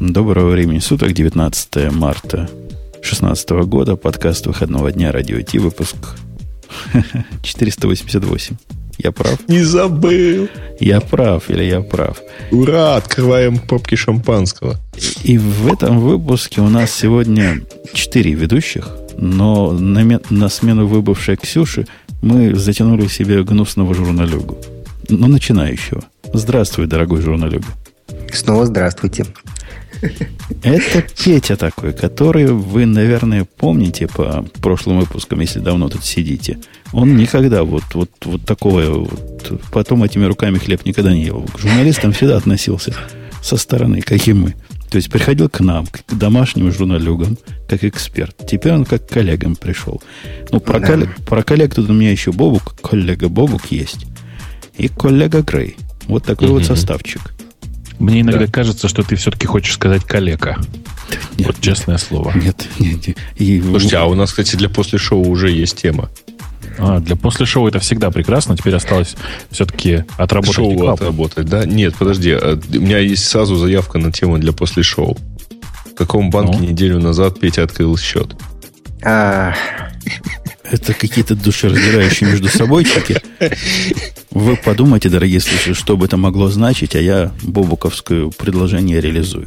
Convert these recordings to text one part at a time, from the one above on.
Доброго времени суток, 19 марта 2016 года, подкаст выходного дня Радио Ти, выпуск 488. Я прав? Не забыл. Я прав или я прав? Ура, открываем попки шампанского. И в этом выпуске у нас сегодня четыре ведущих, но на, на смену выбывшей Ксюши мы затянули себе гнусного журналюгу. Но начинающего. Здравствуй, дорогой журналюга. Снова здравствуйте. Это Петя такой, который вы, наверное, помните по прошлым выпускам, если давно тут сидите. Он никогда вот, вот, вот такого, вот, потом этими руками хлеб никогда не ел. К журналистам всегда относился со стороны, как и мы. То есть приходил к нам, к домашним журналюгам, как эксперт. Теперь он как к коллегам пришел. Ну, про, да. коллег, про коллег тут у меня еще Бобук, коллега Бобук есть. И коллега Грей. Вот такой угу. вот составчик. Мне иногда да. кажется, что ты все-таки хочешь сказать коллега. Нет, вот честное нет, слово. Нет, нет. И... Слушайте, а у нас, кстати, для после шоу уже есть тема. А, для после шоу это всегда прекрасно. Теперь осталось все-таки отработать Шоу рекламу. отработать, да? Нет, подожди. А, у меня есть сразу заявка на тему для после шоу. В каком банке ну? неделю назад Петя открыл счет? Это какие-то душераздирающие между собойчики. Вы подумайте, дорогие слушатели, что бы это могло значить, а я бобуковское предложение реализую.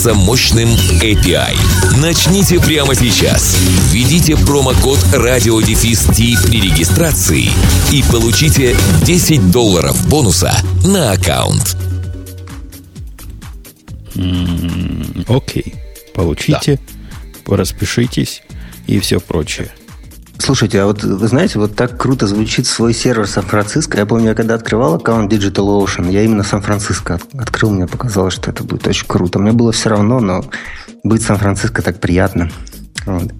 мощным мощным API. Начните прямо сейчас. Введите промокод радиодефис при регистрации и получите 10 долларов бонуса на аккаунт. Окей. Okay. Получите, да. распишитесь и все прочее. Слушайте, а вот вы знаете, вот так круто звучит свой сервер Сан-Франциско. Я помню, я когда открывал аккаунт Digital Ocean, я именно Сан-Франциско открыл, мне показалось, что это будет очень круто. Мне было все равно, но быть Сан-Франциско так приятно. Вот.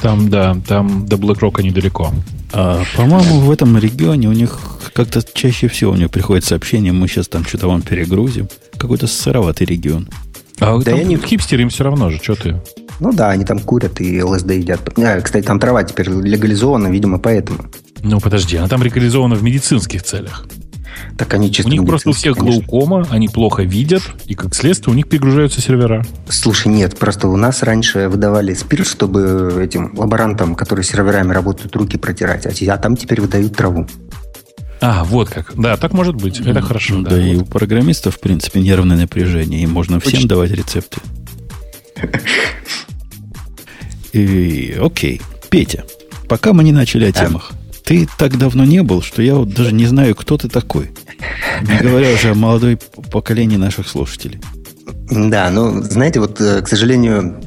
Там, да, там до BlackRock недалеко. А, по-моему, в этом регионе у них как-то чаще всего у них приходит сообщение, мы сейчас там что-то вам перегрузим. Какой-то сыроватый регион. А да там я не... хипстеры им все равно же, что ты? Ну да, они там курят и ЛСД едят. А, кстати, там трава теперь легализована, видимо, поэтому. Ну подожди, она там легализована в медицинских целях. Так они чисто У них просто у всех конечно. глаукома, они плохо видят, и как следствие у них перегружаются сервера. Слушай, нет, просто у нас раньше выдавали спирт, чтобы этим лаборантам, которые серверами работают, руки протирать, а там теперь выдают траву. А, вот как. Да, так может быть. Это хорошо. Да, да и вот. у программистов, в принципе, нервное напряжение, и можно всем Очень. давать рецепты. И, окей. Петя, пока мы не начали о темах, ты так давно не был, что я вот даже не знаю, кто ты такой. Не говоря уже о молодой поколении наших слушателей. Да, ну, знаете, вот, э, к сожалению,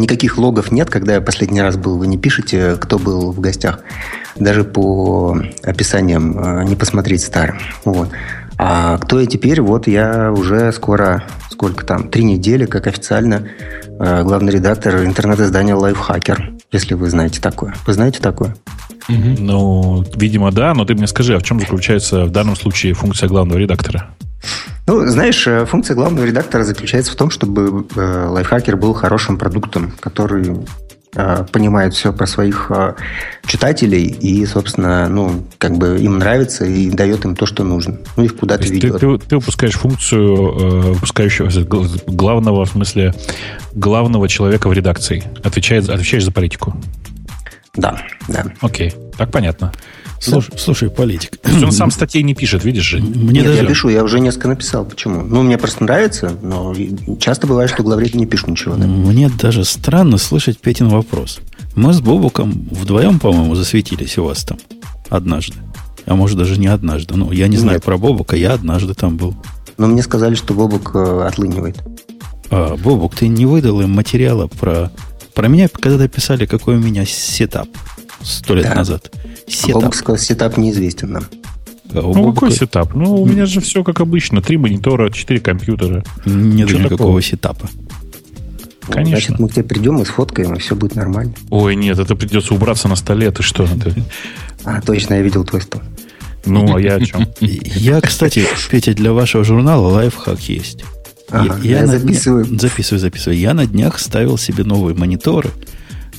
никаких логов нет, когда я последний раз был. Вы не пишете, кто был в гостях. Даже по описаниям э, не посмотреть старым. Вот. А кто я теперь? Вот я уже скоро, сколько там, три недели, как официально э, главный редактор интернет-издания Lifehacker, если вы знаете такое. Вы знаете такое? Угу. Ну, видимо, да, но ты мне скажи, а в чем заключается в данном случае функция главного редактора? Ну, знаешь, э, функция главного редактора заключается в том, чтобы э, лайфхакер был хорошим продуктом, который Э, понимает все про своих э, читателей и, собственно, ну, как бы им нравится и дает им то, что нужно. Ну, их куда-то ведет. Ты, ты, ты выпускаешь функцию э, выпускающего главного, в смысле, главного человека в редакции. Отвечает, отвечаешь за политику. Да, да. Окей, так понятно. Слушай, слушай политик. Он сам статей не пишет, видишь же? Мне Нет, даже... я пишу, я уже несколько написал. Почему? Ну, мне просто нравится, но часто бывает, что главреды не пишут ничего. Да? Мне даже странно слышать Петин вопрос. Мы с Бобуком вдвоем, по-моему, засветились у вас там однажды. А может, даже не однажды. Ну, я не Нет. знаю про Бобука, я однажды там был. Но мне сказали, что Бобук э, отлынивает. А, Бобук, ты не выдал им материала про... Про меня когда-то писали, какой у меня сетап сто лет да. назад. Сетап. А сетап неизвестен нам. А ну, какой сетап? Ну, у меня же все как обычно. Три монитора, четыре компьютера. Нет Что никакого такого? сетапа. Конечно. Значит, мы к тебе придем и сфоткаем, и все будет нормально. Ой, нет, это придется убраться на столе. Ты что? А, точно, я видел твой стол. Ну, а я о чем? Я, кстати, Петя, для вашего журнала лайфхак есть. Ага, я, я, я записываю. Дня... Записываю, записываю. Я на днях ставил себе новые мониторы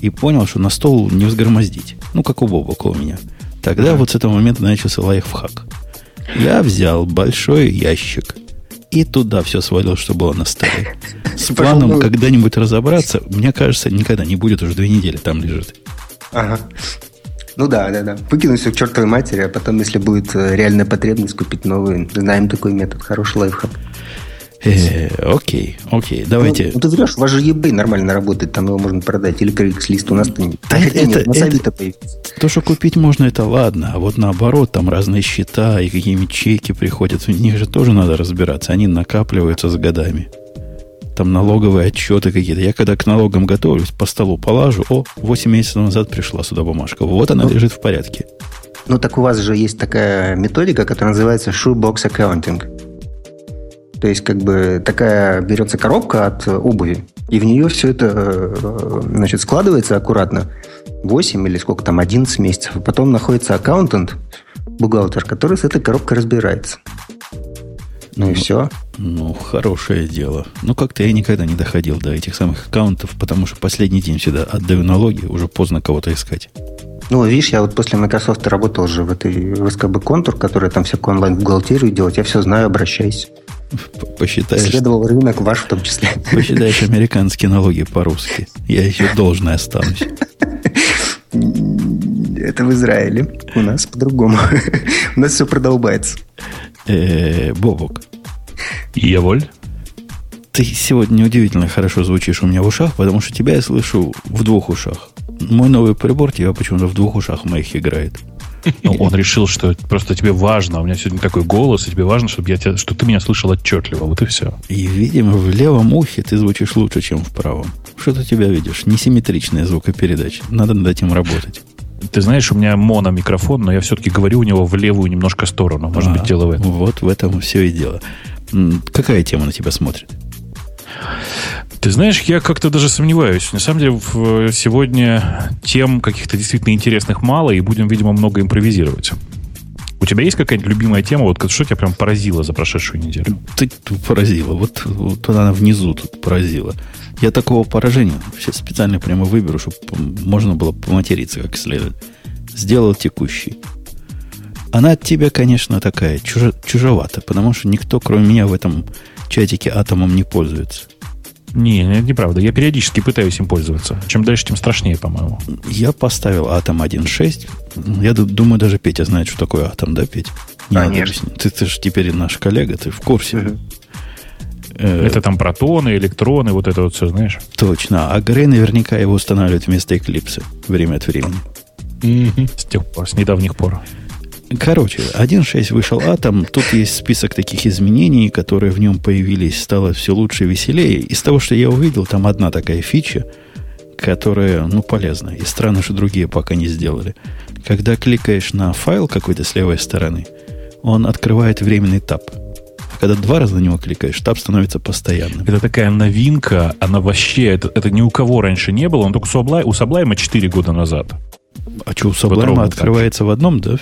и понял, что на стол не взгромоздить. Ну, как у Бобока у меня. Тогда вот с этого момента начался лайфхак. Я взял большой ящик и туда все свалил, что было на столе. С планом когда-нибудь разобраться, мне кажется, никогда не будет, уже две недели там лежит. Ага. Ну да, да, да. Выкинуть все к чертовой матери, а потом, если будет э, реальная потребность, купить новый. Знаем такой метод. Хороший лайфхак. Э, окей, окей, давайте. Ну, ну, ты врешь, у вас же eBay нормально работает, там его можно продать. Или Craigslist у нас-то нет. Да это, нет, это, появится. То, что купить можно, это ладно. А вот наоборот, там разные счета и какими чеки приходят. В них же тоже надо разбираться. Они накапливаются с годами. Там налоговые отчеты какие-то. Я когда к налогам готовлюсь, по столу полажу. О, 8 месяцев назад пришла сюда бумажка. Вот она ну, лежит в порядке. Ну, так у вас же есть такая методика, которая называется shoebox accounting. То есть, как бы такая берется коробка от обуви, и в нее все это э, значит, складывается аккуратно. 8 или сколько там, 11 месяцев. А потом находится аккаунтант, бухгалтер, который с этой коробкой разбирается. Ну, ну и все. Ну, хорошее дело. Ну, как-то я никогда не доходил до этих самых аккаунтов, потому что последний день всегда отдаю налоги, уже поздно кого-то искать. Ну, видишь, я вот после Microsoft работал же в этой в СКБ Контур, которая там всякую онлайн-бухгалтерию делать. Я все знаю, обращайся. Посчитаешь... Исследовал рынок ваш в том числе. Посчитаешь американские налоги по-русски. Я еще должное останусь. Это в Израиле. У нас по-другому. У нас все продолбается. Э, Бобок. Я воль? Ты сегодня удивительно хорошо звучишь у меня в ушах, потому что тебя я слышу в двух ушах. Мой новый прибор тебя почему-то в двух ушах моих играет. Ну, он решил, что просто тебе важно. У меня сегодня такой голос, и тебе важно, чтобы я тебя, что ты меня слышал отчетливо. Вот и все. И, видимо, в левом ухе ты звучишь лучше, чем в правом. Что ты тебя видишь? Несимметричная звукопередача. Надо над этим работать. Ты знаешь, у меня мономикрофон, но я все-таки говорю у него в левую немножко сторону. Может а, быть, дело в этом. Вот в этом все и дело. Какая тема на тебя смотрит? Ты знаешь, я как-то даже сомневаюсь. На самом деле, сегодня тем каких-то действительно интересных мало, и будем, видимо, много импровизировать. У тебя есть какая-нибудь любимая тема, вот что тебя прям поразило за прошедшую неделю? Ты поразила. Вот, вот она внизу тут поразила. Я такого поражения сейчас специально прямо выберу, чтобы можно было поматериться как следует. Сделал текущий. Она от тебя, конечно, такая чужо, чужовата, потому что никто, кроме меня, в этом чатике атомом не пользуется. Не, это неправда. Я периодически пытаюсь им пользоваться. Чем дальше, тем страшнее, по-моему. Я поставил Атом 1.6. Я думаю, даже Петя знает, что такое Атом, да, Петя? Не Конечно. Ты, ты же теперь наш коллега, ты в курсе. Угу. Это там протоны, электроны, вот это вот все, знаешь? Точно. А Грей наверняка его устанавливает вместо Эклипса время от времени. С тех пор, с недавних пор. Короче, 1.6 вышел Атом. Тут есть список таких изменений, которые в нем появились. Стало все лучше и веселее. Из того, что я увидел, там одна такая фича, которая, ну, полезна. И странно, что другие пока не сделали. Когда кликаешь на файл какой-то с левой стороны, он открывает временный таб. Когда два раза на него кликаешь, таб становится постоянным. Это такая новинка, она вообще, это, это ни у кого раньше не было, он только у Sublime 4 года назад. А что, у Sublime открывается так. в одном, да?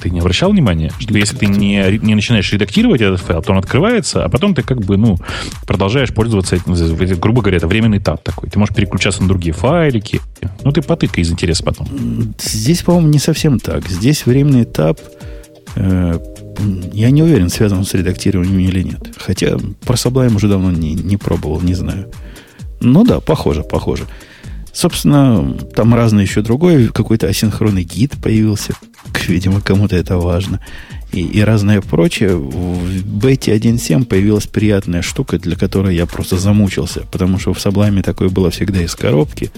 Ты не обращал внимания, что если ты не, не начинаешь редактировать этот файл, то он открывается, а потом ты как бы, ну, продолжаешь пользоваться этим, грубо говоря, это временный таб такой. Ты можешь переключаться на другие файлики. Ну, ты потыкай из интереса потом. Здесь, по-моему, не совсем так. Здесь временный таб э, я не уверен, связан с редактированием или нет. Хотя про Sublime уже давно не, не пробовал, не знаю. Ну да, похоже, похоже. Собственно, там разный еще другой, какой-то асинхронный гид появился. Видимо, кому-то это важно. И, и разное прочее. В бете 1.7 появилась приятная штука, для которой я просто замучился. Потому что в Sublime такое было всегда из коробки.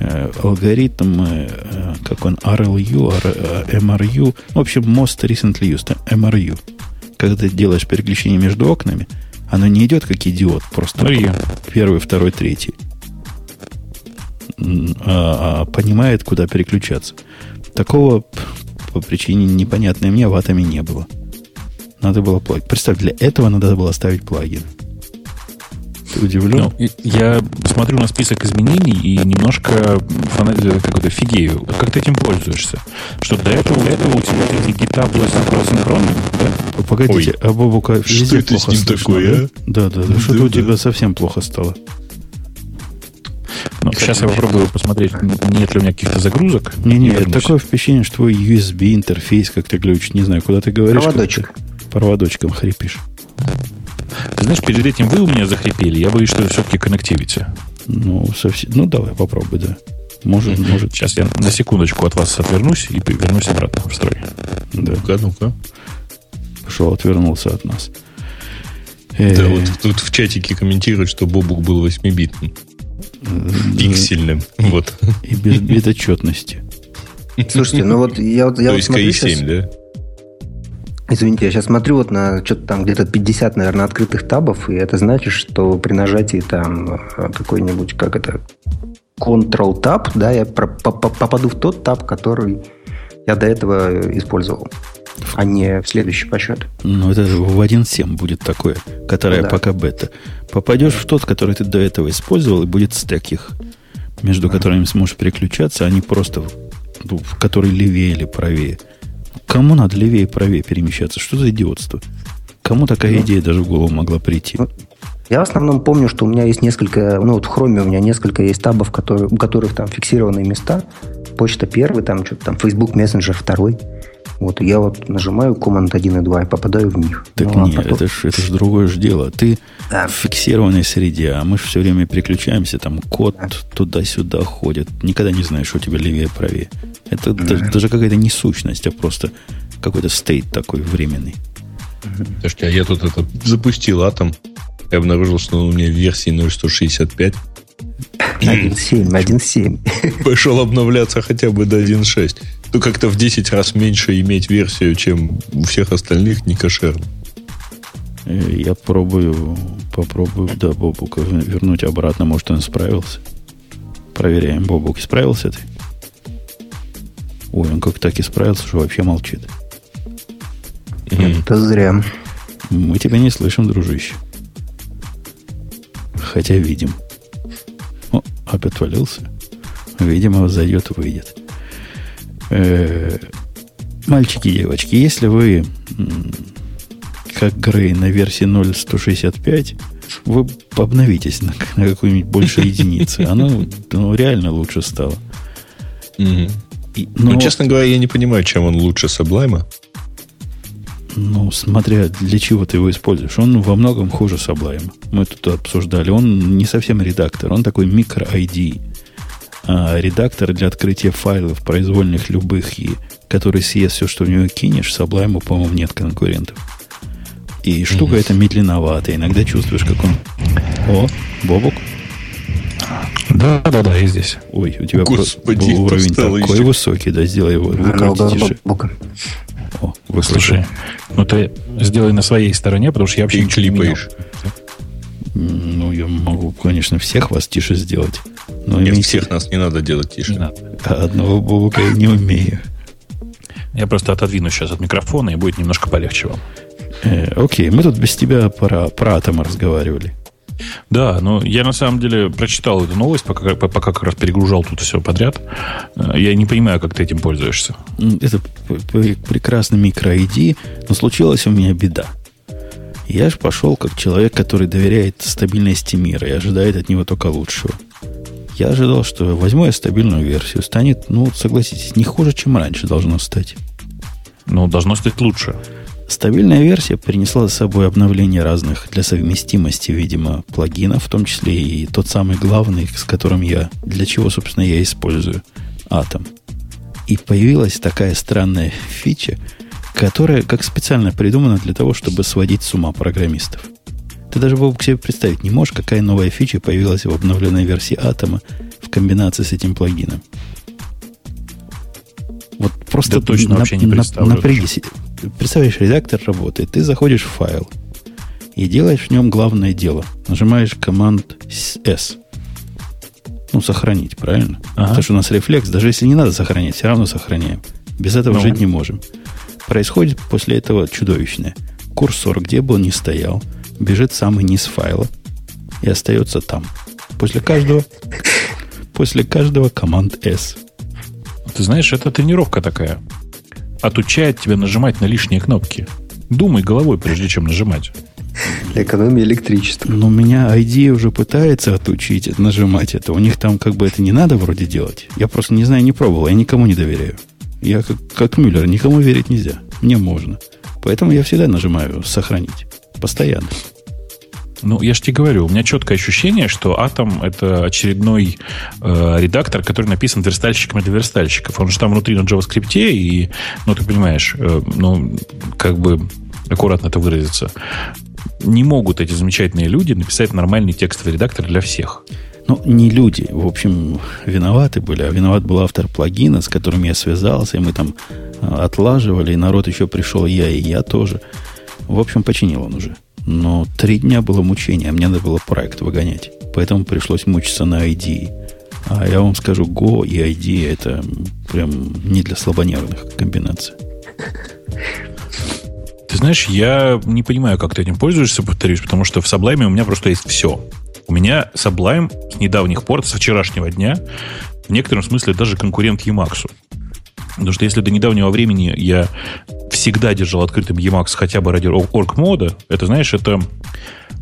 Э, алгоритм, э, как он, RLU, э, MRU. В общем, Most Recently Used, MRU. Когда ты делаешь переключение между окнами, оно не идет как идиот, просто первый, второй, третий а, а понимает, куда переключаться. Такого по причине непонятной мне в атоме не было. Надо было плагин. Представь, для этого надо было ставить плагин. Ты удивлен? Ну, я смотрю на список изменений и немножко фана... какой-то фигею. Как ты этим пользуешься? Что до этого, до этого у тебя эти гита были синхронные, да? Погодите, Ой, а Бобука что это с ним слышно, такое, да? Да, да, да. Что-то да, у тебя совсем плохо стало. Ну, сейчас я попробую посмотреть, нет ли у меня каких-то загрузок. Не-не, такое впечатление, что твой USB интерфейс как-то глючит. Не знаю, куда ты говоришь. Проводочек. Проводочком хрипишь. Ты знаешь, перед этим вы у меня захрипели. Я боюсь, что все-таки коннективити. Ну, совсем. Ну, давай, попробуй, да. Может, mm-hmm. может. Сейчас я на секундочку от вас отвернусь и вернусь обратно в строй. Да. Ну-ка, ну-ка. Пошел, отвернулся от нас. Да, э. вот тут в чатике комментируют, что Бобук был 8-битным. Пиксельным. Вот. И без биточетности. Слушайте, ну вот я вот... Я То есть КИ-7, да? Извините, я сейчас смотрю вот на что-то там где-то 50, наверное, открытых табов, и это значит, что при нажатии там э, какой-нибудь, как это, Ctrl-Tab, да, я попаду в тот таб, который я до этого использовал, а не в следующий по счету. Ну, это в 1.7 будет такое, которое ну, да. пока бета. Попадешь в тот, который ты до этого использовал, и будет стек их, между которыми сможешь переключаться, а не просто ну, в который левее или правее. Кому надо левее и правее перемещаться? Что за идиотство? Кому такая ну, идея даже в голову могла прийти? Ну, я в основном помню, что у меня есть несколько, ну вот в Chrome у меня несколько есть табов, которые, у которых там фиксированные места. Почта первый, там что-то там Facebook Messenger второй. Вот я вот нажимаю команд 1 и 2 и попадаю в них. Так ну, а нет, потом... это же это ж другое же дело. Ты да. в фиксированной среде, а мы же все время переключаемся, там код да. туда-сюда ходит. Никогда не знаешь, что у тебя левее правее. Это да. даже, даже какая-то не сущность, а просто какой-то стейт такой временный. Подожди, а я тут это запустил атом и обнаружил, что у меня в версии 0.165 1.7, 1.7. Пошел обновляться хотя бы до 1.6. Ну, как-то в 10 раз меньше иметь версию, чем у всех остальных не кошерно. Э, я пробую, попробую, да, Бобука вернуть обратно. Может, он справился. Проверяем, Бобук справился ты? Ой, он как так и справился, что вообще молчит. Это зря. Мы тебя не слышим, дружище. Хотя видим. Опять отвалился. Видимо, зайдет, выйдет. Э, мальчики и девочки, если вы, как Грей, на версии 0.165, вы обновитесь на, на какую-нибудь больше единицы. Оно ну, реально лучше стало. И, но, ну, честно говоря, я не понимаю, чем он лучше Sublime. Ну, смотря для чего ты его используешь. Он во многом хуже Sublime. Мы тут обсуждали. Он не совсем редактор, он такой микро-ID а, редактор для открытия файлов произвольных любых, и который съест все, что в него кинешь, Sublime, по-моему, нет конкурентов. И штука mm-hmm. эта медленноватая. Иногда чувствуешь, как он... О, Бобук? Да, да, да, я здесь. Ой, у тебя Господи, был уровень такой еще. высокий, да, сделай его выкрути тише. О, выслушай. Ну ты сделай на своей стороне, потому что я вообще ничего не менял. Ну, я могу, конечно, всех вас тише сделать. Но Нет, имейте... всех нас не надо делать тише. Не надо. А одного бобука я не умею. Я просто отодвину сейчас от микрофона, и будет немножко полегче вам. Э, окей, мы тут без тебя про, про атом разговаривали. Да, но я на самом деле прочитал эту новость, пока, пока как раз перегружал тут все подряд. Э, я не понимаю, как ты этим пользуешься. Это прекрасный микро-ID, но случилась у меня беда. Я же пошел как человек, который доверяет стабильности мира и ожидает от него только лучшего. Я ожидал, что возьму я стабильную версию. Станет, ну, согласитесь, не хуже, чем раньше должно стать. Ну, должно стать лучше. Стабильная версия принесла с собой обновление разных для совместимости, видимо, плагинов, в том числе и тот самый главный, с которым я, для чего, собственно, я использую Atom. И появилась такая странная фича, которая как специально придумана для того, чтобы сводить с ума программистов. Ты даже, Бобок, себе представить не можешь, какая новая фича появилась в обновленной версии Атома в комбинации с этим плагином. Вот просто да точно на, вообще не представляю. Напрягись. Представляешь, редактор работает, ты заходишь в файл и делаешь в нем главное дело. Нажимаешь команд S. Ну, сохранить, правильно? Ага. Потому что у нас рефлекс, даже если не надо сохранять, все равно сохраняем. Без этого ну. жить не можем. Происходит после этого чудовищное. Курсор, где бы он ни стоял, бежит самый низ файла и остается там. После каждого, после каждого команд S. Ты знаешь, это тренировка такая. Отучает тебя нажимать на лишние кнопки. Думай головой, прежде чем нажимать. Для экономии электричества. Но меня ID уже пытается отучить нажимать это. У них там как бы это не надо вроде делать. Я просто не знаю, не пробовал. Я никому не доверяю. Я как, как Мюллер, никому верить нельзя. Мне можно. Поэтому я всегда нажимаю «сохранить». Постоянно. Ну, я же тебе говорю, у меня четкое ощущение, что Atom это очередной э, редактор, который написан верстальщиками для верстальщиков. Он же там внутри на JavaScript, и, ну, ты понимаешь, э, ну, как бы аккуратно это выразиться, не могут эти замечательные люди написать нормальный текстовый редактор для всех. Ну, не люди, в общем, виноваты были, а виноват был автор плагина, с которым я связался, и мы там э, отлаживали, и народ еще пришел, я и я тоже. В общем, починил он уже. Но три дня было мучение, а мне надо было проект выгонять. Поэтому пришлось мучиться на ID. А я вам скажу, Go и ID это прям не для слабонервных комбинаций. Ты знаешь, я не понимаю, как ты этим пользуешься, повторюсь, потому что в Sublime у меня просто есть все. У меня Sublime с недавних пор, со вчерашнего дня, в некотором смысле даже конкурент Emacs. Потому что если до недавнего времени я всегда держал открытым Emacs хотя бы ради орг мода, это, знаешь, это...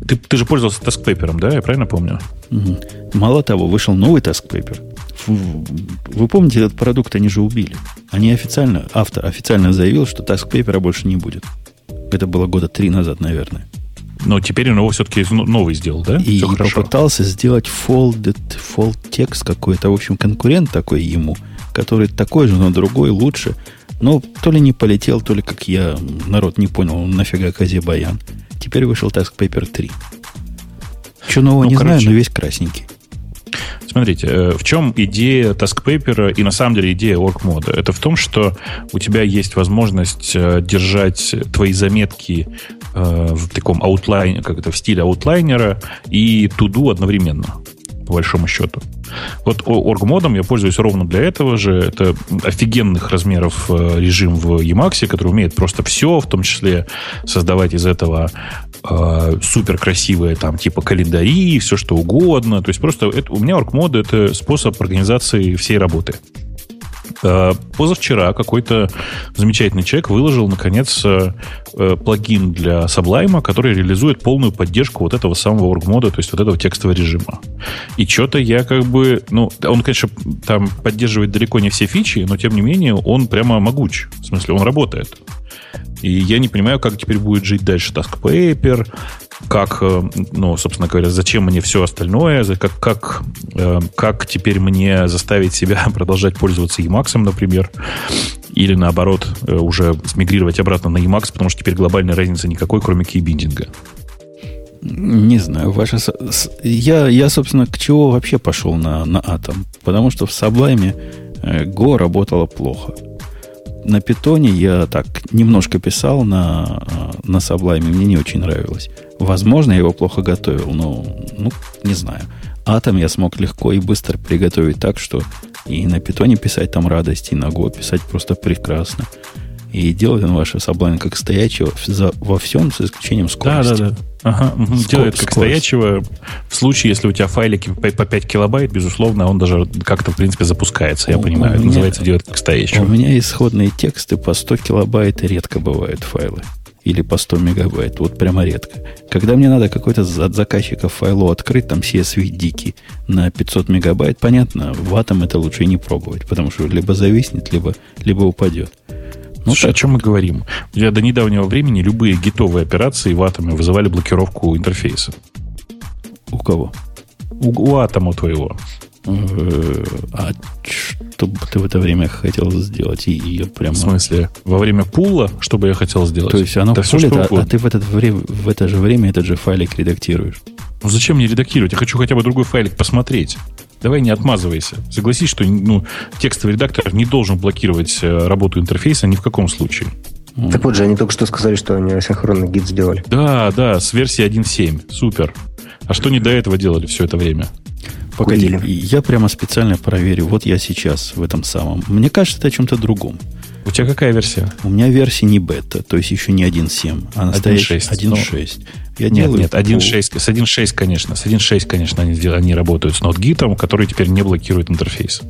Ты, ты же пользовался таскпейпером, да? Я правильно помню? Угу. Мало того, вышел новый таскпейпер. Вы помните, этот продукт они же убили. Они официально, автор официально заявил, что таскпейпера больше не будет. Это было года три назад, наверное. Но теперь он его все-таки новый сделал, да? И попытался сделать folded, fold текст какой-то, в общем, конкурент такой ему, который такой же, но другой, лучше. Но то ли не полетел, то ли, как я, народ не понял, нафига Казе Баян. Теперь вышел Task Paper 3. Что нового ну, не короче, знаю, но весь красненький. Смотрите, э, в чем идея TaskPaper и на самом деле идея WorkMode? Это в том, что у тебя есть возможность э, держать твои заметки э, в таком аутлайне, как это в стиле аутлайнера и туду одновременно по большому счету. Вот оргмодом я пользуюсь ровно для этого же. Это офигенных размеров э, режим в Emacs, который умеет просто все, в том числе создавать из этого э, супер красивые там типа календари, все что угодно. То есть просто это, у меня оргмод это способ организации всей работы. Э, позавчера какой-то замечательный человек выложил, наконец, э, э, плагин для Sublime, который реализует полную поддержку вот этого самого org-мода, то есть вот этого текстового режима. И что-то я как бы... Ну, он, конечно, там поддерживает далеко не все фичи, но, тем не менее, он прямо могуч. В смысле, он работает. И я не понимаю, как теперь будет жить дальше Task Paper, как, э, ну, собственно говоря, зачем мне все остальное, как, как, э, как теперь мне заставить себя продолжать пользоваться Emacs, например, или наоборот э, уже смигрировать обратно на Emacs, потому что теперь глобальной разницы никакой, кроме кейбиндинга. Не знаю, ваша... Я, я, собственно, к чего вообще пошел на, на Atom? Потому что в Sublime Go работало плохо на питоне я так немножко писал на, на Sublime, мне не очень нравилось. Возможно, я его плохо готовил, но, ну, не знаю. Атом я смог легко и быстро приготовить так, что и на питоне писать там радость, и на Go писать просто прекрасно. И делает он ваше Sublime как стоячего за, во всем, с исключением скорости. Да, да, да. Ага, угу. Делает как скорость. стоячего. В случае, если у тебя файлики по 5 килобайт, безусловно, он даже как-то, в принципе, запускается. Я у, понимаю, у это меня, называется делать как стоячего. У меня исходные тексты по 100 килобайт редко бывают файлы. Или по 100 мегабайт. Вот прямо редко. Когда мне надо какой-то от заказчика файлу открыть, там CSV дикий на 500 мегабайт, понятно, в атом это лучше и не пробовать, потому что либо зависнет, либо, либо упадет. Ну, Слушай, о чем мы говорим? Я до недавнего времени любые гитовые операции в атоме вызывали блокировку интерфейса. У кого? У, у атома твоего. Э, а что бы ты в это время хотел сделать? И ее прямо... В смысле? Во время пула, что бы я хотел сделать? То есть оно да пулит, а, а ты в, этот, в это же время этот же файлик редактируешь? Ну зачем мне редактировать? Я хочу хотя бы другой файлик посмотреть. Давай не отмазывайся. Согласись, что ну, текстовый редактор не должен блокировать э, работу интерфейса ни в каком случае. Так вот же, они только что сказали, что они асинхронный гид сделали. Да, да, с версии 1.7. Супер. А что не до этого делали все это время? Погоди, курили. я прямо специально проверю. Вот я сейчас в этом самом. Мне кажется, это о чем-то другом. У тебя какая версия? У меня версия не бета, то есть еще не 1.7, а настоящая 1.6. Я нет, делаю нет, 1.6, с 1.6, конечно, с 1.6, конечно, они, они работают с NodeGit, который теперь не блокирует интерфейс.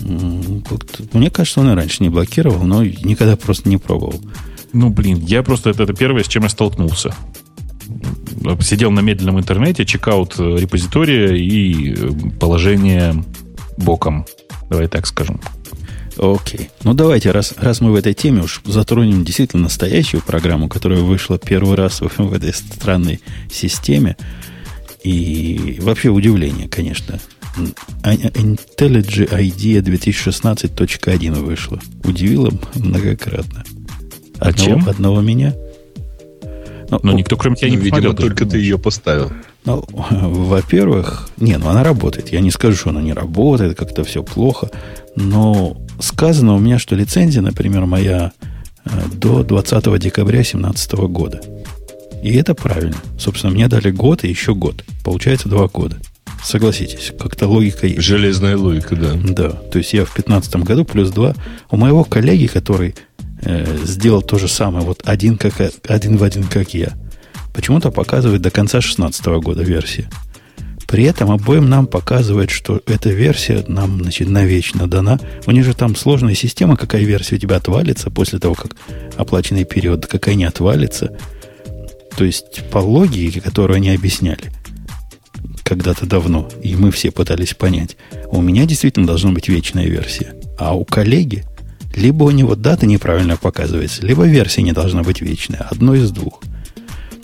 Мне кажется, он и раньше не блокировал, но никогда просто не пробовал. Ну, блин, я просто... Это, это первое, с чем я столкнулся. Сидел на медленном интернете, чекаут э, репозитория и э, положение боком. Давай так скажем. Окей. Ну, давайте, раз, раз мы в этой теме уж затронем действительно настоящую программу, которая вышла первый раз в, в этой странной системе. И вообще удивление, конечно. IntelliJ IDEA 2016.1 вышла. Удивило многократно. А чем? Одного меня. Но, Но никто, кроме тебя, не ну, Видимо, только ты ее поставил. Ну, во-первых, не, ну она работает. Я не скажу, что она не работает, как-то все плохо. Но сказано у меня, что лицензия, например, моя э, до 20 декабря 2017 года. И это правильно. Собственно, мне дали год и еще год. Получается два года. Согласитесь, как-то логика есть. Железная логика, да. Да. То есть я в 2015 году плюс два. У моего коллеги, который э, сделал то же самое, вот один, как, один в один, как я, почему-то показывает до конца 2016 года версия. При этом обоим нам показывает, что эта версия нам значит, навечно дана. У них же там сложная система, какая версия у тебя отвалится после того, как оплаченный период, какая не отвалится. То есть по логике, которую они объясняли когда-то давно, и мы все пытались понять, у меня действительно должна быть вечная версия. А у коллеги либо у него дата неправильно показывается, либо версия не должна быть вечная. Одно из двух –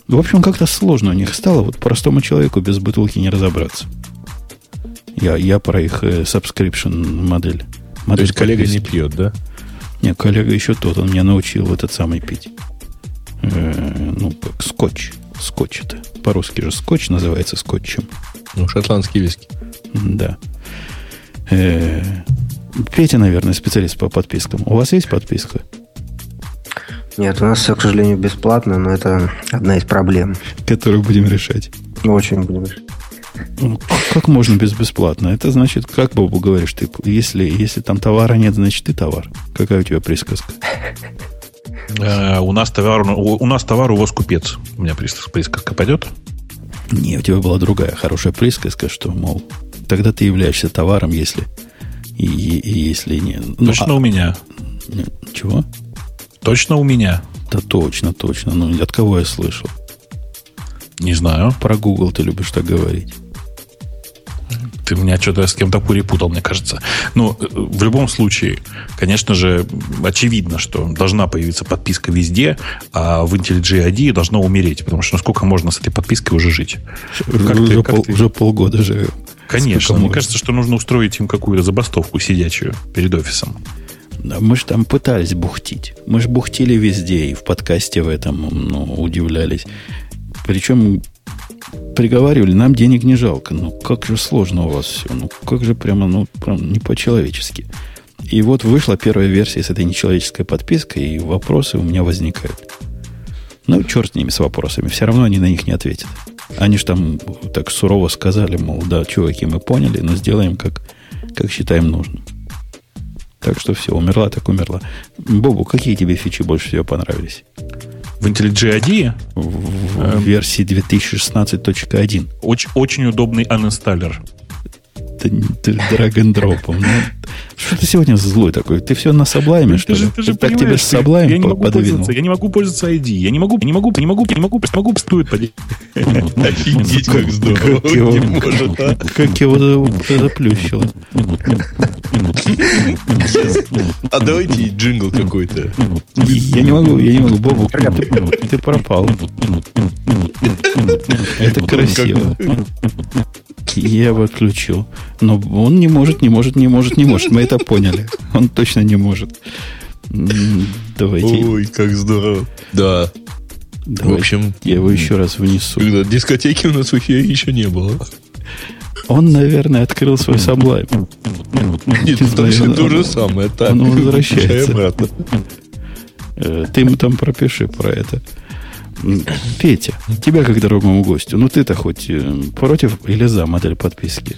в общем, как-то сложно у них стало. Вот простому человеку без бутылки не разобраться. Я, я про их э, subscription модель. модель То есть коллега не пьет, да? Нет, коллега еще тот. Он меня научил этот самый пить. Э, ну, как скотч. Скотч это. По-русски же скотч называется скотчем. Ну, шотландский виски. Да. Э, Петя, наверное, специалист по подпискам. У вас есть подписка? Нет, у нас все, к сожалению, бесплатно, но это одна из проблем. Которую будем решать. Очень будем решать. Ну, как можно без бесплатно? Это значит, как Бобу говоришь, ты, если, если там товара нет, значит ты товар. Какая у тебя присказка? Э, у нас товар, у нас товар, у вас купец. У меня присказка пойдет? Не, у тебя была другая хорошая присказка, что, мол, тогда ты являешься товаром, если и, и, если не. Ну, Точно а, у меня. Чего? Точно у меня? Да точно, точно. Ну, от кого я слышал? Не знаю. Про Google ты любишь так говорить. Ты меня что-то с кем-то перепутал, мне кажется. Ну, в любом случае, конечно же, очевидно, что должна появиться подписка везде, а в IntelliJ ID должна умереть, потому что ну, сколько можно с этой подпиской уже жить? Как уже, ты, пол, ты... уже полгода живем. Конечно. Мне кажется, что нужно устроить им какую-то забастовку сидячую перед офисом. Мы же там пытались бухтить. Мы же бухтили везде, и в подкасте в этом ну, удивлялись. Причем приговаривали, нам денег не жалко. Ну, как же сложно у вас все. Ну, как же прямо, ну, прям не по-человечески. И вот вышла первая версия с этой нечеловеческой подпиской, и вопросы у меня возникают. Ну, черт с ними, с вопросами. Все равно они на них не ответят. Они же там так сурово сказали, мол, да, чуваки, мы поняли, но сделаем, как, как считаем нужным. Так что все, умерла, так умерла. Бобу, какие тебе фичи больше всего понравились? В IntelliJ IDEA? В, в версии 2016.1. Очень, очень удобный анинсталлер. Драг-н-дропом. Что ты сегодня злой такой? Ты все на саблайме, что ли? Ты же так тебе саблайм я не могу пользоваться, Я не могу пользоваться ID. Я не могу, не могу, не могу, не могу, не могу, стоит подеть. Офигеть, как здорово. Не может, а? Как его заплющило. А давайте джингл какой-то. Я не могу, я не могу. Бобу, ты пропал. Это красиво. Я его отключил. Но он не может, не может, не может, не может. Мы это поняли. Он точно не может. Давайте. Ой, как здорово. Да. Давай, в общем, я его еще раз внесу. Когда дискотеки у нас в эфире еще не было. Он, наверное, открыл свой саблайм. Нет, точно то же самое. Так, он возвращается. Э, ты ему там пропиши про это. Петя, тебя как дорогому гостю, ну ты-то хоть э, против или за модель подписки?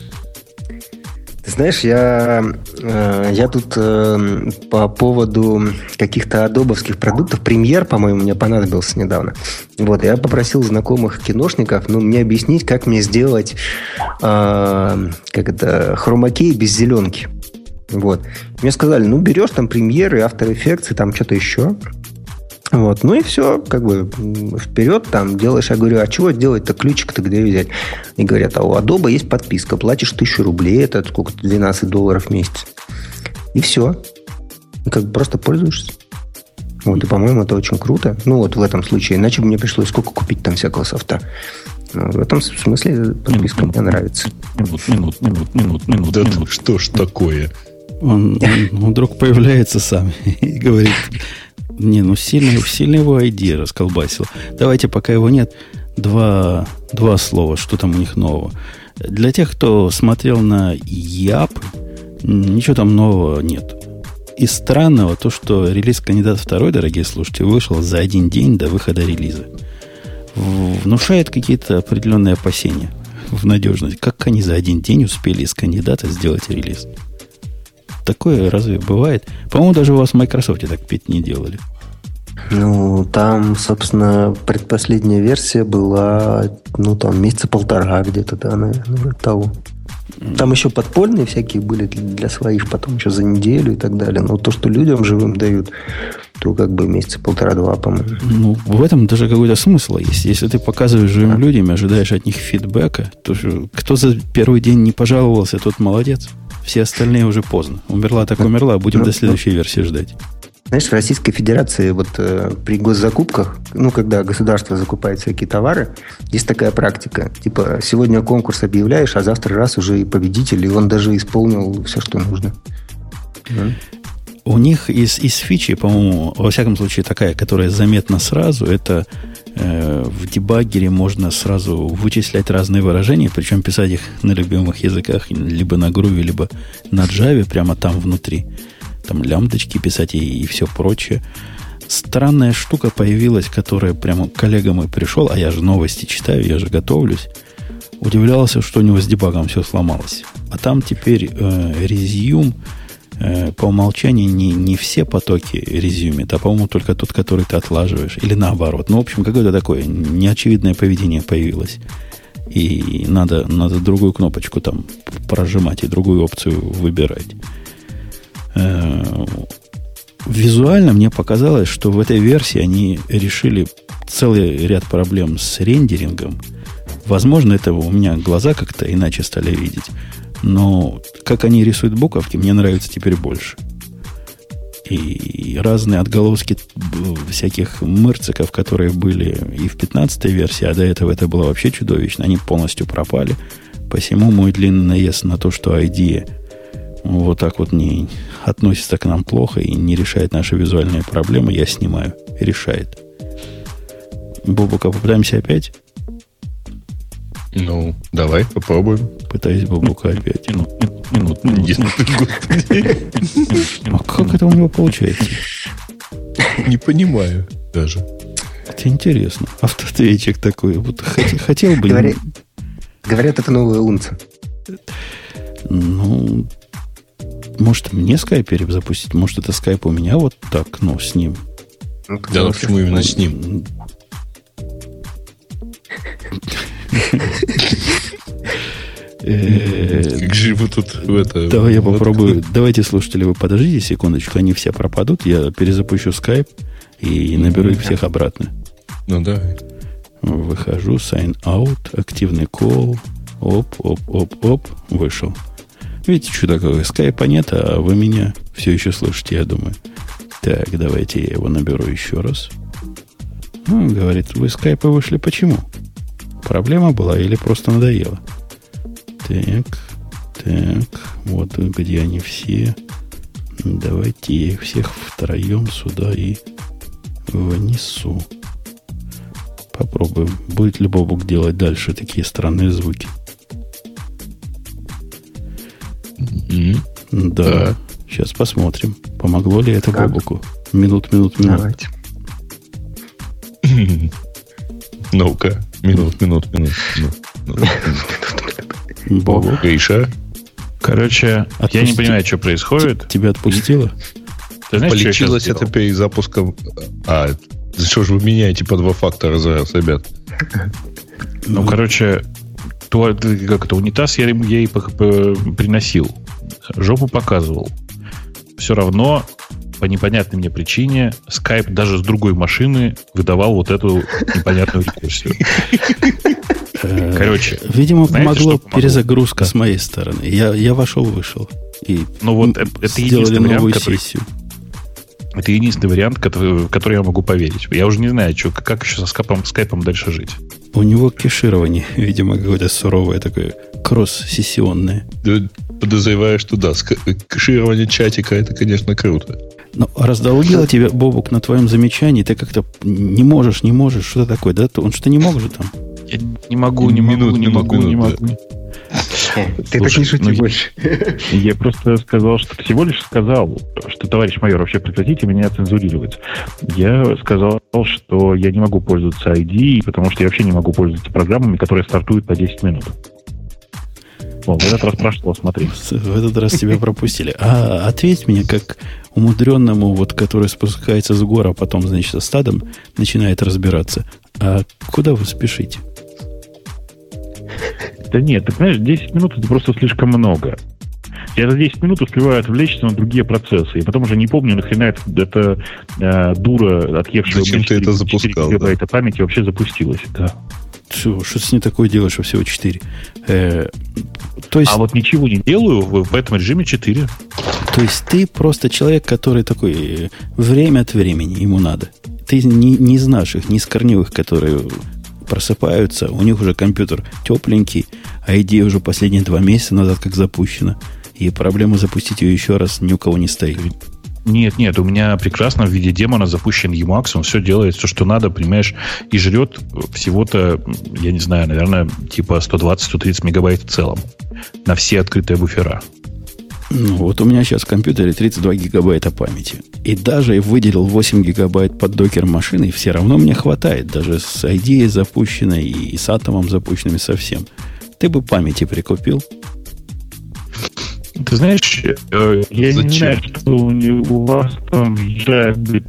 Знаешь, я, э, я тут э, по поводу каких-то адобовских продуктов, премьер, по-моему, мне понадобился недавно. Вот, я попросил знакомых киношников, ну, мне объяснить, как мне сделать, э, как это, хромакей без зеленки. Вот. Мне сказали, ну, берешь там премьеры, After Effects там что-то еще. Вот, ну и все, как бы вперед там делаешь. Я говорю, а чего делать-то, ключик-то где взять? И говорят, а у Adobe есть подписка, платишь тысячу рублей, это сколько-то 12 долларов в месяц. И все. И как бы просто пользуешься. Вот, и, по-моему, это очень круто. Ну, вот в этом случае. Иначе бы мне пришлось сколько купить там всякого софта. Ну, в этом смысле подписка минут, мне нравится. Минут, минут, минут, минут, минут. Да минут. что ж такое? Он, он, он вдруг появляется сам и говорит, не, ну сильный, сильный его ID расколбасил. Давайте, пока его нет, два, два слова, что там у них нового. Для тех, кто смотрел на Яп, ничего там нового нет. И странного то, что релиз кандидат второй, дорогие слушатели, вышел за один день до выхода релиза. Внушает какие-то определенные опасения в надежность. Как они за один день успели из кандидата сделать релиз? Такое разве бывает? По-моему, даже у вас в Microsoft так петь не делали. Ну, там, собственно, предпоследняя версия была, ну, там, месяца полтора где-то, да, наверное, того. Там еще подпольные всякие были для своих, потом еще за неделю и так далее. Но то, что людям живым дают, то как бы месяца полтора-два, по-моему. Ну, в этом даже какой-то смысл есть. Если ты показываешь живым а. людям и ожидаешь от них фидбэка, то кто за первый день не пожаловался, тот молодец. Все остальные уже поздно. Умерла так умерла, будем ну, до следующей ну, версии ждать. Знаешь, в Российской Федерации вот э, при госзакупках, ну, когда государство закупает всякие товары, есть такая практика. Типа, сегодня конкурс объявляешь, а завтра раз уже и победитель, и он даже исполнил все, что нужно. У них из, из фичи, по-моему, во всяком случае, такая, которая заметна сразу, это э, в дебаггере можно сразу вычислять разные выражения, причем писать их на любимых языках, либо на Groovy, либо на Java, прямо там внутри. Там лямдочки писать и, и все прочее. Странная штука появилась, которая прямо коллега мой пришел, а я же новости читаю, я же готовлюсь. Удивлялся, что у него с дебагом все сломалось. А там теперь э, резюм Э, по умолчанию не, не все потоки резюмит, а, по-моему, только тот, который ты отлаживаешь. Или наоборот. Ну, в общем, какое-то такое неочевидное поведение появилось. И надо, надо другую кнопочку там прожимать и другую опцию выбирать. Э, визуально мне показалось, что в этой версии они решили целый ряд проблем с рендерингом. Возможно, это у меня глаза как-то иначе стали видеть. Но как они рисуют буковки, мне нравится теперь больше. И разные отголоски всяких мырциков, которые были и в 15 версии, а до этого это было вообще чудовищно, они полностью пропали. Посему мой длинный наезд на то, что ID вот так вот не относится к нам плохо и не решает наши визуальные проблемы, я снимаю. Решает. Бобука, попытаемся опять? Ну, давай попробуем. Пытаюсь бабука опять. Минут, минут, минут, А как это у него получается? Не понимаю даже. Это интересно. Автоответчик такой. Вот хотел, бы... Говорят, говорят, это новая унца. Ну, может, мне скайп перезапустить? Может, это скайп у меня вот так, ну, с ним. Да, почему именно с ним? Как же вы тут в это... Давай я попробую. Давайте, слушатели, вы подождите секундочку, они все пропадут. Я перезапущу скайп и наберу их всех обратно. Ну, давай. Выхожу, sign out, активный call. Оп, оп, оп, оп, вышел. Видите, что такое? Скайпа нет, а вы меня все еще слышите, я думаю. Так, давайте я его наберу еще раз. Ну, говорит, вы скайпа вышли почему? Проблема была или просто надоело? Так, так, вот где они все. Давайте я их всех втроем сюда и внесу. Попробуем. Будет ли Бобук делать дальше такие странные звуки? Mm-hmm. Да. да. Сейчас посмотрим. Помогло ли это как? Бобуку? Минут, минут, минут. Давайте. Ну-ка. Минут, минут, минут. минут, минут. Бог. Гриша, Короче, я не понимаю, что происходит. Тебя отпустило? Ты знаешь, Полечилось это перед запуском... А, что же вы меняете по два фактора за раз, ребят? Ну, короче, то, как это, унитаз я ей приносил. Жопу показывал. Все равно по непонятной мне причине Skype даже с другой машины выдавал вот эту непонятную рекурсию. Э, Короче. Видимо, помогло перезагрузка с моей стороны. Я, я вошел, вышел. И ну вот это единственный вариант, который, это единственный вариант, который, который я могу поверить. Я уже не знаю, что, как еще со скайпом, скайпом дальше жить. У него кеширование, видимо, какое-то суровое такое, кросс-сессионное. Подозреваю, что да, кеширование чатика, это, конечно, круто. Но раздолбило тебя, Бобук, на твоем замечании, ты как-то не можешь, не можешь, что такое, да? Он что не может там? Я не могу, не могу, не могу, не могу. Ты так не шути ну, больше. Я просто сказал, что всего лишь сказал, что, товарищ майор, вообще прекратите меня цензурировать. Я сказал, что я не могу пользоваться ID, потому что я вообще не могу пользоваться программами, которые стартуют по 10 минут. О, в этот раз прошло, смотри. В этот раз тебя пропустили. А ответь мне, как умудренному, вот, который спускается с гора, а потом, значит, со стадом начинает разбираться. А куда вы спешите? Да нет, ты понимаешь, 10 минут это просто слишком много. Я за 10 минут успеваю отвлечься на другие процессы. И потом уже не помню, нахрена это, это э, дура, отъевшая Зачем ты это запускал, гигабайта да? памяти вообще запустилась. Да. Что, что с ней такое делаешь, что всего 4? Э, то есть, а вот ничего не делаю в, в этом режиме 4. То есть ты просто человек, который такой э, время от времени ему надо. Ты не, не из наших, не из корневых, которые просыпаются, у них уже компьютер тепленький, а идея уже последние два месяца назад как запущена. И проблема запустить ее еще раз ни у кого не стоит. Нет, нет, у меня прекрасно в виде демона запущен Emacs, он все делает, все, что надо, понимаешь, и жрет всего-то, я не знаю, наверное, типа 120-130 мегабайт в целом на все открытые буфера. Ну, вот у меня сейчас в компьютере 32 гигабайта памяти. И даже я выделил 8 гигабайт под докер машины, и все равно мне хватает. Даже с ID запущенной и с атомом запущенными совсем. Ты бы памяти прикупил. Ты знаешь, э, я Зачем? не знаю, что у, вас там Java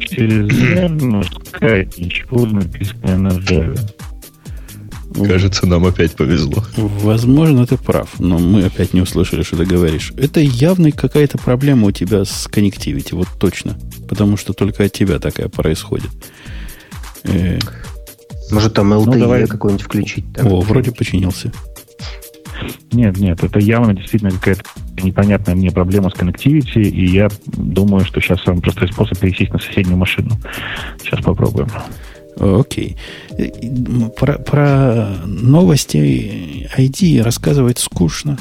через но Skype ничего написано на Java. Кажется, нам опять повезло. Возможно, ты прав, но мы опять не услышали, что ты говоришь. Это явно какая-то проблема у тебя с коннективити, вот точно. Потому что только от тебя такая происходит. Э... Может, там LTE ну, давай... какой-нибудь включить? Там, О, вроде починился. Нет, нет, это явно действительно какая-то непонятная мне проблема с коннективити, и я думаю, что сейчас самый простой способ пересесть на соседнюю машину. Сейчас попробуем. Окей. Про, про новости ID рассказывать скучно,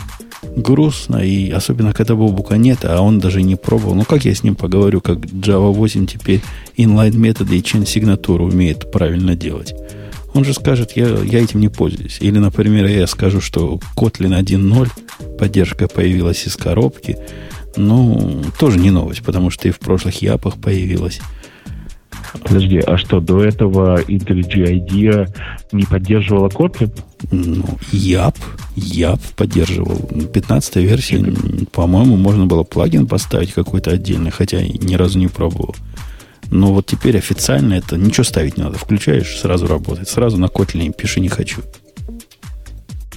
грустно, и особенно когда Бобука нет, а он даже не пробовал. Ну, как я с ним поговорю, как Java 8 теперь inline методы и chain сигнатуру умеет правильно делать? Он же скажет, я, я этим не пользуюсь. Или, например, я скажу, что Kotlin 1.0 поддержка появилась из коробки. Ну, тоже не новость, потому что и в прошлых япах появилась. Подожди, а что, до этого IntelliJ IDEA не поддерживала Kotlin? Ну, Яп, Яп поддерживал. 15 версия, по-моему, можно было плагин поставить какой-то отдельный, хотя ни разу не пробовал. Но вот теперь официально это ничего ставить не надо. Включаешь, сразу работает. Сразу на Kotlin пиши не хочу.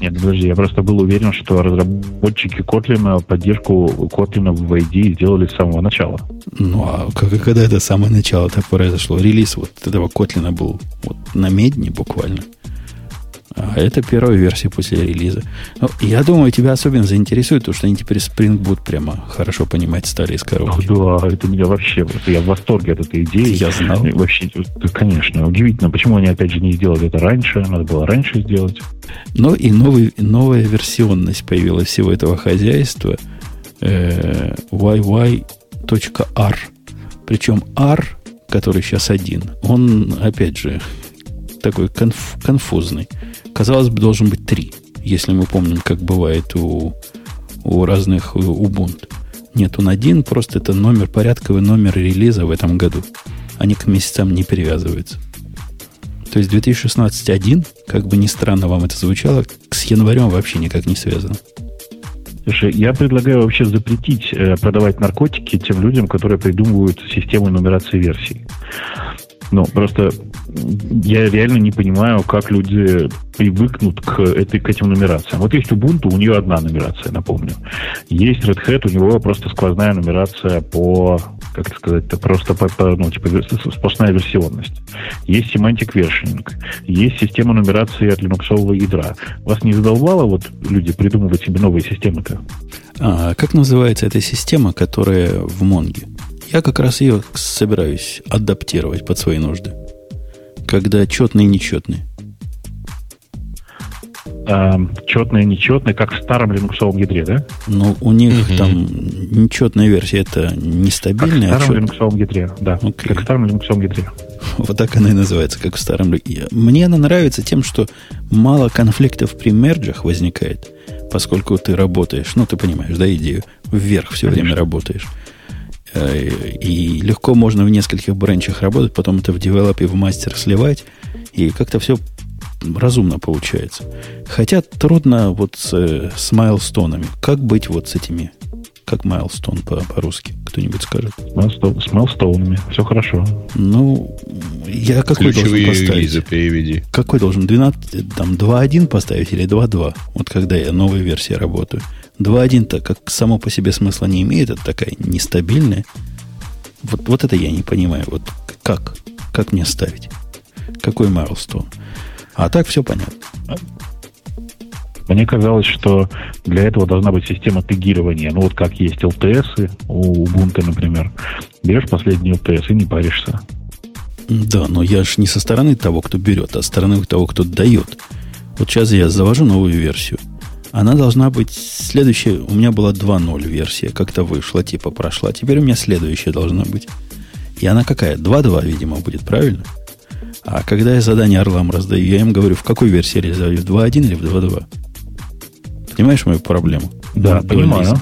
Нет, подожди, я просто был уверен, что разработчики Kotlin поддержку Kotlin в ID сделали с самого начала. Ну, а как, когда это самое начало так произошло? Релиз вот этого Kotlin был вот на медне буквально. А это первая версия после релиза. Ну, я думаю, тебя особенно заинтересует, то, что они теперь Spring Boot прямо хорошо понимать стали из коробки. да, это меня вообще... Я в восторге от этой идеи. Я знал. Вообще, конечно. Удивительно, почему они опять же не сделали это раньше. Надо было раньше сделать. Ну и новый, новая версионность появилась всего этого хозяйства. Э, yy.r. Причем R, который сейчас один, он, опять же, такой конф, конфузный. Казалось бы, должен быть три, если мы помним, как бывает у, у разных Ubuntu. Нет, он один, просто это номер, порядковый номер релиза в этом году. Они к месяцам не привязываются. То есть 2016.1, как бы ни странно вам это звучало, с январем вообще никак не связано. Слушай, я предлагаю вообще запретить э, продавать наркотики тем людям, которые придумывают систему нумерации версий. Ну, просто я реально не понимаю, как люди привыкнут к, этой, к этим нумерациям. Вот есть Ubuntu, у нее одна нумерация, напомню. Есть Red Hat, у него просто сквозная нумерация по, как это сказать, это просто по, по, ну, типа сплошная версионность. Есть semantic versioning, есть система нумерации от линуксового ядра. Вас не задолбало вот люди придумывать себе новые системы-то? А как называется эта система, которая в Монге? Я как раз ее собираюсь адаптировать под свои нужды. Когда четный и нечетный. А, четный и нечетный, как в старом линуксовом ядре, да? Ну, у них угу. там нечетная версия, это нестабильная. Как в старом а линуксовом ядре, да. Okay. Как в старом линуксовом ядре. Вот так она и называется, как в старом. Мне она нравится тем, что мало конфликтов при мерджах возникает, поскольку ты работаешь, ну, ты понимаешь, да, идею, вверх все Конечно. время работаешь. Э, и легко можно в нескольких бренчах работать, потом это в девелопе, в мастер сливать, и как-то все разумно получается. Хотя трудно вот с, с майлстонами. Как быть вот с этими? Как майлстон по- по-русски? Кто-нибудь скажет? С майлстоунами. Все хорошо. Ну, я какой Ключевые должен поставить? переведи. Какой должен? 12, там 2.1 поставить или 2.2? Вот когда я новой версии работаю. 2.1-то как само по себе смысла не имеет, это такая нестабильная. Вот, вот это я не понимаю. Вот как? Как мне ставить? Какой Майлстон? А так все понятно. Мне казалось, что для этого должна быть система тегирования. Ну, вот как есть LTS у Ubuntu, например. Берешь последний LTS и не паришься. Да, но я же не со стороны того, кто берет, а со стороны того, кто дает. Вот сейчас я завожу новую версию. Она должна быть следующая. У меня была 2.0 версия, как-то вышла, типа прошла. Теперь у меня следующая должна быть. И она какая? 2.2, видимо, будет, правильно? А когда я задание орлам раздаю, я им говорю, в какой версии реализовали, в 2.1 или в 2.2? Понимаешь мою проблему? Да, да понимаю.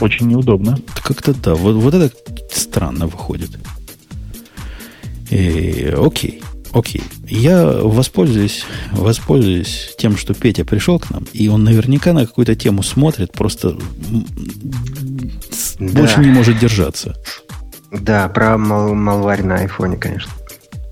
Очень неудобно. Как-то да. Вот, вот это странно выходит. И, окей. Окей. Я воспользуюсь, воспользуюсь тем, что Петя пришел к нам, и он наверняка на какую-то тему смотрит, просто да. больше не может держаться. Да, про мал малварь на айфоне, конечно.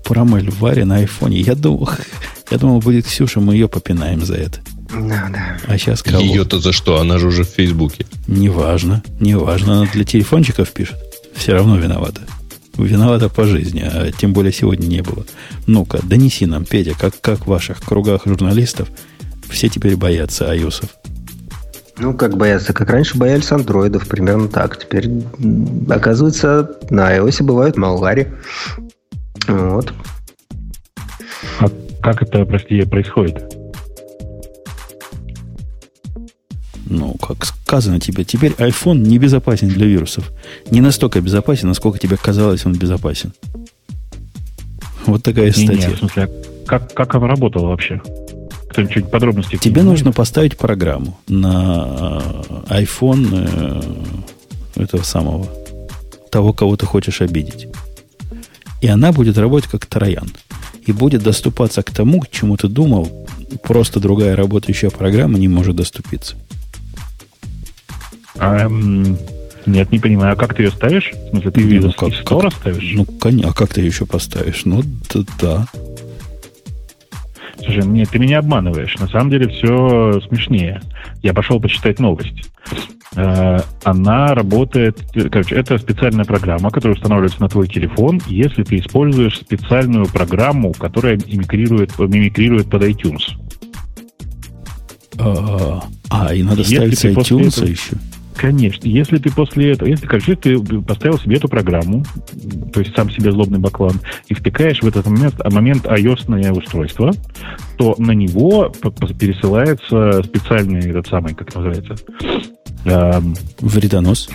Про малварь на айфоне. Я думал, я думал, будет Ксюша, мы ее попинаем за это. Да, да. А сейчас кого? Ее-то за что? Она же уже в Фейсбуке. Неважно, неважно. Она для телефончиков пишет. Все равно виновата виновата по жизни, а тем более сегодня не было. Ну-ка, донеси нам, Петя, как, как в ваших кругах журналистов все теперь боятся айосов? Ну, как боятся, как раньше боялись андроидов, примерно так. Теперь, оказывается, на iOS бывают малвари. Вот. А как это, прости, происходит? Ну, как сказано тебе, теперь iPhone не безопасен для вирусов. Не настолько безопасен, насколько тебе казалось, он безопасен. Вот такая статья. Не, не, в смысле, а как, как она работала вообще? Кто-нибудь подробности? Тебе нужно поставить программу на э, iPhone э, этого самого, того, кого ты хочешь обидеть. И она будет работать как троян. И будет доступаться к тому, к чему ты думал, просто другая работающая программа не может доступиться. Эм, нет, не понимаю. А как ты ее ставишь? В смысле, ты ее ну, как, как, ставишь? Ну, конечно. А как ты ее еще поставишь? Ну, да. Слушай, мне, ты меня обманываешь. На самом деле все смешнее. Я пошел почитать новость. Э, она работает... Короче, это специальная программа, которая устанавливается на твой телефон, если ты используешь специальную программу, которая мимикрирует, мимикрирует под iTunes. А, а и надо если ставить iTunes этого... еще? Конечно. Если ты после этого, если, короче, ты поставил себе эту программу, то есть сам себе злобный баклан, и втыкаешь в этот момент, а момент iOS устройство, то на него пересылается специальный этот самый, как называется, эм, Вредонос.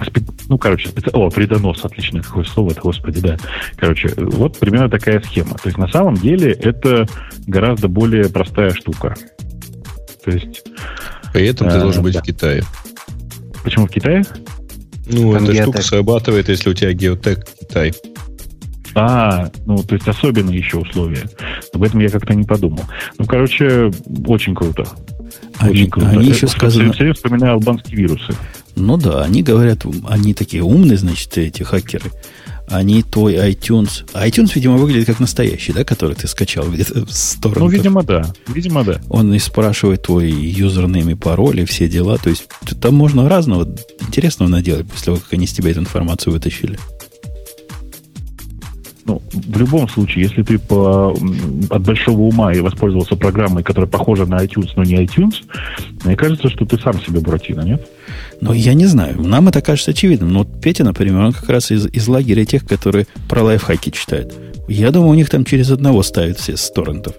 Ну, короче, специ... о, вредонос, отличное какое слово, это, господи, да. Короче, вот примерно такая схема. То есть, на самом деле, это гораздо более простая штука. То есть... При этом ты должен быть да. в Китае. Почему в Китае? Ну, Там эта геотек. штука срабатывает, если у тебя геотек Китай. А, ну, то есть особенные еще условия. Об этом я как-то не подумал. Ну, короче, очень круто. Они, они еще сказано... Я вспоминаю албанские вирусы. Ну да, они говорят, они такие умные, значит, эти хакеры они твой iTunes. iTunes, видимо, выглядит как настоящий, да, который ты скачал где-то в сторону. Ну, видимо, да. Видимо, да. Он и спрашивает твой юзернейм и пароль и все дела. То есть там можно разного интересного наделать после того, как они с тебя эту информацию вытащили. Ну, в любом случае, если ты по, от большого ума и воспользовался программой, которая похожа на iTunes, но не iTunes, мне кажется, что ты сам себе Буратино, нет? Ну, я не знаю. Нам это кажется очевидным. Но вот Петя, например, он как раз из, из лагеря тех, которые про лайфхаки читают. Я думаю, у них там через одного ставят все с торрентов.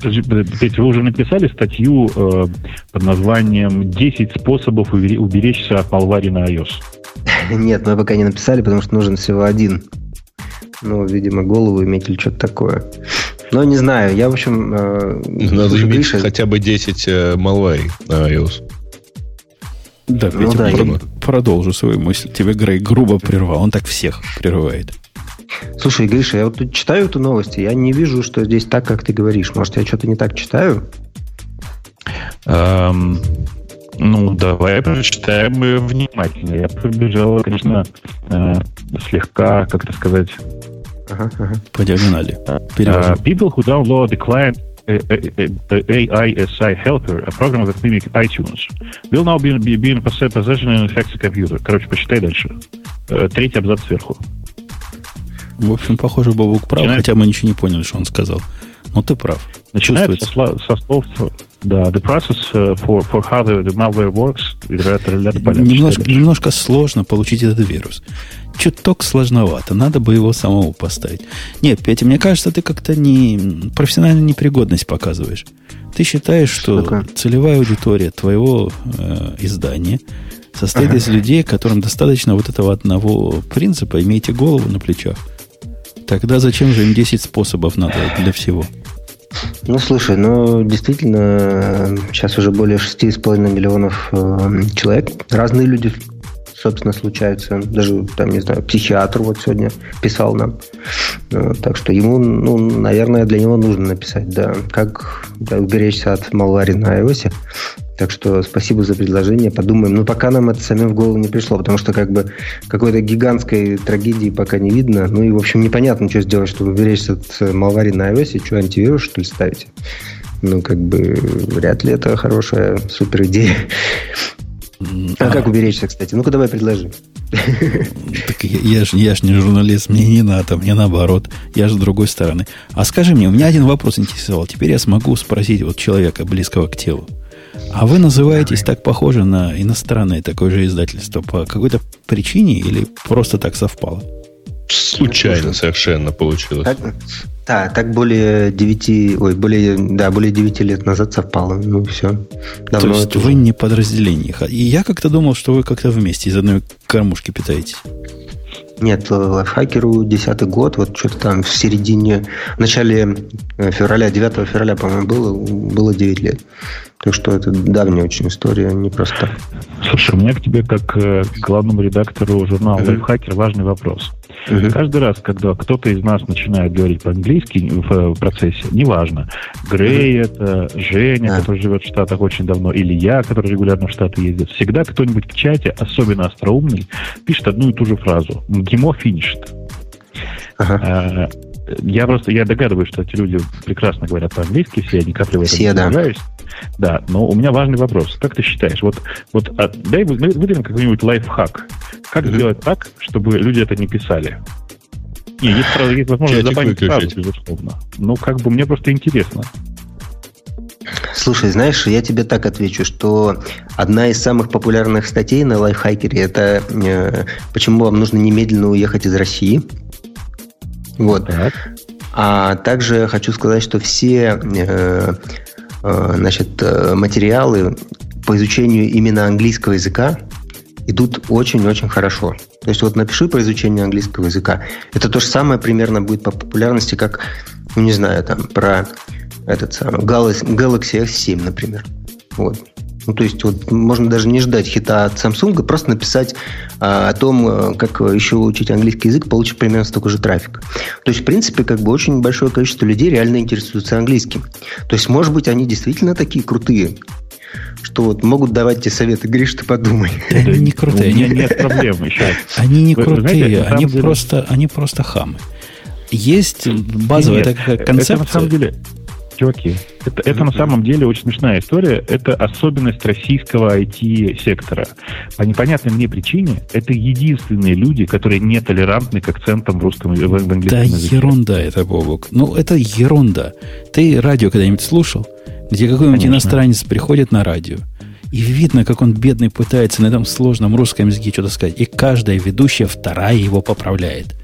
Петя, вы уже написали статью э, под названием «10 способов уберечься от малвари на iOS». Нет, мы пока не написали, потому что нужен всего один. Ну, видимо, голову иметь или что-то такое. Но не знаю, я, в общем... Э, Надо иметь Гриша... хотя бы 10 э, малварий на iOS. Да, ну, да, про- я... продолжу свою мысль. Тебе Грей грубо прервал. Он так всех прерывает. Слушай, Гриша, я вот тут читаю эту новость, я не вижу, что здесь так, как ты говоришь. Может, я что-то не так читаю? Эм, ну, давай прочитаем внимательно. Я пробежал, конечно, э, слегка, как это сказать... Ага, ага. По диагонали. Uh, people who download the client the AISI helper, a program that mimics iTunes, will now be, be, be in possession and affect the computer. Короче, почитай дальше. Третий абзац сверху. В общем, похоже, Бобук прав, Начинает... хотя мы ничего не поняли, что он сказал. Но ты прав. Начинается со, со слов да, the process for, for how the, the malware works. Немножко, немножко сложно получить этот вирус чуток сложновато. Надо бы его самому поставить. Нет, Петя, мне кажется, ты как-то не профессиональную непригодность показываешь. Ты считаешь, что, что целевая аудитория твоего э, издания состоит ага. из людей, которым достаточно вот этого одного принципа «имейте голову на плечах». Тогда зачем же им 10 способов надо для всего? Ну, слушай, ну, действительно, сейчас уже более 6,5 миллионов э, человек. Разные люди собственно, случается. Даже, там, не знаю, психиатр вот сегодня писал нам. Э, так что ему, ну, наверное, для него нужно написать, да, как да, уберечься от малвари на iOS. Так что спасибо за предложение, подумаем. Но пока нам это самим в голову не пришло, потому что как бы какой-то гигантской трагедии пока не видно. Ну и, в общем, непонятно, что сделать, чтобы уберечься от малвари на iOS. Что, антивирус, что ли, ставить? Ну, как бы, вряд ли это хорошая супер идея. А, а как уберечься, кстати? Ну-ка давай предложи. Так я, я, ж, я ж не журналист, мне не надо, мне наоборот. Я же с другой стороны. А скажи мне, у меня один вопрос интересовал. Теперь я смогу спросить вот человека, близкого к телу. А вы называетесь так похоже на иностранное такое же издательство по какой-то причине или просто так совпало? Случайно совершенно получилось. Так, да, так более 9, ой, более, да, более 9 лет назад совпало. Ну, все. Давно То есть вы не подразделение. И я как-то думал, что вы как-то вместе из одной кормушки питаетесь. Нет, лайфхакеру 10 год, вот что-то там в середине, в начале э, февраля, 9 февраля, по-моему, было, было 9 лет. Так что это давняя очень история, непроста. Слушай, у меня к тебе, как э, к главному редактору журнала mm-hmm. Лайфхакер, важный вопрос. Угу. Каждый раз, когда кто-то из нас начинает говорить по-английски в процессе, неважно, Грей угу. это, Женя, да. который живет в Штатах очень давно, или я, который регулярно в Штаты ездит, всегда кто-нибудь в чате, особенно остроумный, пишет одну и ту же фразу. ГИМО финишит. А, я просто я догадываюсь, что эти люди прекрасно говорят по-английски, все, я ни капли в этом все, не. Да. Да, но у меня важный вопрос. Как ты считаешь, вот, вот а, дай выделим какой-нибудь лайфхак. Как mm-hmm. сделать так, чтобы люди это не писали? Не, есть, правда, есть возможность забанить сразу, безусловно. Но как бы мне просто интересно. Слушай, знаешь, я тебе так отвечу, что одна из самых популярных статей на лайфхакере это э, почему вам нужно немедленно уехать из России. Вот. Так. А также хочу сказать, что все э, э, значит, э, материалы по изучению именно английского языка идут очень-очень хорошо. То есть вот напиши по изучению английского языка. Это то же самое примерно будет по популярности, как, ну не знаю, там про этот самый Galaxy S7, например. Вот. Ну, то есть вот можно даже не ждать хита от Samsung, просто написать а, о том, э, как еще учить английский язык, получить примерно столько же трафика. То есть, в принципе, как бы очень большое количество людей реально интересуются английским. То есть, может быть, они действительно такие крутые, что вот могут давать тебе советы. Гриш, ты подумай. Они не крутые. У меня нет проблем еще. Они не крутые, они просто, они просто хамы. Есть базовая такая концепция. Это на самом деле, чуваки, это, это на самом деле очень смешная история. Это особенность российского IT-сектора. По непонятной мне причине, это единственные люди, которые не толерантны к акцентам в русском в английском да языке. ерунда это, Бобок. Ну, это ерунда. Ты радио когда-нибудь слушал? Где какой-нибудь Конечно. иностранец приходит на радио, и видно, как он бедный пытается на этом сложном русском языке что-то сказать. И каждая ведущая, вторая его поправляет.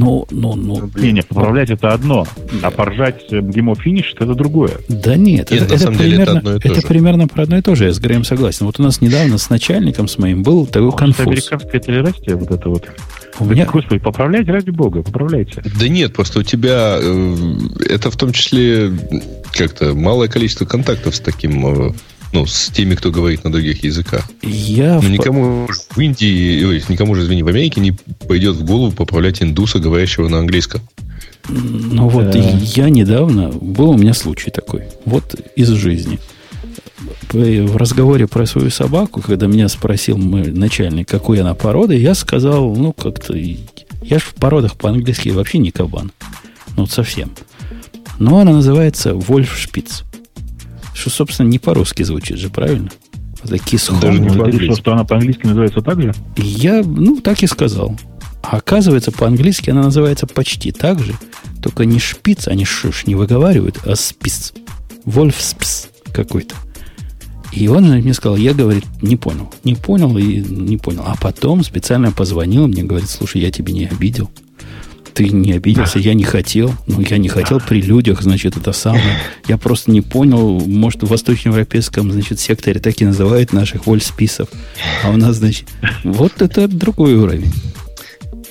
Ну, ну, ну. Не, не, поправлять это одно, а поржать Game of Finish это другое. Да нет, нет это, это, примерно, деле, это, это примерно про одно и то же, я с Греем согласен. Вот у нас недавно с начальником, с моим, был такой конфуз. Американское толерастие, вот это вот. У меня... Господи, поправляйте, ради бога, поправляйте. Да нет, просто у тебя э, это в том числе как-то малое количество контактов с таким э, ну, с теми, кто говорит на других языках. Я ну, никому в Индии, ой, никому же, извини, в Америке не пойдет в голову поправлять индуса, говорящего на английском. Ну вот, я недавно, был у меня случай такой, вот из жизни. В разговоре про свою собаку, когда меня спросил мой начальник, какой она породы, я сказал, ну, как-то, я же в породах по-английски вообще не кабан. Ну, совсем. Но она называется Вольф Шпиц. Что, собственно, не по-русски звучит же, правильно? Это Kiss Даже не по что она по-английски называется так же? Я, ну, так и сказал. А оказывается, по-английски она называется почти так же, только не шпиц, они шиш не выговаривают, а спис. Вольф спис какой-то. И он мне сказал, я, говорит, не понял. Не понял и не понял. А потом специально позвонил мне, говорит, слушай, я тебе не обидел. Ты не обиделся, я не хотел. Ну, я не хотел при людях, значит, это самое. Я просто не понял, может, в восточноевропейском, значит, секторе так и называют наших вольсписов. А у нас, значит, вот это другой уровень.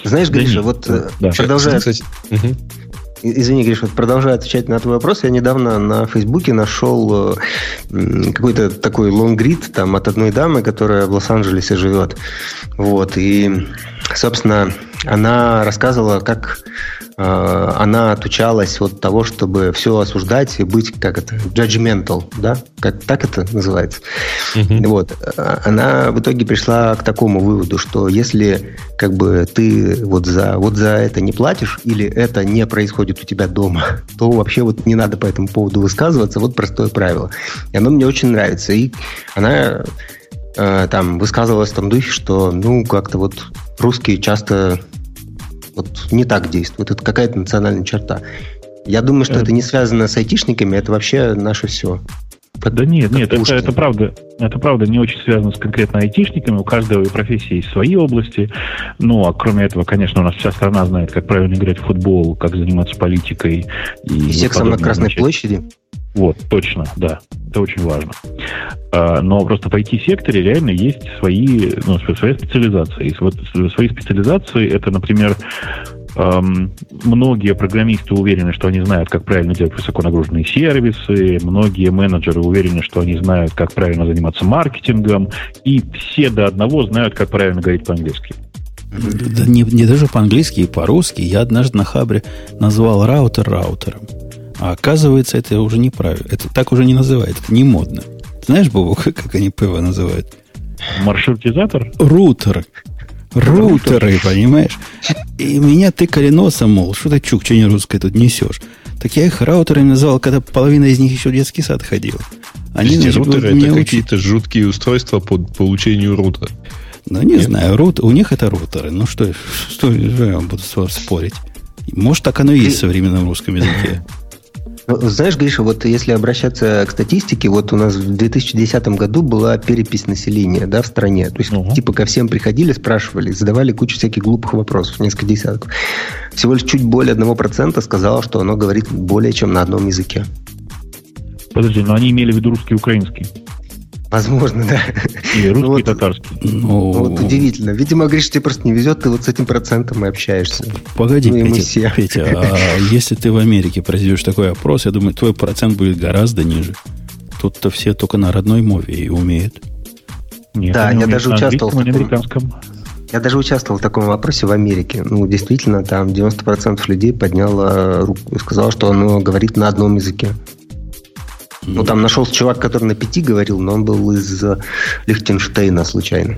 Знаешь, Гриша, вот э, да. продолжая... Угу. Извини, Гриш, вот продолжая отвечать на твой вопрос, я недавно на Фейсбуке нашел э, какой-то такой лонгрид там от одной дамы, которая в Лос-Анджелесе живет. Вот, и, собственно, она рассказывала, как э, она отучалась от того, чтобы все осуждать и быть, как это, judgmental, да? Как, так это называется. Mm-hmm. Вот. Она в итоге пришла к такому выводу, что если как бы ты вот за, вот за это не платишь или это не происходит у тебя дома, то вообще вот не надо по этому поводу высказываться. Вот простое правило. И оно мне очень нравится. И она э, там высказывалась в том духе, что ну как-то вот русские часто вот не так действуют. Это какая-то национальная черта. Я думаю, что это, это не связано с айтишниками, это вообще наше все. Как, да нет, нет, это, это правда, это правда не очень связано с конкретно айтишниками. У каждой профессии есть свои области. Ну, а кроме этого, конечно, у нас вся страна знает, как правильно играть в футбол, как заниматься политикой. И, и сексом на Красной значит. площади. Вот, точно, да. Это очень важно. А, но просто в IT-секторе реально есть свои, ну, своя специализация. И вот свои специализации это, например, эм, многие программисты уверены, что они знают, как правильно делать высоконагруженные сервисы, многие менеджеры уверены, что они знают, как правильно заниматься маркетингом, и все до одного знают, как правильно говорить по-английски. Да не, не даже по-английски, и по-русски. Я однажды на Хабре назвал раутер раутером. А оказывается, это уже неправильно. Это так уже не называют. Это не модно. Знаешь, Бобук, как они ПВ называют? Маршрутизатор? Рутер. Рутеры, понимаешь? И меня тыкали носом, мол, что ты, чувак, что не русское тут несешь? Так я их раутерами назвал, когда половина из них еще в детский сад ходила. Они, значит, рутеры это какие-то жуткие устройства по получению рута. Ну, не Нет? знаю, рут, у них это рутеры. Ну, что, что я вам буду спорить? Может, так оно и есть в современном русском языке. Знаешь, Гриша, вот если обращаться к статистике, вот у нас в 2010 году была перепись населения да, в стране. То есть, угу. типа, ко всем приходили, спрашивали, задавали кучу всяких глупых вопросов, несколько десятков. Всего лишь чуть более 1% сказало, что оно говорит более чем на одном языке. Подожди, но они имели в виду русский и украинский. Возможно, да. Или русский ну, вот, и татарский. Ну, вот удивительно. Видимо, говоришь, тебе просто не везет, ты вот с этим процентом и общаешься. Погоди, ну, Петя, все. Петя, а если ты в Америке произведешь такой опрос, я думаю, твой процент будет гораздо ниже. Тут-то все только на родной мове и умеют. Нет, да, я даже участвовал в таком... американском. Я даже участвовал в таком вопросе в Америке. Ну, действительно, там 90% людей подняло руку и сказал, что оно говорит на одном языке. Ну, там нашелся чувак, который на пяти говорил, но он был из э, Лихтенштейна случайно.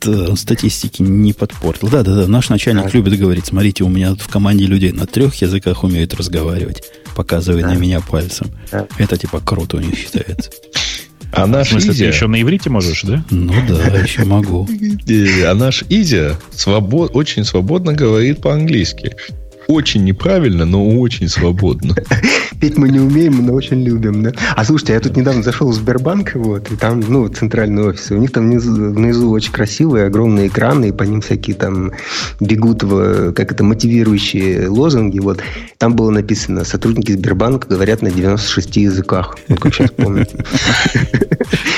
Да, он статистики не подпортил. Да, да, да. Наш начальник да. любит говорить, смотрите, у меня в команде людей на трех языках умеют разговаривать, показывая да. на меня пальцем. Да. Это типа круто у них считается. А наш в смысле, Изя... ты еще на иврите можешь, да? Ну да, еще могу. А наш Изя свобод... очень свободно говорит по-английски. Очень неправильно, но очень свободно. Петь мы не умеем, но очень любим, да? А слушайте, я тут недавно зашел в Сбербанк, вот, и там, ну, центральный офис, у них там внизу, внизу очень красивые, огромные экраны, и по ним всякие там бегут, в, как это, мотивирующие лозунги, вот. Там было написано, сотрудники Сбербанка говорят на 96 языках, вот как сейчас помню.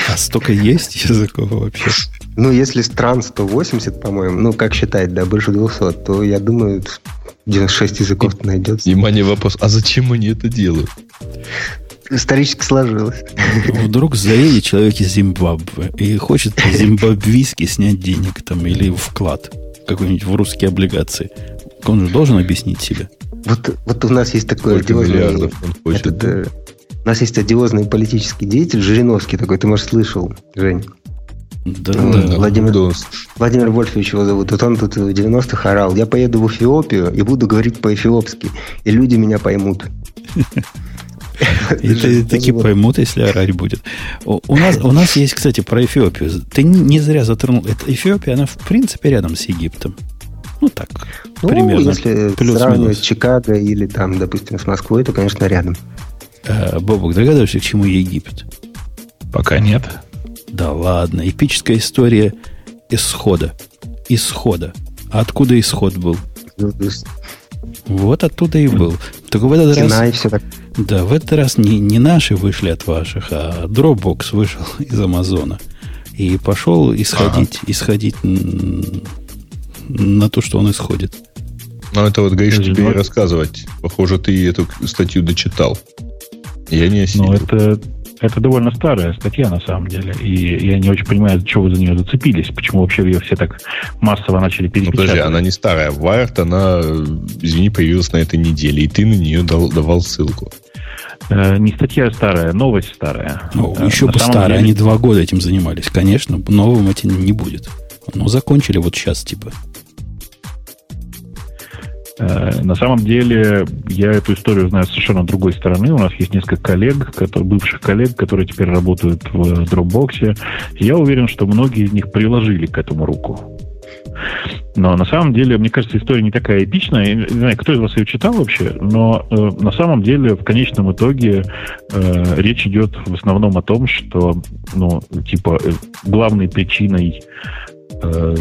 А столько есть языков вообще? Ну, если стран 180, по-моему, ну, как считать, да, больше 200, то я думаю, 96 языков найдется. Внимание, вопрос. А зачем они это делают? Исторически сложилось. Вдруг заедет человек из Зимбабве и хочет зимбабвийски снять денег там или вклад какой-нибудь в русские облигации. Он же должен объяснить себе. Вот, вот у нас есть такой одиозный... Этот, э, у нас есть одиозный политический деятель Жириновский такой, ты, может, слышал, Жень? Да, да, Владимир, да. Владимир Вольфович его зовут. Вот он тут в 90-х орал. Я поеду в Эфиопию и буду говорить по-эфиопски. И люди меня поймут. И таки поймут, если орать будет. У нас, у нас есть, кстати, про Эфиопию. Ты не зря затронул. Это Эфиопия, она в принципе рядом с Египтом. Ну так, ну, примерно. Если сравнивать с Чикаго или там, допустим, с Москвой, то, конечно, рядом. А, Бобок, догадываешься, к чему Египет? Пока нет. Да ладно, эпическая история исхода. Исхода. А откуда исход был? Вот оттуда и был. Только в этот Стена раз... И все так. Да, в этот раз не, не наши вышли от ваших, а Dropbox вышел из Амазона. И пошел исходить, ага. исходить на то, что он исходит. Ну, это вот, говоришь, тебе не рассказывать. Похоже, ты эту статью дочитал. Я не осилил. Ну, это это довольно старая статья, на самом деле. И я не очень понимаю, чего вы за нее зацепились, почему вообще ее все так массово начали перепечатывать. Ну, подожди, она не старая. Wired, она, извини, появилась на этой неделе, и ты на нее дал, давал ссылку. Э, не статья старая, новость старая. Ну, э, еще бы старая, деле... они два года этим занимались. Конечно, новым этим не будет. Но закончили вот сейчас, типа. Э, на самом деле, я эту историю знаю совершенно другой стороны. У нас есть несколько коллег, которые, бывших коллег, которые теперь работают в Dropbox. я уверен, что многие из них приложили к этому руку. Но на самом деле, мне кажется, история не такая эпичная. Я не знаю, кто из вас ее читал вообще, но э, на самом деле в конечном итоге э, речь идет в основном о том, что, ну, типа, э, главной причиной э,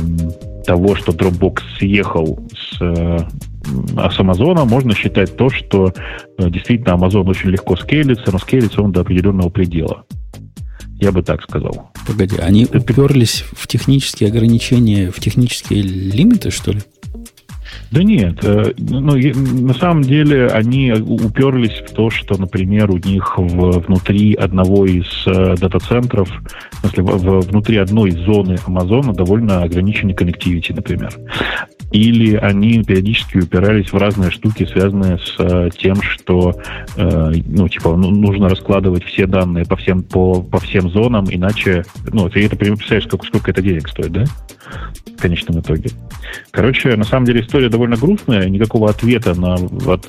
того, что Dropbox съехал с э, а с Амазона можно считать то, что э, действительно Amazon очень легко скейлится, но скейлится он до определенного предела. Я бы так сказал. Погоди, они уперлись в технические ограничения, в технические лимиты, что ли? Да нет, э, ну, на самом деле они уперлись в то, что, например, у них в, внутри одного из э, дата-центров, в смысле, в, внутри одной зоны Амазона довольно ограниченный коннективити, например. Или они периодически упирались в разные штуки, связанные с э, тем, что, ну, типа, ну, нужно раскладывать все данные по всем, по, по всем зонам, иначе, ну, ты это представляешь, сколько, сколько это денег стоит, да? В конечном итоге. Короче, на самом деле история довольно грустная, никакого ответа на,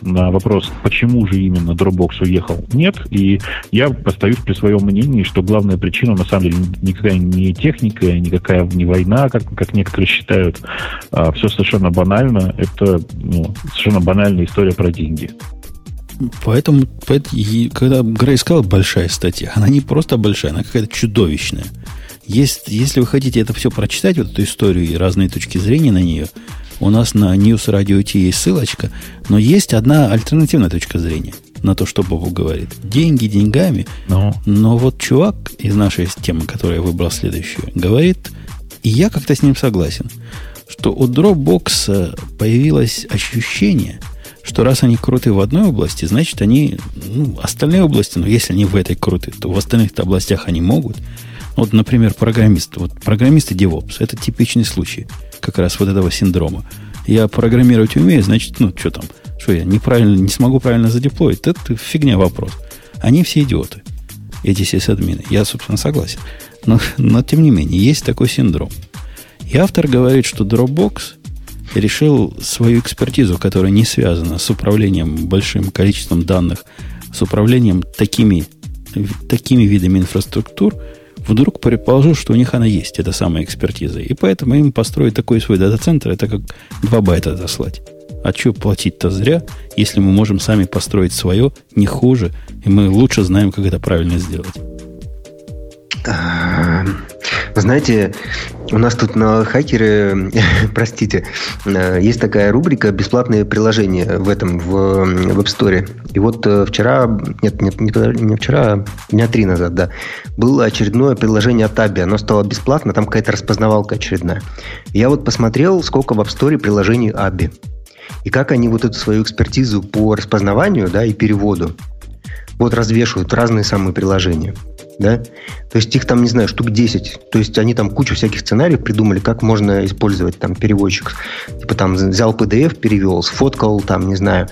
на вопрос, почему же именно Dropbox уехал, нет. И я остаюсь при своем мнении, что главная причина на самом деле никакая не техника, никакая не война, как, как некоторые считают. А все совершенно банально. Это ну, совершенно банальная история про деньги. Поэтому, поэтому когда Грей сказал большая статья, она не просто большая, она какая-то чудовищная. Есть, если вы хотите это все прочитать, вот эту историю и разные точки зрения на нее, у нас на News Radio T есть ссылочка, но есть одна альтернативная точка зрения на то, что Бобу говорит. Деньги деньгами, но, но вот чувак из нашей темы, которую я выбрал следующую, говорит, и я как-то с ним согласен, что у Dropbox появилось ощущение, что раз они круты в одной области, значит они, ну, остальные области, ну, если они в этой круты, то в остальных областях они могут. Вот, например, программист. Вот программисты DevOps. Это типичный случай как раз вот этого синдрома. Я программировать умею, значит, ну, что там, что я неправильно, не смогу правильно задеплоить, это фигня вопрос. Они все идиоты. эти сисадмины. Я, собственно, согласен. Но, но, тем не менее, есть такой синдром. И автор говорит, что Dropbox решил свою экспертизу, которая не связана с управлением большим количеством данных, с управлением такими, такими видами инфраструктур, вдруг предположил, что у них она есть, эта самая экспертиза. И поэтому им построить такой свой дата-центр, это как 2 байта дослать. А что платить-то зря, если мы можем сами построить свое, не хуже, и мы лучше знаем, как это правильно сделать? Вы знаете, у нас тут на хакеры, простите, э, есть такая рубрика «Бесплатные приложения» в этом, в Web Store. И вот э, вчера, нет, нет, не, не вчера, а дня три назад, да, было очередное приложение от Аби. Оно стало бесплатно, там какая-то распознавалка очередная. Я вот посмотрел, сколько в App Store приложений Аби. И как они вот эту свою экспертизу по распознаванию да, и переводу вот развешивают разные самые приложения да? То есть их там, не знаю, штук 10. То есть они там кучу всяких сценариев придумали, как можно использовать там переводчик. Типа там взял PDF, перевел, сфоткал там, не знаю,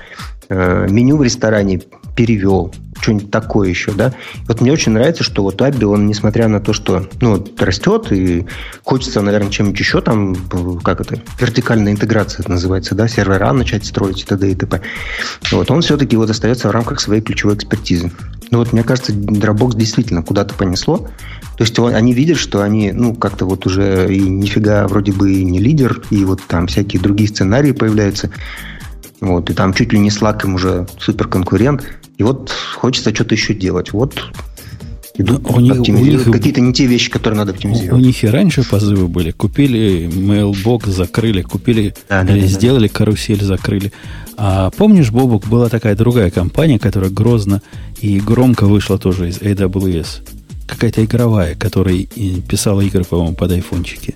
э, меню в ресторане перевел, что-нибудь такое еще, да. Вот мне очень нравится, что вот Абби, он, несмотря на то, что, ну, растет, и хочется, наверное, чем-нибудь еще там, как это, вертикальная интеграция это называется, да, сервера начать строить и т.д. и т.п. Вот, он все-таки вот остается в рамках своей ключевой экспертизы. Ну, вот, мне кажется, Dropbox действительно куда-то понесло. То есть они видят, что они, ну, как-то вот уже и нифига вроде бы и не лидер, и вот там всякие другие сценарии появляются. Вот, и там чуть ли не Slack им уже супер конкурент. И вот хочется что-то еще делать. Вот идут у них, у них какие-то не те вещи, которые надо оптимизировать. У, у них и раньше позывы были. Купили Mailbox, закрыли. Купили, да, да, сделали да, да. карусель, закрыли. А помнишь, Бобук, была такая другая компания, которая грозно и громко вышла тоже из AWS. Какая-то игровая, которая писала игры, по-моему, под айфончики.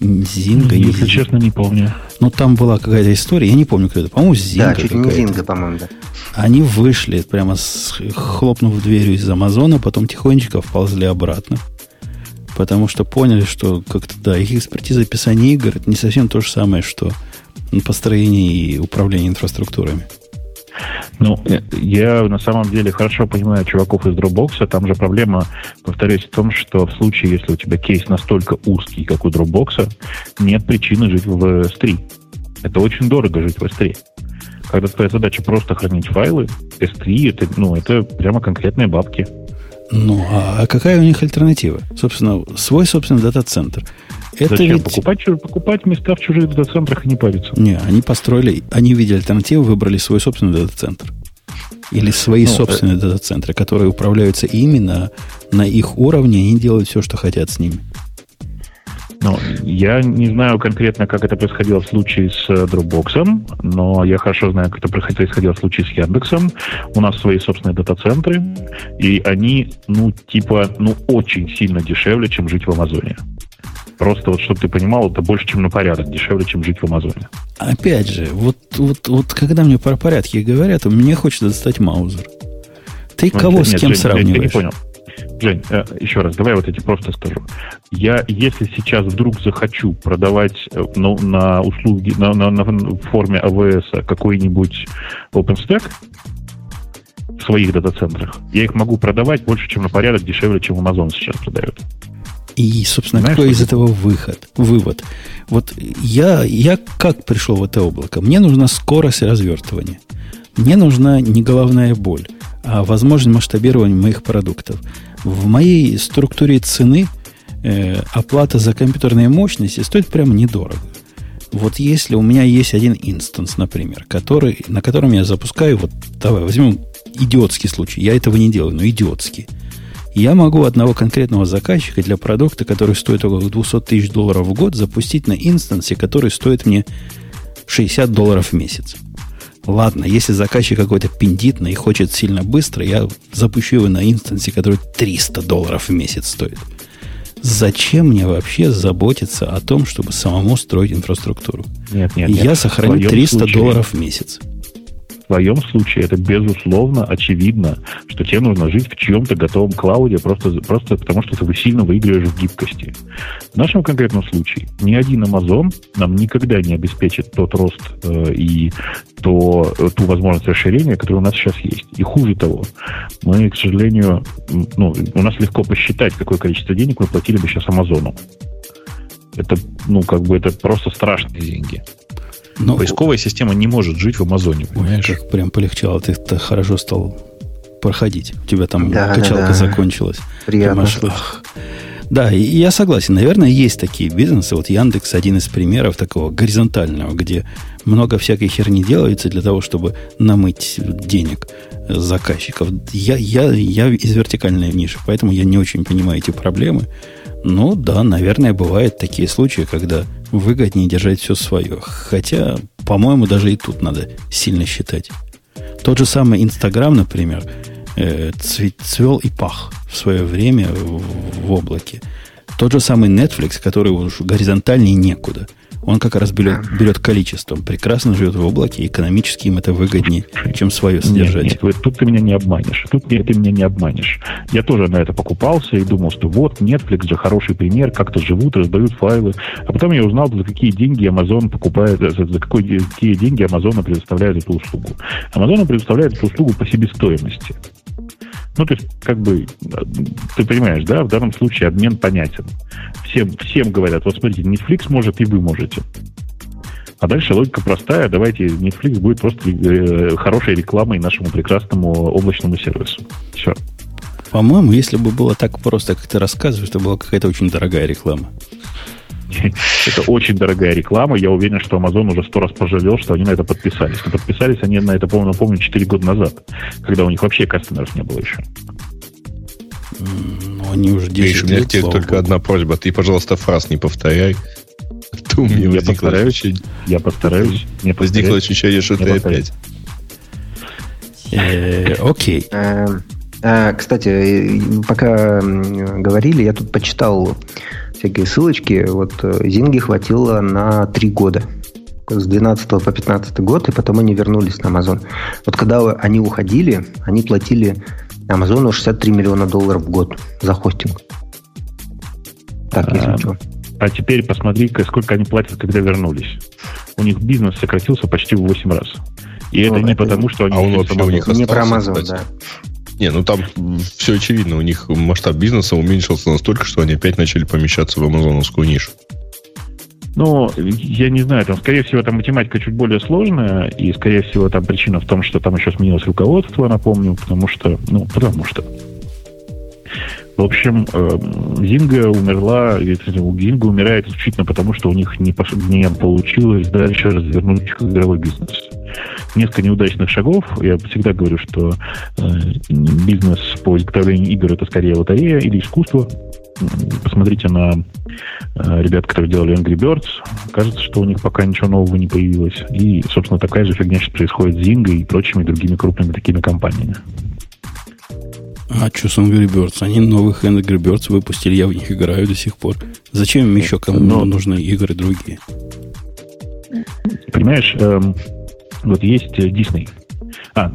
Зинга? Если не честно, не помню. Ну, там была какая-то история, я не помню, кто это. По-моему, Зинга. Да, чуть не Зинга, по-моему, да. Они вышли, прямо с, хлопнув дверью из Амазона, потом тихонечко вползли обратно. Потому что поняли, что как-то, да, их экспертиза описания игр это не совсем то же самое, что построение и управление инфраструктурами. Ну, э, я на самом деле хорошо понимаю чуваков из Dropbox. Там же проблема, повторюсь, в том, что в случае, если у тебя кейс настолько узкий, как у Dropbox, нет причины жить в S3. Это очень дорого жить в S3. Когда твоя задача просто хранить файлы, S3 это, ну, это прямо конкретные бабки. Ну, а, какая у них альтернатива? Собственно, свой собственный дата-центр. Это Зачем ведь... покупать, покупать места в чужих дата-центрах и не париться? Не, они построили, они видели альтернативу, выбрали свой собственный дата-центр. Или свои ну, собственные э... дата-центры, которые управляются именно на их уровне, и они делают все, что хотят с ними. Ну, я не знаю конкретно, как это происходило в случае с э, Dropbox, но я хорошо знаю, как это происходило в случае с Яндексом. У нас свои собственные дата-центры, и они, ну, типа, ну, очень сильно дешевле, чем жить в Амазоне. Просто вот, чтобы ты понимал, это больше, чем на порядок, дешевле, чем жить в Амазоне. Опять же, вот, вот, вот когда мне про порядки говорят, мне хочется достать Маузер. Ты ну, кого нет, с кем Жень, сравниваешь? Я не понял. Жень, э, еще раз, давай вот эти просто скажу. Я, если сейчас вдруг захочу продавать ну, на услуги, на, на, на форме AWS какой-нибудь OpenStack в своих дата-центрах, я их могу продавать больше, чем на порядок дешевле, чем Amazon сейчас продает. И, собственно, Знаешь, какой из этого выход, вывод? Вот я, я как пришел в это облако? Мне нужна скорость развертывания. Мне нужна не головная боль, а возможность масштабирования моих продуктов. В моей структуре цены э, оплата за компьютерные мощности стоит прямо недорого. Вот если у меня есть один инстанс, например, который, на котором я запускаю, вот давай возьмем идиотский случай, я этого не делаю, но идиотский – я могу одного конкретного заказчика для продукта, который стоит около 200 тысяч долларов в год, запустить на инстансе, который стоит мне 60 долларов в месяц. Ладно, если заказчик какой-то пиндитный и хочет сильно быстро, я запущу его на инстансе, который 300 долларов в месяц стоит. Зачем мне вообще заботиться о том, чтобы самому строить инфраструктуру? Нет, нет, я нет. сохраню 300 случае... долларов в месяц твоем случае это безусловно очевидно, что тебе нужно жить в чьем-то готовом клауде просто, просто потому, что ты сильно выигрываешь в гибкости. В нашем конкретном случае ни один Amazon нам никогда не обеспечит тот рост э, и то, ту возможность расширения, которая у нас сейчас есть. И хуже того, мы, к сожалению, ну, у нас легко посчитать, какое количество денег мы платили бы сейчас Амазону. Это, ну, как бы это просто страшные деньги. Но... Поисковая система не может жить в Амазоне, понимаешь? Ой, как прям полегчало. Ты, ты хорошо стал проходить. У тебя там да, качалка да, да. закончилась. Приятно. Да, и я согласен. Наверное, есть такие бизнесы. Вот Яндекс один из примеров такого горизонтального, где много всякой херни делается для того, чтобы намыть денег заказчиков. Я, я, я из вертикальной ниши, поэтому я не очень понимаю эти проблемы. Ну да, наверное, бывают такие случаи, когда выгоднее держать все свое. Хотя, по-моему, даже и тут надо сильно считать. Тот же самый Инстаграм, например, э, цвел и пах в свое время в, в облаке. Тот же самый Netflix, который уж горизонтальнее некуда – он как раз берет, берет количеством. Прекрасно живет в облаке, экономически им это выгоднее, чем свое содержать. Нет, нет, тут ты меня не обманешь. Тут ты меня не обманешь. Я тоже на это покупался и думал, что вот Netflix же хороший пример, как-то живут, раздают файлы. А потом я узнал, за какие деньги Amazon покупает, за, какие деньги Amazon предоставляет эту услугу. Amazon предоставляет эту услугу по себестоимости. Ну, то есть, как бы, ты понимаешь, да, в данном случае обмен понятен. Всем, всем говорят, вот смотрите, Netflix может, и вы можете. А дальше логика простая. Давайте Netflix будет просто э, хорошей рекламой нашему прекрасному облачному сервису. Все. По-моему, если бы было так просто, как ты рассказываешь, то была какая-то очень дорогая реклама. Это очень дорогая реклама. Я уверен, что Amazon уже сто раз пожалел, что они на это подписались. Но подписались они на это, помню, напомню, 4 года назад, когда у них вообще кастомеров не было еще. Ну, они уже 10 Видишь, у меня теперь только Богу. одна просьба. Ты, пожалуйста, фраз не повторяй. Ты у меня я постараюсь. Я постараюсь. Не возникло ощущение, что ты опять. Э, окей. Эм, а, кстати, пока говорили, я тут почитал всякие ссылочки. Вот э, Зинги хватило на три года. С 12 по 15 год, и потом они вернулись на Amazon. Вот когда они уходили, они платили Амазону 63 миллиона долларов в год за хостинг. Так, если а, что. А теперь посмотри, сколько они платят, когда вернулись. У них бизнес сократился почти в 8 раз. И ну, это не это... потому, что они... А он вообще у них Не про Amazon, да. Не, ну там все очевидно. У них масштаб бизнеса уменьшился настолько, что они опять начали помещаться в амазоновскую нишу. Ну, я не знаю, там, скорее всего, там математика чуть более сложная, и, скорее всего, там причина в том, что там еще сменилось руководство, напомню, потому что, ну, потому что. В общем, э, Зинга умерла, Зинга умирает исключительно потому, что у них не, не получилось дальше развернуть игровой бизнес. Несколько неудачных шагов. Я всегда говорю, что э, бизнес по изготовлению игр это скорее лотерея или искусство. Посмотрите на э, ребят, которые делали Angry Birds. Кажется, что у них пока ничего нового не появилось. И, собственно, такая же фигня сейчас происходит с Zynga и прочими другими крупными такими компаниями. А что с Angry Birds? Они новых Angry Birds выпустили, я в них играю до сих пор. Зачем им еще кому Но... нужны игры другие? Понимаешь, эм, вот есть Disney. А,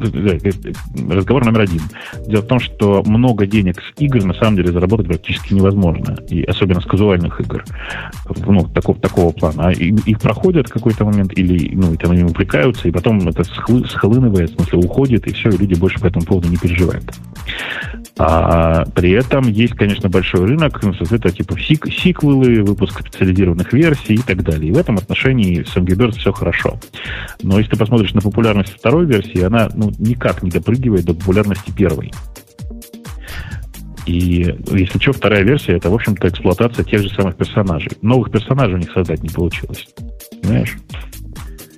разговор номер один. Дело в том, что много денег с игр на самом деле заработать практически невозможно. И особенно с казуальных игр. Ну, такого, такого плана. А их проходят какой-то момент, или ну, и там они увлекаются, и потом это схлынывает, в смысле уходит, и все, и люди больше по этому поводу не переживают. А при этом есть, конечно, большой рынок, ну, это типа сик сиквелы, выпуск специализированных версий и так далее. И в этом отношении с Angry все хорошо. Но если ты посмотришь на популярность второй версии, она ну, никак не допрыгивает до популярности первой. И если что, вторая версия это, в общем-то, эксплуатация тех же самых персонажей. Новых персонажей у них создать не получилось. Понимаешь?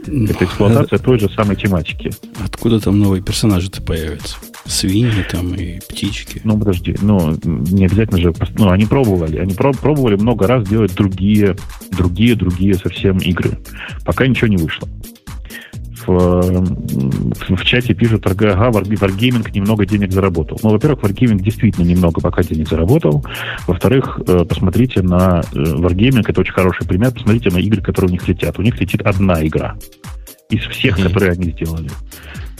Это эксплуатация той же самой тематики. Откуда там новые персонажи-то появятся? Свиньи там и птички. Ну, подожди, ну, не обязательно же... Ну, они пробовали. Они пробовали много раз делать другие, другие, другие совсем игры. Пока ничего не вышло в, в чате пишут, ага, Wargaming немного денег заработал. Ну, во-первых, Wargaming действительно немного пока денег заработал. Во-вторых, э, посмотрите на э, Wargaming, это очень хороший пример, посмотрите на игры, которые у них летят. У них летит одна игра из всех, mm-hmm. которые они сделали.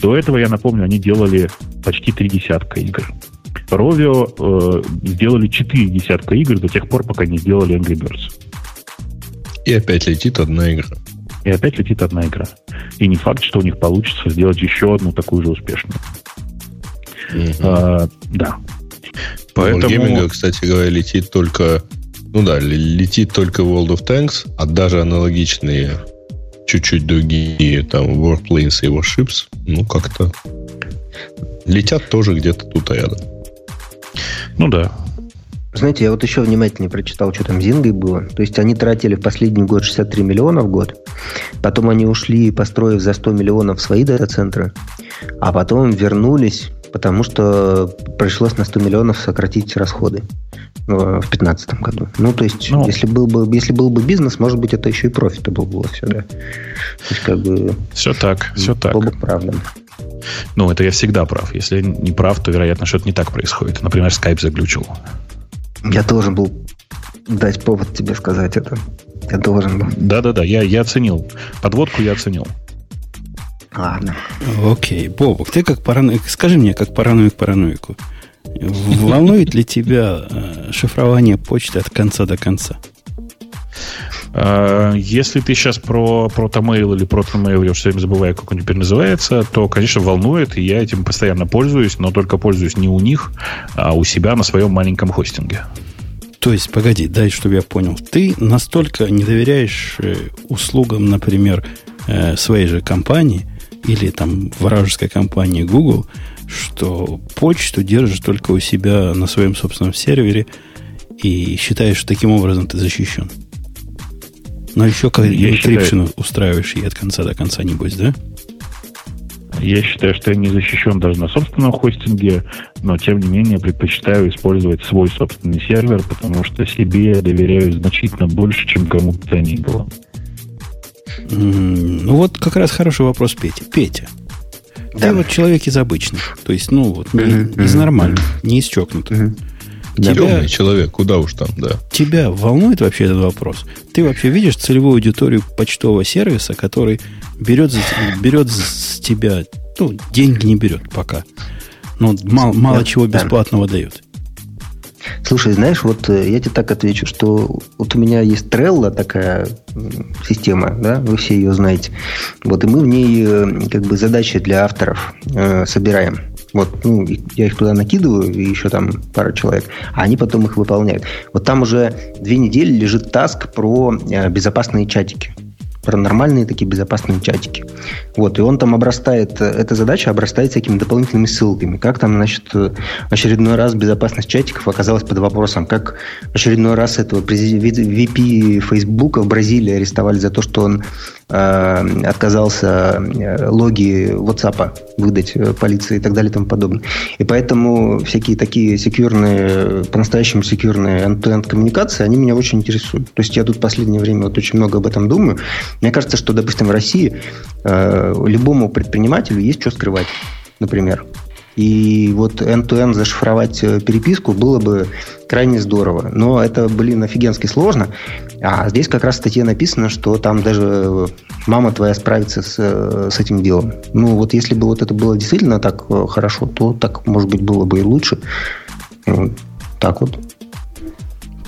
До этого, я напомню, они делали почти три десятка игр. Rovio э, сделали четыре десятка игр до тех пор, пока не сделали Angry Birds. И опять летит одна игра. И опять летит одна игра. И не факт, что у них получится сделать еще одну такую же успешную. Угу. А, да. Поэтому... Гейминга, кстати говоря, летит только... Ну да, летит только World of Tanks, а даже аналогичные чуть-чуть другие, там, Warplanes и Warships, ну, как-то летят тоже где-то тут рядом. Ну да. Знаете, я вот еще внимательнее прочитал, что там Зингой было. То есть они тратили в последний год 63 миллиона в год. Потом они ушли, построив за 100 миллионов свои дата-центры. А потом вернулись, потому что пришлось на 100 миллионов сократить расходы э, в 2015 году. Ну, то есть, ну, если, был бы, если был бы бизнес, может быть, это еще и профита было все, да. То есть, как бы... Все так, все так. Было бы правда. Ну, это я всегда прав. Если не прав, то, вероятно, что-то не так происходит. Например, Skype заглючил. Я должен был дать повод тебе сказать это. Я должен был. Да-да-да, я, я оценил. Подводку я оценил. Ладно. Окей. Бобок, ты как параноик... Скажи мне, как параноик параноику. Волнует ли тебя э, шифрование почты от конца до конца? А, если ты сейчас про протомейл или протомейл, я все время забываю, как он теперь называется, то, конечно, волнует, и я этим постоянно пользуюсь, но только пользуюсь не у них, а у себя на своем маленьком хостинге. То есть, погоди, дай, чтобы я понял. Ты настолько не доверяешь э, услугам, например, э, своей же компании или там вражеской компании Google, что почту держишь только у себя на своем собственном сервере и считаешь, что таким образом ты защищен. Но еще как энкрипшн устраиваешь и от конца до конца, небось, да? Я считаю, что я не защищен даже на собственном хостинге, но тем не менее предпочитаю использовать свой собственный сервер, потому что себе я доверяю значительно больше, чем кому бы то ни было. Ну вот как раз хороший вопрос Петя. Петя, да. ты вот человек из обычных, то есть, ну вот, не, из нормальных, не из чокнутых. Uh-huh. Тебя, Темный человек, куда уж там, да. Тебя волнует вообще этот вопрос? Ты вообще видишь целевую аудиторию почтового сервиса, который берет, берет с тебя, ну, деньги не берет пока, но мало, мало чего бесплатного дает. Слушай, знаешь, вот э, я тебе так отвечу, что вот у меня есть Trello такая система, да, вы все ее знаете. Вот и мы в ней э, как бы задачи для авторов э, собираем. Вот, ну, я их туда накидываю, и еще там пара человек, а они потом их выполняют. Вот там уже две недели лежит таск про э, безопасные чатики про нормальные такие безопасные чатики. Вот, и он там обрастает, эта задача обрастает всякими дополнительными ссылками. Как там, значит, очередной раз безопасность чатиков оказалась под вопросом, как очередной раз этого VP Facebook в Бразилии арестовали за то, что он э, отказался э, логи WhatsApp выдать э, полиции и так далее и тому подобное. И поэтому всякие такие секьюрные, по-настоящему секьюрные end-to-end коммуникации, они меня очень интересуют. То есть я тут в последнее время вот очень много об этом думаю. Мне кажется, что, допустим, в России э, любому предпринимателю есть что скрывать, например. И вот end-to-end зашифровать э, переписку было бы крайне здорово. Но это, блин, офигенски сложно. А здесь как раз в статье написано, что там даже мама твоя справится с, э, с этим делом. Ну, вот если бы вот это было действительно так э, хорошо, то так, может быть, было бы и лучше. Вот. Так вот.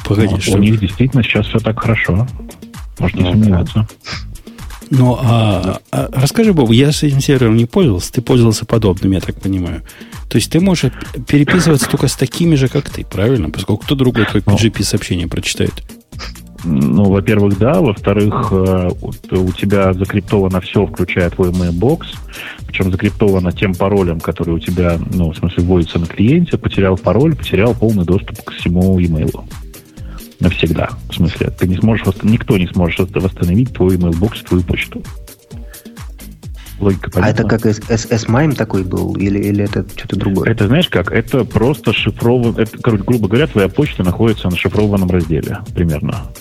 Погоди, ну, что... У них действительно сейчас все так хорошо. Можно не сомневаться. Ну, а, а расскажи, Боб, я с этим сервером не пользовался, ты пользовался подобным, я так понимаю. То есть ты можешь переписываться только с такими же, как ты, правильно? Поскольку кто другой твой PGP-сообщение прочитает. Ну, во-первых, да. Во-вторых, э, у тебя закриптовано все, включая твой mailbox. Причем закриптовано тем паролем, который у тебя, ну, в смысле, вводится на клиенте. Потерял пароль, потерял полный доступ к всему имейлу навсегда. В смысле, ты не сможешь, никто не сможет восстановить твой mailbox, твою почту. Логика понятна? А это как S-MIME такой был? Или, или это что-то другое? Это, знаешь как? Это просто шифрован... Это, грубо говоря, твоя почта находится на шифрованном разделе примерно.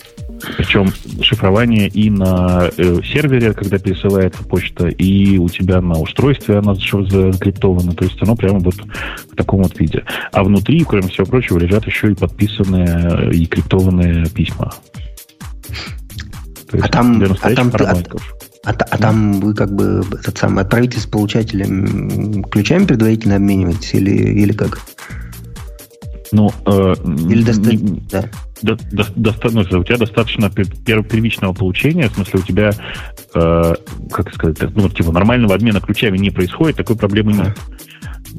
Причем шифрование и на э, сервере, когда пересылается почта, и у тебя на устройстве она закриптована. То есть оно прямо вот в таком вот виде. А внутри, кроме всего прочего, лежат еще и подписанные и криптованные письма. а там, а там, ты, а, А, а там вы как бы этот самый отправитель с получателем ключами предварительно обмениваетесь или, или как? Ну, э, или достаточно, да. До, до, до, ну, у тебя достаточно первичного получения, в смысле у тебя, э, как сказать, ну, типа нормального обмена ключами не происходит, такой проблемы нет.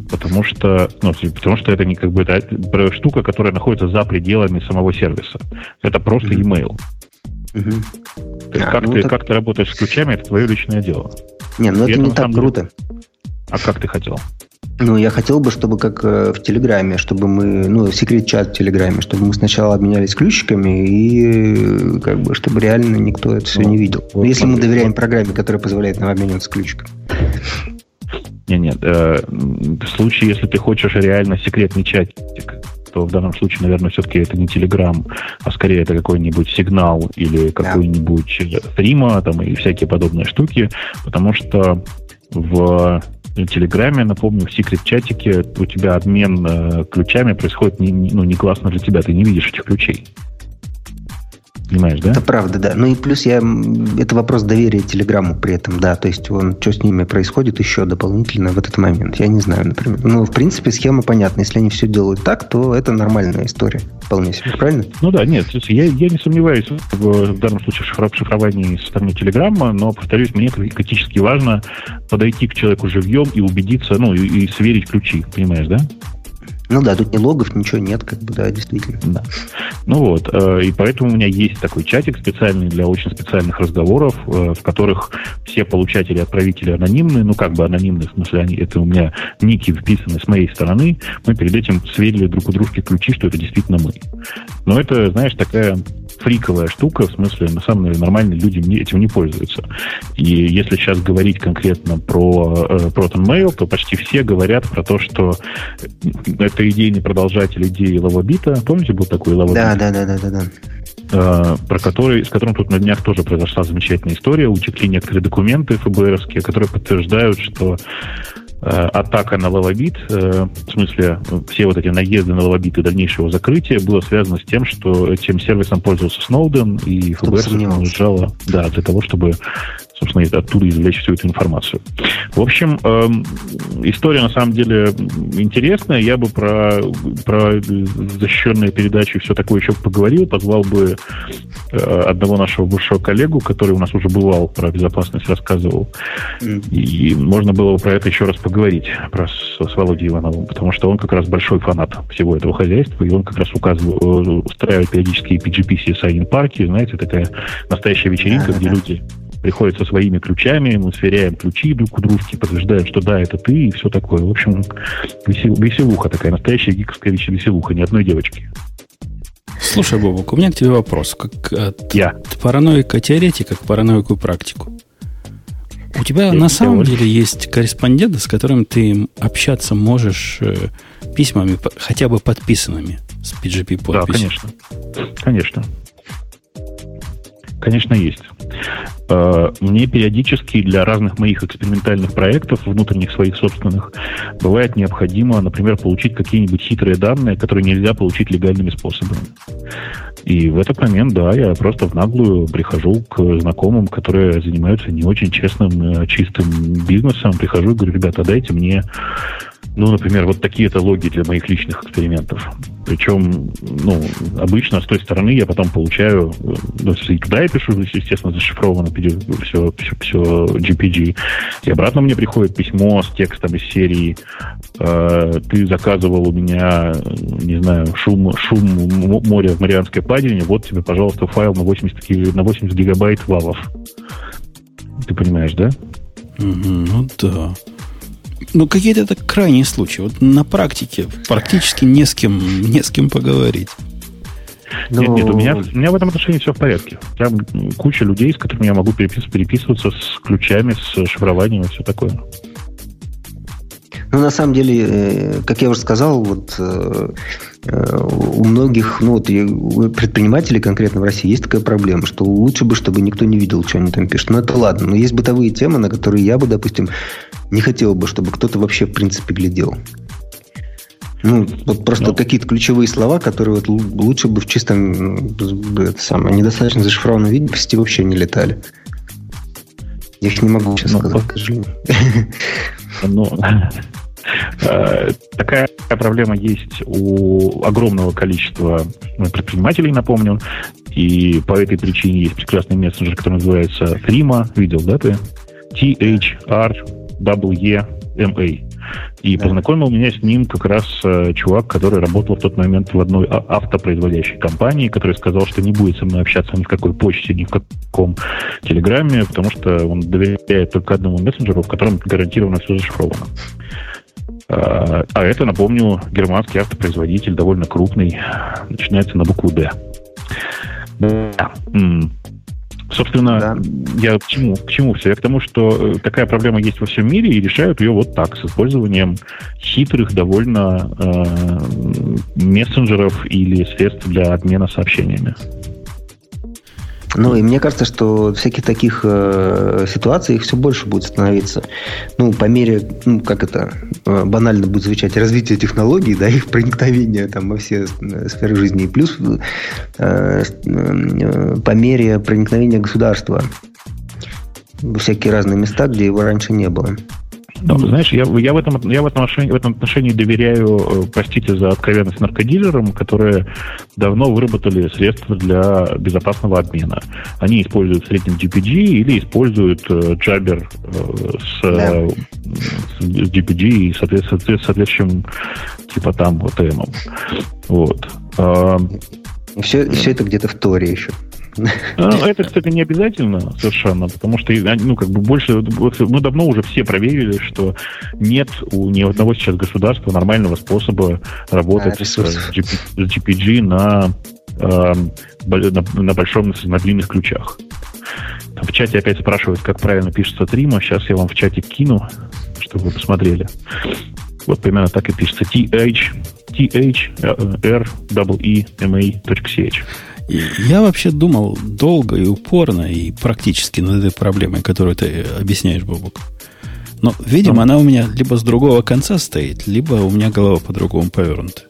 Потому что, ну, потому что это не как бы это штука, которая находится за пределами самого сервиса. Это просто mm-hmm. email. Угу. То есть а, как, ну, ты, так... как ты работаешь с ключами, это твое личное дело. Не, ну это, это не так круто. А как ты хотел? Ну, я хотел бы, чтобы как э, в Телеграме, чтобы мы, ну, секрет-чат в Телеграме, чтобы мы сначала обменялись ключиками и э, как бы, чтобы реально никто это все ну, не видел. Вот, Если мы доверяем программе, которая позволяет нам обмениваться ключиками. Нет, нет. Э, в случае, если ты хочешь реально секретный чатик, то в данном случае, наверное, все-таки это не Telegram, а скорее это какой-нибудь сигнал или какой-нибудь стрима там, и всякие подобные штуки, потому что в Телеграме, напомню, в секрет-чатике у тебя обмен э, ключами происходит не, ну, не классно для тебя, ты не видишь этих ключей. Понимаешь, да? Это правда, да. Ну и плюс я... Это вопрос доверия Телеграмму при этом, да. То есть он, что с ними происходит еще дополнительно в этот момент. Я не знаю, например. Ну, в принципе, схема понятна. Если они все делают так, то это нормальная история. Вполне себе, правильно? Ну да, нет. Я, я не сомневаюсь в, в данном случае в шифровании со стороны Телеграмма, но, повторюсь, мне критически важно подойти к человеку живьем и убедиться, ну, и, и сверить ключи. Понимаешь, да? Ну да, тут ни логов, ничего нет, как бы, да, действительно. Да. Ну вот, э, и поэтому у меня есть такой чатик специальный для очень специальных разговоров, э, в которых все получатели отправители анонимны, ну как бы анонимны, в смысле, они, это у меня ники вписаны с моей стороны, мы перед этим сверили друг у дружки ключи, что это действительно мы. Но это, знаешь, такая фриковая штука, в смысле, на самом деле нормальные люди этим не пользуются. И если сейчас говорить конкретно про э, Proton Mail, то почти все говорят про то, что это идейный продолжатель идеи Лавабита. Помните, был такой Лавабит? Да, да, да, да, да, да э, про который, с которым тут на днях тоже произошла замечательная история. Утекли некоторые документы ФБРовские, которые подтверждают, что Э, атака на лавабит, э, в смысле все вот эти наезды на лавабит и дальнейшего закрытия было связано с тем, что этим сервисом пользовался Сноуден, и ФБР сжало да, для того, чтобы собственно, оттуда извлечь всю эту информацию. В общем, эм, история на самом деле интересная. Я бы про, про защищенные передачи и все такое еще поговорил. Позвал бы э, одного нашего бывшего коллегу, который у нас уже бывал, про безопасность рассказывал. И можно было бы про это еще раз поговорить, про, с, с Володей Ивановым, потому что он как раз большой фанат всего этого хозяйства, и он как раз указывает, устраивает периодические PGP CSI парки, знаете, такая настоящая вечеринка, где люди приходят со своими ключами, мы сверяем ключи друг у дружки, подтверждаем, что да, это ты, и все такое. В общем, весел, веселуха такая, настоящая гиковская веселуха, ни одной девочки. Слушай, Бобок, у меня к тебе вопрос. Как от Я. параноика теоретика к параноику практику. У тебя Я на самом деле есть корреспонденты, с которыми ты общаться можешь э, письмами, хотя бы подписанными с PGP подписью? Да, конечно. Конечно. Конечно, есть. Э, мне периодически для разных моих экспериментальных проектов, внутренних своих собственных, бывает необходимо, например, получить какие-нибудь хитрые данные, которые нельзя получить легальными способами. И в этот момент, да, я просто в наглую прихожу к знакомым, которые занимаются не очень честным, э, чистым бизнесом, прихожу и говорю, ребята, дайте мне ну, например, вот такие-то логи для моих личных экспериментов. Причем, ну, обычно с той стороны я потом получаю, э, ну, и туда я пишу, естественно, зашифровано все, все, все GPG. И обратно мне приходит письмо с текстом из серии э, «Ты заказывал у меня, не знаю, шум, шум моря в Марианской падине, вот тебе, пожалуйста, файл на 80, на 80 гигабайт вавов». Ты понимаешь, да? Ну да. Ну, какие-то это крайние случаи. Вот на практике практически не с кем, не с кем поговорить. Но... Нет, нет, у меня, у меня в этом отношении все в порядке. Я куча людей, с которыми я могу переписываться, переписываться с ключами, с шифрованием и все такое. Ну, на самом деле, э, как я уже сказал, вот э, у многих, ну вот у предпринимателей конкретно в России есть такая проблема, что лучше бы, чтобы никто не видел, что они там пишут. Но это ладно. Но есть бытовые темы, на которые я бы, допустим, не хотел бы, чтобы кто-то вообще в принципе глядел. Ну, вот просто ну. какие-то ключевые слова, которые вот лучше бы в чистом это самое, недостаточно зашифрованном виде вообще не летали. Я их не могу сейчас ну, сказать, к сожалению. Ну, э, такая проблема есть у огромного количества предпринимателей, напомню. И по этой причине есть прекрасный мессенджер, который называется Threema. Видел, да, ты? T-H-R-W-E-M-A. И да. познакомил меня с ним как раз э, чувак, который работал в тот момент в одной а- автопроизводящей компании, который сказал, что не будет со мной общаться ни в какой почте, ни в каком телеграме, потому что он доверяет только одному мессенджеру, в котором гарантированно все зашифровано. А, а это, напомню, германский автопроизводитель, довольно крупный, начинается на букву «Д». Да. Собственно, да. я к чему, к чему все? Я к тому, что э, такая проблема есть во всем мире и решают ее вот так, с использованием хитрых довольно э, мессенджеров или средств для обмена сообщениями. Ну, и мне кажется, что всяких таких э, ситуаций их все больше будет становиться. Ну, по мере, ну, как это э, банально будет звучать, развития технологий, да, их проникновения там во все э, сферы жизни. И плюс э, э, по мере проникновения государства в всякие разные места, где его раньше не было. Ну, знаешь, я, я, в этом, я в, этом отношении, в этом отношении доверяю, э, простите за откровенность, наркодилерам, которые давно выработали средства для безопасного обмена. Они используют в среднем GPG или используют э, Jabber э, с, да. с GPG и соответствующим, типа там вот ТМом. Вот. Все, все это где-то в Торе еще. Ну, это, кстати, не обязательно совершенно, потому что, ну, как бы больше, мы давно уже все проверили, что нет у ни одного сейчас государства нормального способа работать с GPG на, э, на, на большом, на длинных ключах. В чате опять спрашивают, как правильно пишется трима. Сейчас я вам в чате кину, чтобы вы посмотрели. Вот примерно так и пишется. TH, TH, R, E, M, A, я вообще думал долго и упорно и практически над этой проблемой, которую ты объясняешь, Бобок. Но, видимо, ну. она у меня либо с другого конца стоит, либо у меня голова по-другому повернута.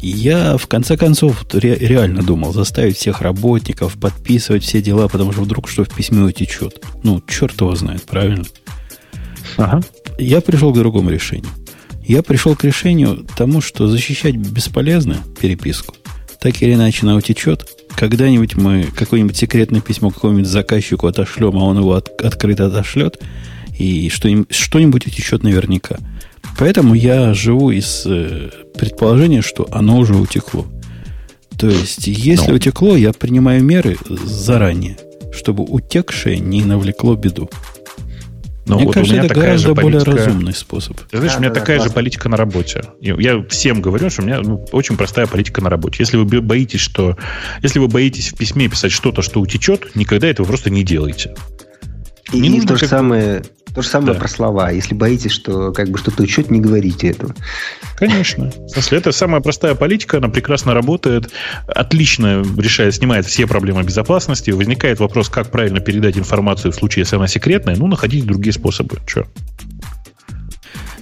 И я, в конце концов, ре- реально думал заставить всех работников подписывать все дела, потому что вдруг что в письме утечет. Ну, черт его знает, правильно? Ага. Я пришел к другому решению. Я пришел к решению тому, что защищать бесполезно переписку. Так или иначе она утечет, когда-нибудь мы какое-нибудь секретное письмо какому-нибудь заказчику отошлем, а он его от, открыто отошлет, и что-нибудь, что-нибудь утечет наверняка. Поэтому я живу из э, предположения, что оно уже утекло. То есть, если Но. Ну. утекло, я принимаю меры заранее, чтобы утекшее не навлекло беду. Но Мне вот кажется, это гораздо более политика... разумный способ. Ты знаешь, да, у меня да, такая да, же политика на работе. Я всем говорю, что у меня ну, очень простая политика на работе. Если вы боитесь, что... Если вы боитесь в письме писать что-то, что утечет, никогда этого просто не делайте. И, не и то, же самое, то же самое да. про слова. Если боитесь, что как бы что-то учет, не говорите этого. Конечно. В смысле, это самая простая политика, она прекрасно работает, отлично решает, снимает все проблемы безопасности. Возникает вопрос, как правильно передать информацию в случае, если она секретная. Ну, находить другие способы. Че?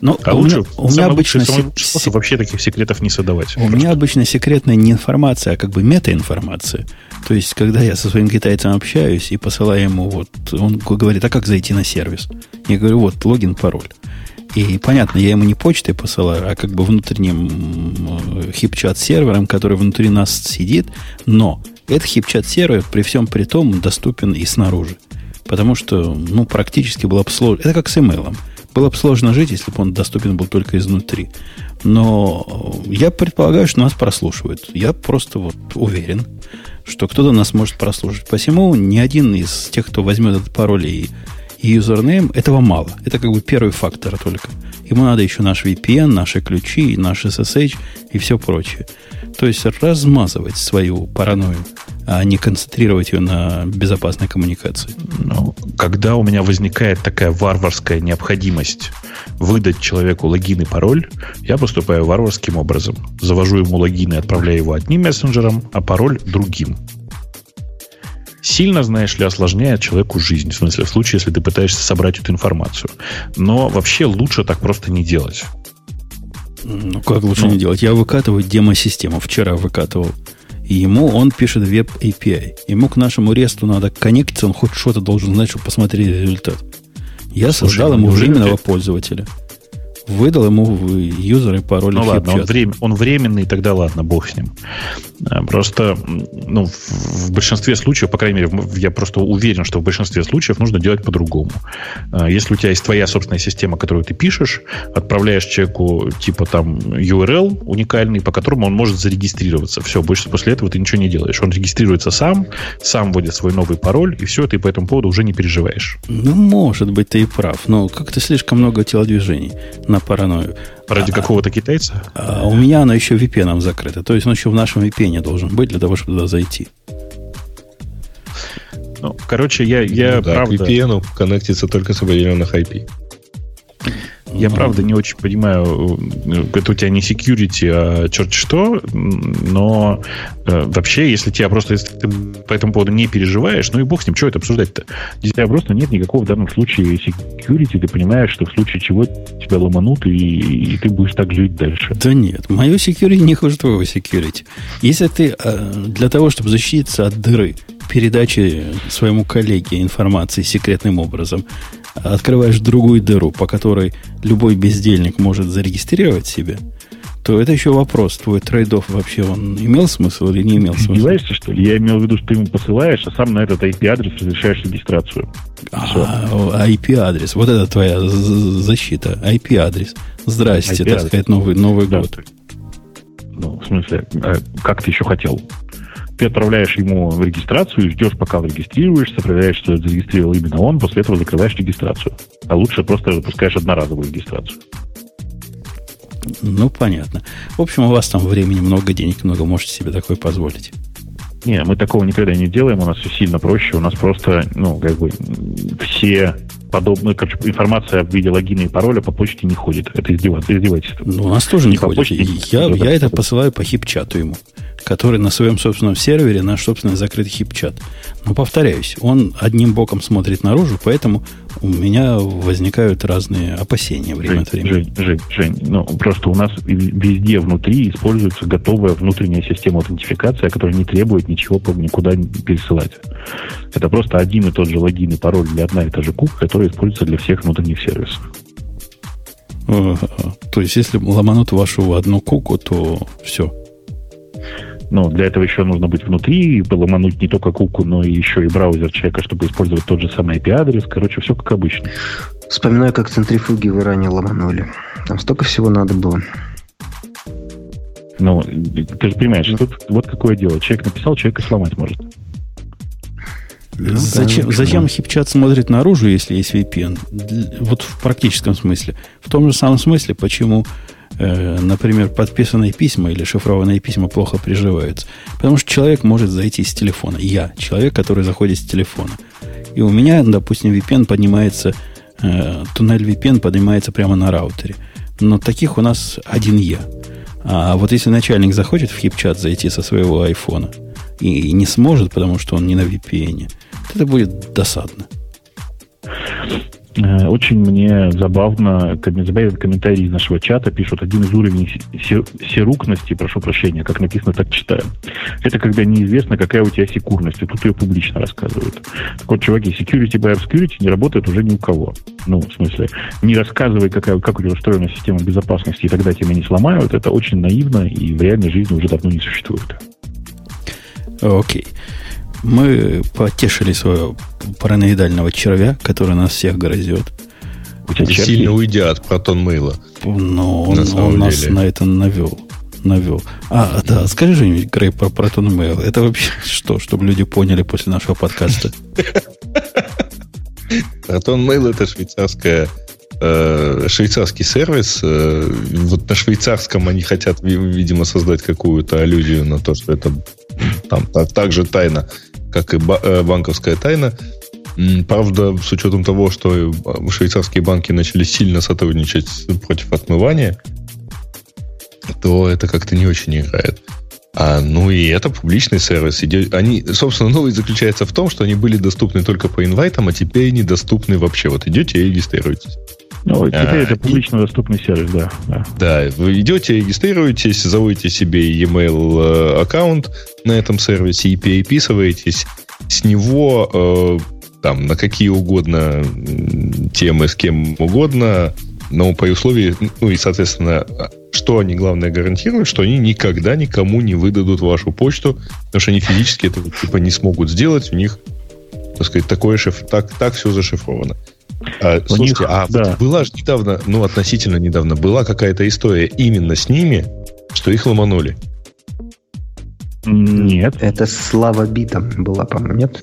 Но ну, а у лучше, меня, у меня обычно лучший, самый способ вообще таких секретов не создавать. У просто. меня обычно секретная не информация, а как бы метаинформация. То есть, когда я со своим китайцем общаюсь и посылаю ему, вот, он говорит, а как зайти на сервис? Я говорю, вот, логин, пароль. И понятно, я ему не почтой посылаю, а как бы внутренним хипчат сервером, который внутри нас сидит, но этот хипчат сервер при всем при том доступен и снаружи. Потому что, ну, практически было бы сложно. Это как с имейлом. Было бы сложно жить, если бы он доступен был только изнутри. Но я предполагаю, что нас прослушивают. Я просто вот уверен, что кто-то нас может прослушать. Посему ни один из тех, кто возьмет этот пароль и, и юзернейм, этого мало. Это как бы первый фактор только. Ему надо еще наш VPN, наши ключи, наш SSH и все прочее. То есть размазывать свою паранойю, а не концентрировать ее на безопасной коммуникации. Ну, когда у меня возникает такая варварская необходимость выдать человеку логин и пароль, я поступаю варварским образом. Завожу ему логин и отправляю его одним мессенджером, а пароль другим сильно, знаешь ли, осложняет человеку жизнь. В смысле, в случае, если ты пытаешься собрать эту информацию. Но вообще лучше так просто не делать. Ну, как лучше ну, не делать? Я выкатываю демо-систему. Вчера выкатывал. И ему он пишет веб API. Ему к нашему ресту надо коннектиться, он хоть что-то должен знать, чтобы посмотреть результат. Я Слушай, создал ему временного ты... пользователя выдал ему юзер и пароль. Ну ладно, он, врем, он временный, тогда ладно, бог с ним. Э, просто ну, в большинстве случаев, по крайней мере, я просто уверен, что в большинстве случаев нужно делать по-другому. Э, если у тебя есть твоя собственная система, которую ты пишешь, отправляешь человеку типа там URL уникальный, по которому он может зарегистрироваться. Все, больше после этого ты ничего не делаешь. Он регистрируется сам, сам вводит свой новый пароль, и все, ты по этому поводу уже не переживаешь. Ну, может быть, ты и прав, но как-то слишком много телодвижений на паранойю. Ради а, какого-то китайца? А у меня она еще VPN закрыта. То есть он еще в нашем VPN должен быть для того, чтобы туда зайти. Ну, короче, я, я ну, да, правда... к VPN коннектится только с определенных IP. Я, правда, не очень понимаю, э, это у тебя не security, а черт что, но э, вообще, если тебя просто если ты по этому поводу не переживаешь, ну и бог с ним, что это обсуждать-то? У тебя просто нет никакого в данном случае security, ты понимаешь, что в случае чего тебя ломанут, и, и ты будешь так жить дальше. Да нет, мое security не хуже твоего security. Если ты э, для того, чтобы защититься от дыры, передачи своему коллеге информации секретным образом, открываешь другую дыру, по которой любой бездельник может зарегистрировать себя, то это еще вопрос. Твой трейдов вообще он имел смысл или не имел смысла? Издеваешься, что ли? Я имел в виду, что ты ему посылаешь, а сам на этот IP-адрес разрешаешь регистрацию. А, IP-адрес. Вот это твоя защита. IP-адрес. Здрасте, IP-адрес. так сказать, Новый, Новый год. Ну, в смысле, э, как ты еще хотел? Ты отправляешь ему регистрацию, ждешь, пока зарегистрируешься, проверяешь, что зарегистрировал именно он, после этого закрываешь регистрацию. А лучше просто запускаешь одноразовую регистрацию. Ну, понятно. В общем, у вас там времени много, денег много, можете себе такое позволить. Не, мы такого никогда не делаем, у нас все сильно проще, у нас просто, ну, как бы, все подобную, короче, информация в виде логина и пароля по почте не ходит. Это издевательство. Ну, у нас тоже не, не ходит. Почте, я, я это посылаю по хип-чату ему который на своем собственном сервере, наш собственный закрытый хип-чат. Но повторяюсь, он одним боком смотрит наружу, поэтому у меня возникают разные опасения время Жень, от времени. Жень, Жень, Жень, ну просто у нас везде внутри используется готовая внутренняя система аутентификации, которая не требует ничего никуда пересылать. Это просто один и тот же логин и пароль для одна и та же куб, которая используется для всех внутренних сервисов. То есть, если ломанут вашу одну куку, то все, но для этого еще нужно быть внутри, и ломануть не только куку, но и еще и браузер человека, чтобы использовать тот же самый IP-адрес. Короче, все как обычно. Вспоминаю, как центрифуги в Иране ломанули. Там столько всего надо было. Ну, ты же понимаешь, ну. тут вот какое дело. Человек написал, человек и сломать может. Ну, зачем, да, зачем хипчат смотрит наружу, если есть VPN? Вот в практическом смысле. В том же самом смысле, почему Э, например, подписанные письма или шифрованные письма плохо приживаются. Потому что человек может зайти с телефона. Я, человек, который заходит с телефона. И у меня, допустим, VPN поднимается, э, туннель VPN поднимается прямо на раутере. Но таких у нас один я. А вот если начальник захочет в хип-чат зайти со своего айфона и не сможет, потому что он не на VPN, это будет досадно. Э, очень мне забавно, забавен комментарий из нашего чата, пишут, один из уровней серукности, прошу прощения, как написано, так читаю. Это когда неизвестно, какая у тебя секурность, и тут ее публично рассказывают. Так вот, чуваки, security by obscurity не работает уже ни у кого. Ну, в смысле, не рассказывай, какая, как у тебя устроена система безопасности, и тогда тебя не сломают, это очень наивно, и в реальной жизни уже давно не существует. Окей. Okay. Мы потешили своего параноидального червя, который нас всех грозит. Сильно уйдя от протон мейла. Но он, на он нас на это навел. навел. А, да, скажи что-нибудь, Грей, про протон mail. Это вообще что, чтобы люди поняли после нашего подкаста? Протон Mail это швейцарская э, швейцарский сервис. Э, вот на швейцарском они хотят, видимо, создать какую-то аллюзию на то, что это там так, так же тайна как и э, банковская тайна. Правда, с учетом того, что швейцарские банки начали сильно сотрудничать против отмывания, то это как-то не очень играет. А, ну и это публичный сервис. Они, собственно, новость заключается в том, что они были доступны только по инвайтам, а теперь недоступны вообще. Вот идете и регистрируетесь. Ну, теперь а, это публично и, доступный сервис, да, да. Да, вы идете, регистрируетесь, заводите себе e-mail э, аккаунт на этом сервисе и переписываетесь с него э, там на какие угодно темы с кем угодно, но по условию, ну и, соответственно, что они, главное, гарантируют, что они никогда никому не выдадут вашу почту, потому что они физически это типа не смогут сделать, у них, так сказать, такое шиф... так, так все зашифровано. А, слушайте, них, а да. была же недавно, ну, относительно недавно, была какая-то история именно с ними, что их ломанули. Нет. Это с лавабитом была, по-моему, нет?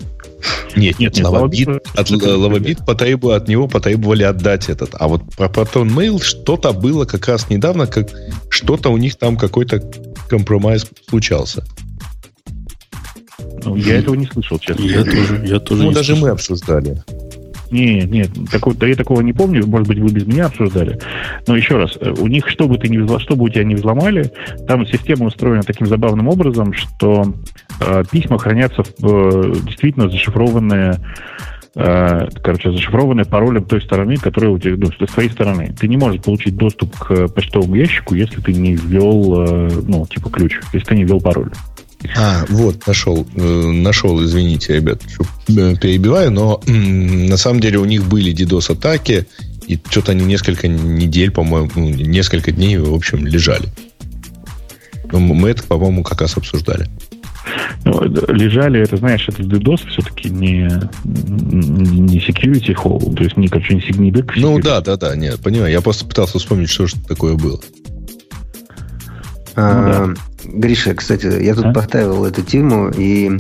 Нет, нет, нет лавабит, от, лавабит потребу, от него потребовали отдать этот. А вот про Proton Mail что-то было как раз недавно, как что-то у них там какой-то компромисс случался. Ну, я этого не слышал, честно. Я тоже, я тоже ну, даже слышал. мы обсуждали. Нет, нет, такого, я такого не помню, может быть, вы без меня обсуждали. Но еще раз, э, у них, что бы, ты не, что бы у тебя не взломали, там система устроена таким забавным образом, что э, письма хранятся в, э, действительно зашифрованные э, короче, зашифрованные паролем той стороны, которая у тебя, ну, с твоей стороны. Ты не можешь получить доступ к почтовому ящику, если ты не ввел, э, ну, типа ключ, если ты не ввел пароль. А, вот, нашел, э, нашел, извините, ребят, перебиваю, но на самом деле у них были DDoS-атаки, и что-то они несколько недель, по-моему, ну, несколько дней, в общем, лежали. Но мы это, по-моему, как раз обсуждали. Ну, лежали, это, знаешь, это DDoS все-таки не, не security hole, то есть не, короче, не, back Ну да, да, да, нет, понимаю. Я просто пытался вспомнить, что же такое было. А, ну, да. Гриша, кстати, я тут а? поставил эту тему и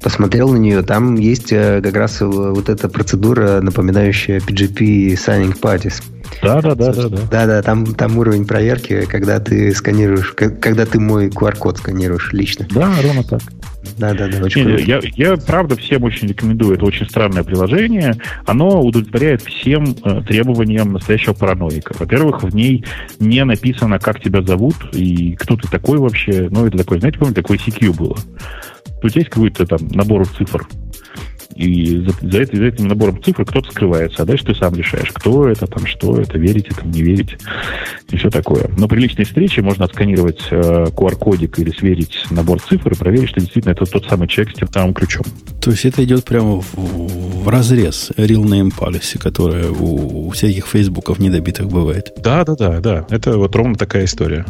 посмотрел на нее. Там есть э, как раз вот эта процедура, напоминающая PGP Signing Parties. Да, да, да, да, да. Да, да, там, там уровень проверки, когда ты сканируешь, когда ты мой QR-код сканируешь лично. Да, ровно так. Да, да, да. Очень Не, я, я, правда, всем очень рекомендую. Это очень странное приложение. Оно удовлетворяет всем э, требованиям настоящего параноика. Во-первых, в ней не написано, как тебя зовут и кто ты такой вообще. Ну, это такой, знаете, помните, такой CQ было. Тут есть какой-то там набор цифр. И за, за, это, за этим набором цифр кто-то скрывается, а дальше ты сам решаешь, кто это, там, что это, верить этому, не верить, и все такое. Но при личной встрече можно отсканировать э, QR-кодик или сверить набор цифр и проверить, что действительно это тот самый человек с тем самым ключом. То есть это идет прямо в, в разрез real name policy, которая у, у всяких фейсбуков недобитых бывает. Да, да, да, да. Это вот ровно такая история.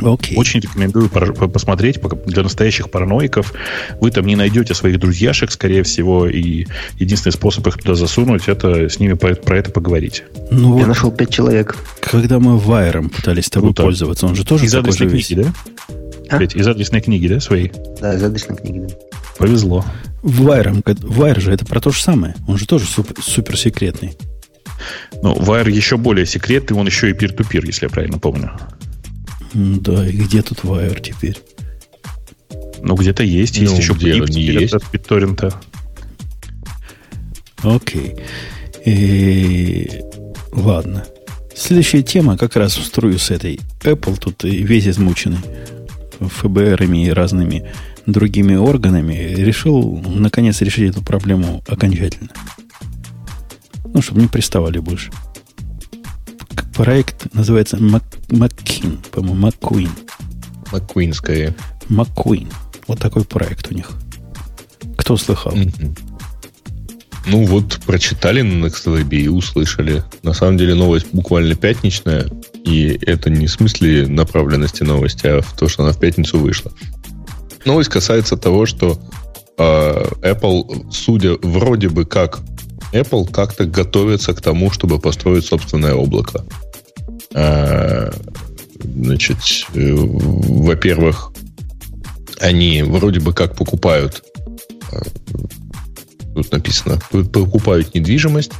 Okay. Очень рекомендую посмотреть для настоящих параноиков. Вы там не найдете своих друзьяшек, скорее всего, и единственный способ их туда засунуть, это с ними про, про это поговорить. Ну, Я нашел пять человек. Когда мы Вайером пытались тобой Круто. пользоваться, он же тоже из адресной книги, да? А? Петь, из адресной книги, да, своей? Да, из адресной книги, да. Повезло. Вайером, Вайер же это про то же самое. Он же тоже супер, супер секретный. Ну, Wire еще более секретный, он еще и пир-ту-пир, если я правильно помню. Да, и где тут Wire теперь? Ну, где-то есть. Есть ну, еще где не есть. от BitTorrent. Окей. И... Ладно. Следующая тема как раз в струю с этой. Apple тут весь измученный ФБРами и разными другими органами решил наконец решить эту проблему окончательно. Ну, чтобы не приставали больше. Проект называется Маккин, по-моему, Маккуин. Маккуин, скорее. Маккуин. Вот такой проект у них. Кто слыхал? Mm-hmm. Ну вот, прочитали на NextLab и услышали. На самом деле новость буквально пятничная, и это не в смысле направленности новости, а в то, что она в пятницу вышла. Новость касается того, что э, Apple, судя вроде бы как Apple как-то готовится к тому, чтобы построить собственное облако. А, значит, э, во-первых, они вроде бы как покупают, а, тут написано, покупают недвижимость,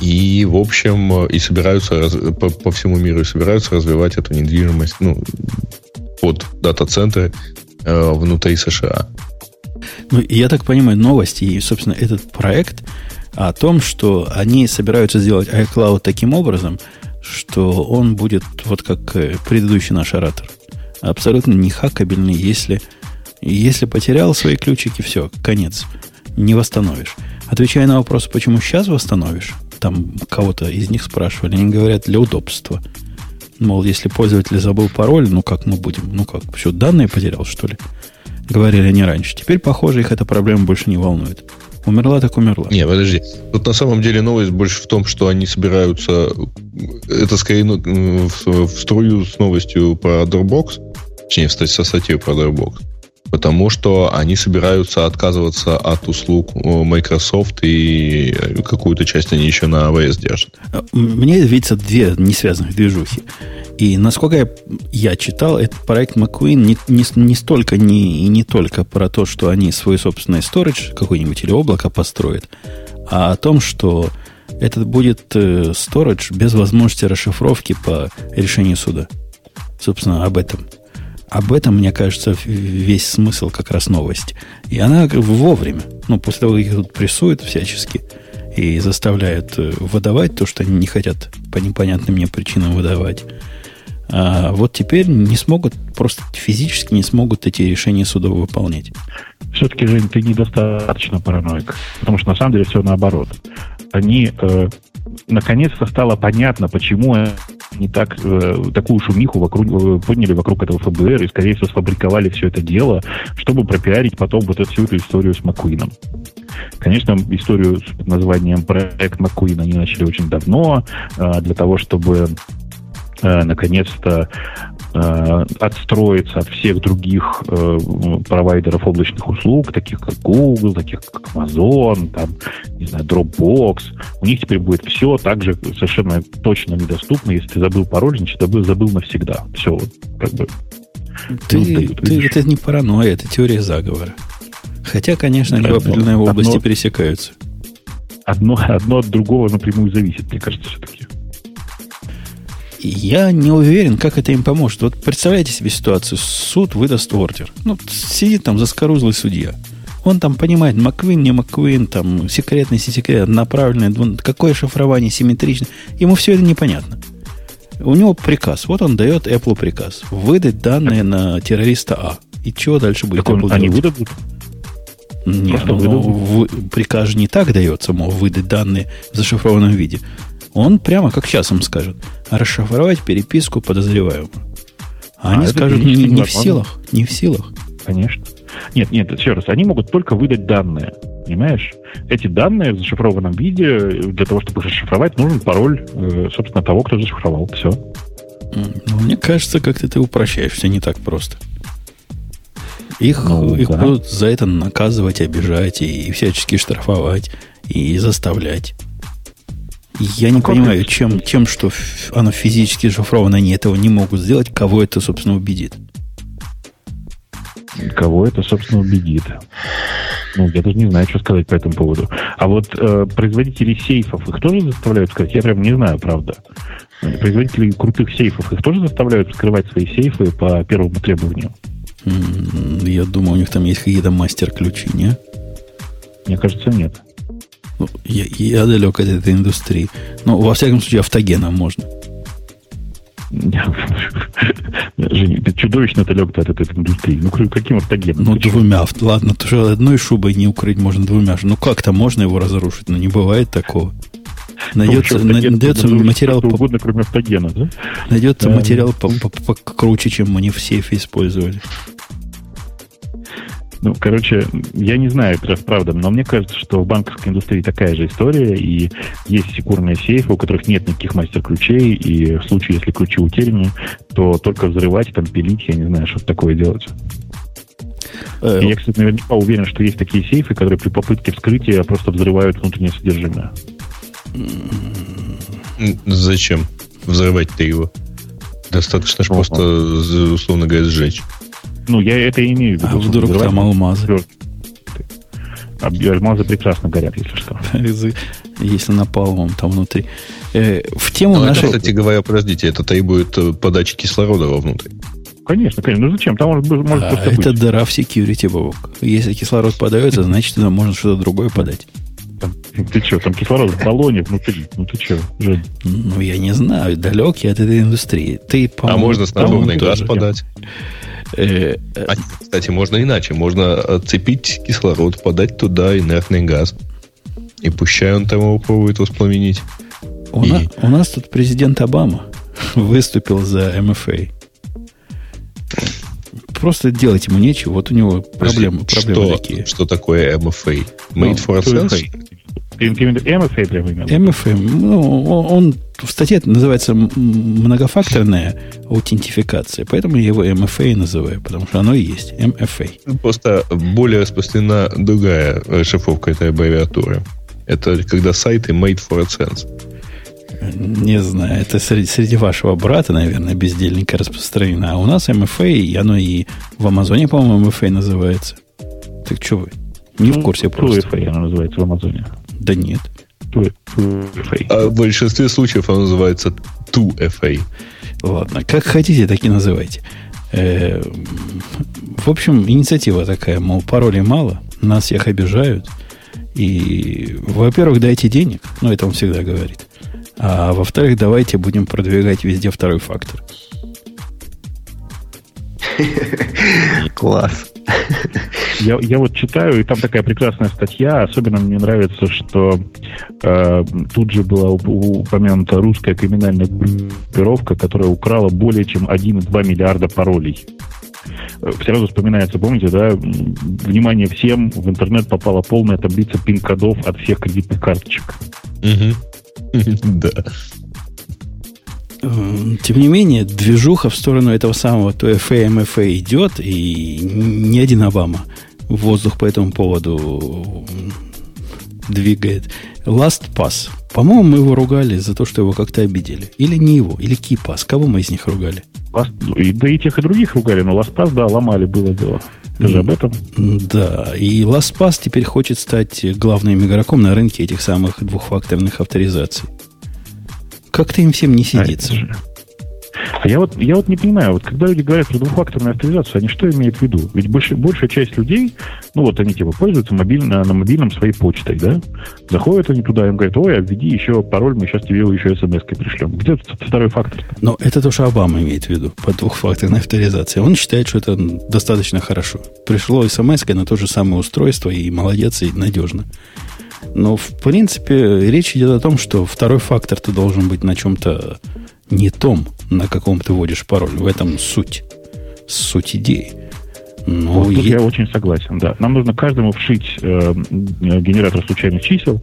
и, в общем, и собираются по, по всему миру и собираются развивать эту недвижимость ну, под дата-центры э, внутри США. Ну, я так понимаю, новости и, собственно, этот проект о том, что они собираются сделать iCloud таким образом, что он будет вот как э, предыдущий наш оратор. Абсолютно не хакабельный, если, если потерял свои ключики, все, конец. Не восстановишь. Отвечая на вопрос, почему сейчас восстановишь, там кого-то из них спрашивали, они говорят, для удобства. Мол, если пользователь забыл пароль, ну как мы будем? Ну как, все, данные потерял, что ли? Говорили они раньше. Теперь, похоже, их эта проблема больше не волнует. Умерла так умерла. Не, подожди. Тут на самом деле новость больше в том, что они собираются... Это скорее ну, в, в струю с новостью про Dropbox. Точнее, со статьей про Dropbox. Потому что они собираются отказываться от услуг Microsoft и какую-то часть они еще на AWS держат. Мне видится две несвязанных движухи. И насколько я, я читал, этот проект McQueen не, не, не столько не, и не только про то, что они свой собственный storage какой-нибудь или облако построят, а о том, что этот будет э, storage без возможности расшифровки по решению суда. Собственно, об этом. Об этом, мне кажется, весь смысл как раз новости. И она вовремя. Ну, после того, как их тут прессуют всячески и заставляют э, выдавать то, что они не хотят по непонятным мне причинам выдавать, а вот теперь не смогут, просто физически не смогут эти решения суда выполнять. Все-таки, Жень, ты недостаточно параноик. Потому что на самом деле все наоборот. Они э, наконец-то стало понятно, почему они так, э, такую шумиху вокруг, э, подняли вокруг этого ФБР и, скорее всего, сфабриковали все это дело, чтобы пропиарить потом вот эту, всю эту историю с Маккуином. Конечно, историю с названием «Проект Маккуин» они начали очень давно, э, для того, чтобы наконец-то отстроиться от всех других э, провайдеров облачных услуг, таких как Google, таких как Amazon, там, не знаю, Dropbox. У них теперь будет все так же совершенно точно недоступно. Если ты забыл пароль, значит, забыл, забыл навсегда. Все, как бы. Ты, ну, ты, это не паранойя, это теория заговора. Хотя, конечно, они в определенной области одно, пересекаются. Одно, одно от другого напрямую зависит, мне кажется, все-таки. Я не уверен, как это им поможет. Вот представляете себе ситуацию. Суд выдаст ордер. Ну, сидит там заскорузлый судья. Он там понимает, Маквин, не Маквин, там, секретный, не секретный, направленный, какое шифрование симметричное. Ему все это непонятно. У него приказ. Вот он дает Apple приказ. Выдать данные на террориста А. И чего дальше будет так Apple Они выдадут? Нет, ну, в, приказ же не так дается, мол, выдать данные в зашифрованном виде. Он прямо как сейчас им скажет, расшифровать переписку подозреваемого. А, а они скажут, не, не в силах, не в силах. Конечно. Нет, нет, еще раз, они могут только выдать данные. Понимаешь? Эти данные в зашифрованном виде, для того, чтобы расшифровать, нужен пароль, э, собственно, того, кто зашифровал. Все. Ну, мне кажется, как-то ты упрощаешь все не так просто. Их, ну, их да. будут за это наказывать, обижать и всячески штрафовать и заставлять. Я не понимаю, чем, чем, что оно физически шифровано, они этого не могут сделать, кого это, собственно, убедит. Кого это, собственно, убедит? Ну, я даже не знаю, что сказать по этому поводу. А вот э, производители сейфов, их тоже заставляют сказать? Я прям не знаю, правда. Производители крутых сейфов, их тоже заставляют скрывать свои сейфы по первому требованию? Я думаю, у них там есть какие-то мастер-ключи, не? Мне кажется, нет. Ну, я, я далек от этой индустрии. Но, во всяком случае, автогеном можно. Женя, ты чудовищно далек от этой индустрии. Ну, каким автогеном? Ну, двумя. Ладно, то что одной шубой не укрыть можно двумя. Ну, как-то можно его разрушить, но не бывает такого. Найдется, ну, найдется материал... Что угодно, кроме автогена, да? Найдется да. материал покруче, чем мы не в сейфе использовали. Ну, короче, я не знаю, это правда, но мне кажется, что в банковской индустрии такая же история, и есть секурные сейфы, у которых нет никаких мастер-ключей, и в случае, если ключи утеряны, то только взрывать, там, пилить, я не знаю, что такое делать. Э, я, кстати, наверняка уверен, что есть такие сейфы, которые при попытке вскрытия просто взрывают внутреннее содержимое. Зачем взрывать-то его? Достаточно же просто, условно говоря, сжечь. Ну, я это имею в виду. А вдруг там алмазы? Алмазы прекрасно горят, если что. Если напалмом там внутри. Э, в тему Но нашей... Это, кстати говоря, подождите, это требует э, подачи кислорода вовнутрь. Конечно, конечно. Ну зачем? Там может, может а, Это быть. дыра в security, Бобок. Если кислород подается, значит, туда можно что-то другое подать. Там, ты что, там кислород в баллоне внутри. Ну ты что, Жень? Ну, я не знаю. Далек я от этой индустрии. Ты, а можно с надувный газ подать? А, кстати, можно иначе. Можно отцепить кислород, подать туда инертный газ. И пущай он там его пробует воспламенить. У, и... на, у нас тут президент Обама выступил за МФА. просто делать ему нечего. Вот у него проблемы, проблемы что, такие. Что такое MFA? Made for Sense? MFA прямо именно. MFA, ну, он, он в статье называется многофакторная аутентификация, поэтому я его MFA называю, потому что оно и есть, MFA. Просто более распространена другая расшифровка этой аббревиатуры. Это когда сайты made for AdSense. Не знаю, это среди, среди вашего брата, наверное, бездельника распространено. А у нас MFA, и оно и в Амазоне, по-моему, MFA называется. Так что вы? Не ну, в курсе просто. FA оно называется в Амазоне. Да нет. А в большинстве случаев оно называется 2FA. Ладно, как хотите, так и называйте. Э, в общем, инициатива такая, мол, паролей мало, нас всех обижают. И, во-первых, дайте денег, ну, это он всегда говорит. А во-вторых, давайте будем продвигать везде второй фактор. Класс. Я, я вот читаю, и там такая прекрасная статья. Особенно мне нравится, что э, тут же была упомянута русская криминальная группировка, которая украла более чем 1,2 миллиарда паролей. Э, сразу вспоминается, помните, да, внимание всем, в интернет попала полная таблица пин-кодов от всех кредитных карточек. Да. Тем не менее, движуха в сторону этого самого ТФА, МФА идет, и ни один Обама воздух по этому поводу двигает. Last Pass. По-моему, мы его ругали за то, что его как-то обидели. Или не его, или Кипас. Кого мы из них ругали? Last, да и тех, и других ругали, но LastPass, да, ломали, было дело. Ты же об этом? Да, и LastPass теперь хочет стать главным игроком на рынке этих самых двухфакторных авторизаций. Как-то им всем не сидится. А я вот, я вот не понимаю, вот когда люди говорят про двухфакторную авторизацию, они что имеют в виду? Ведь больше, большая часть людей, ну вот они типа пользуются мобильно, на мобильном своей почтой, да? Заходят они туда, им говорят, ой, введи еще пароль, мы сейчас тебе его еще смс-кой пришлем. Где тут второй фактор? -то? Но это то, что Обама имеет в виду по двухфакторной авторизации. Он считает, что это достаточно хорошо. Пришло смс на то же самое устройство, и молодец, и надежно. Но, в принципе, речь идет о том, что второй фактор ты должен быть на чем-то не том, на каком ты вводишь пароль. В этом суть. Суть идеи. Но вот тут е... я очень согласен, да. Нам нужно каждому вшить э, генератор случайных чисел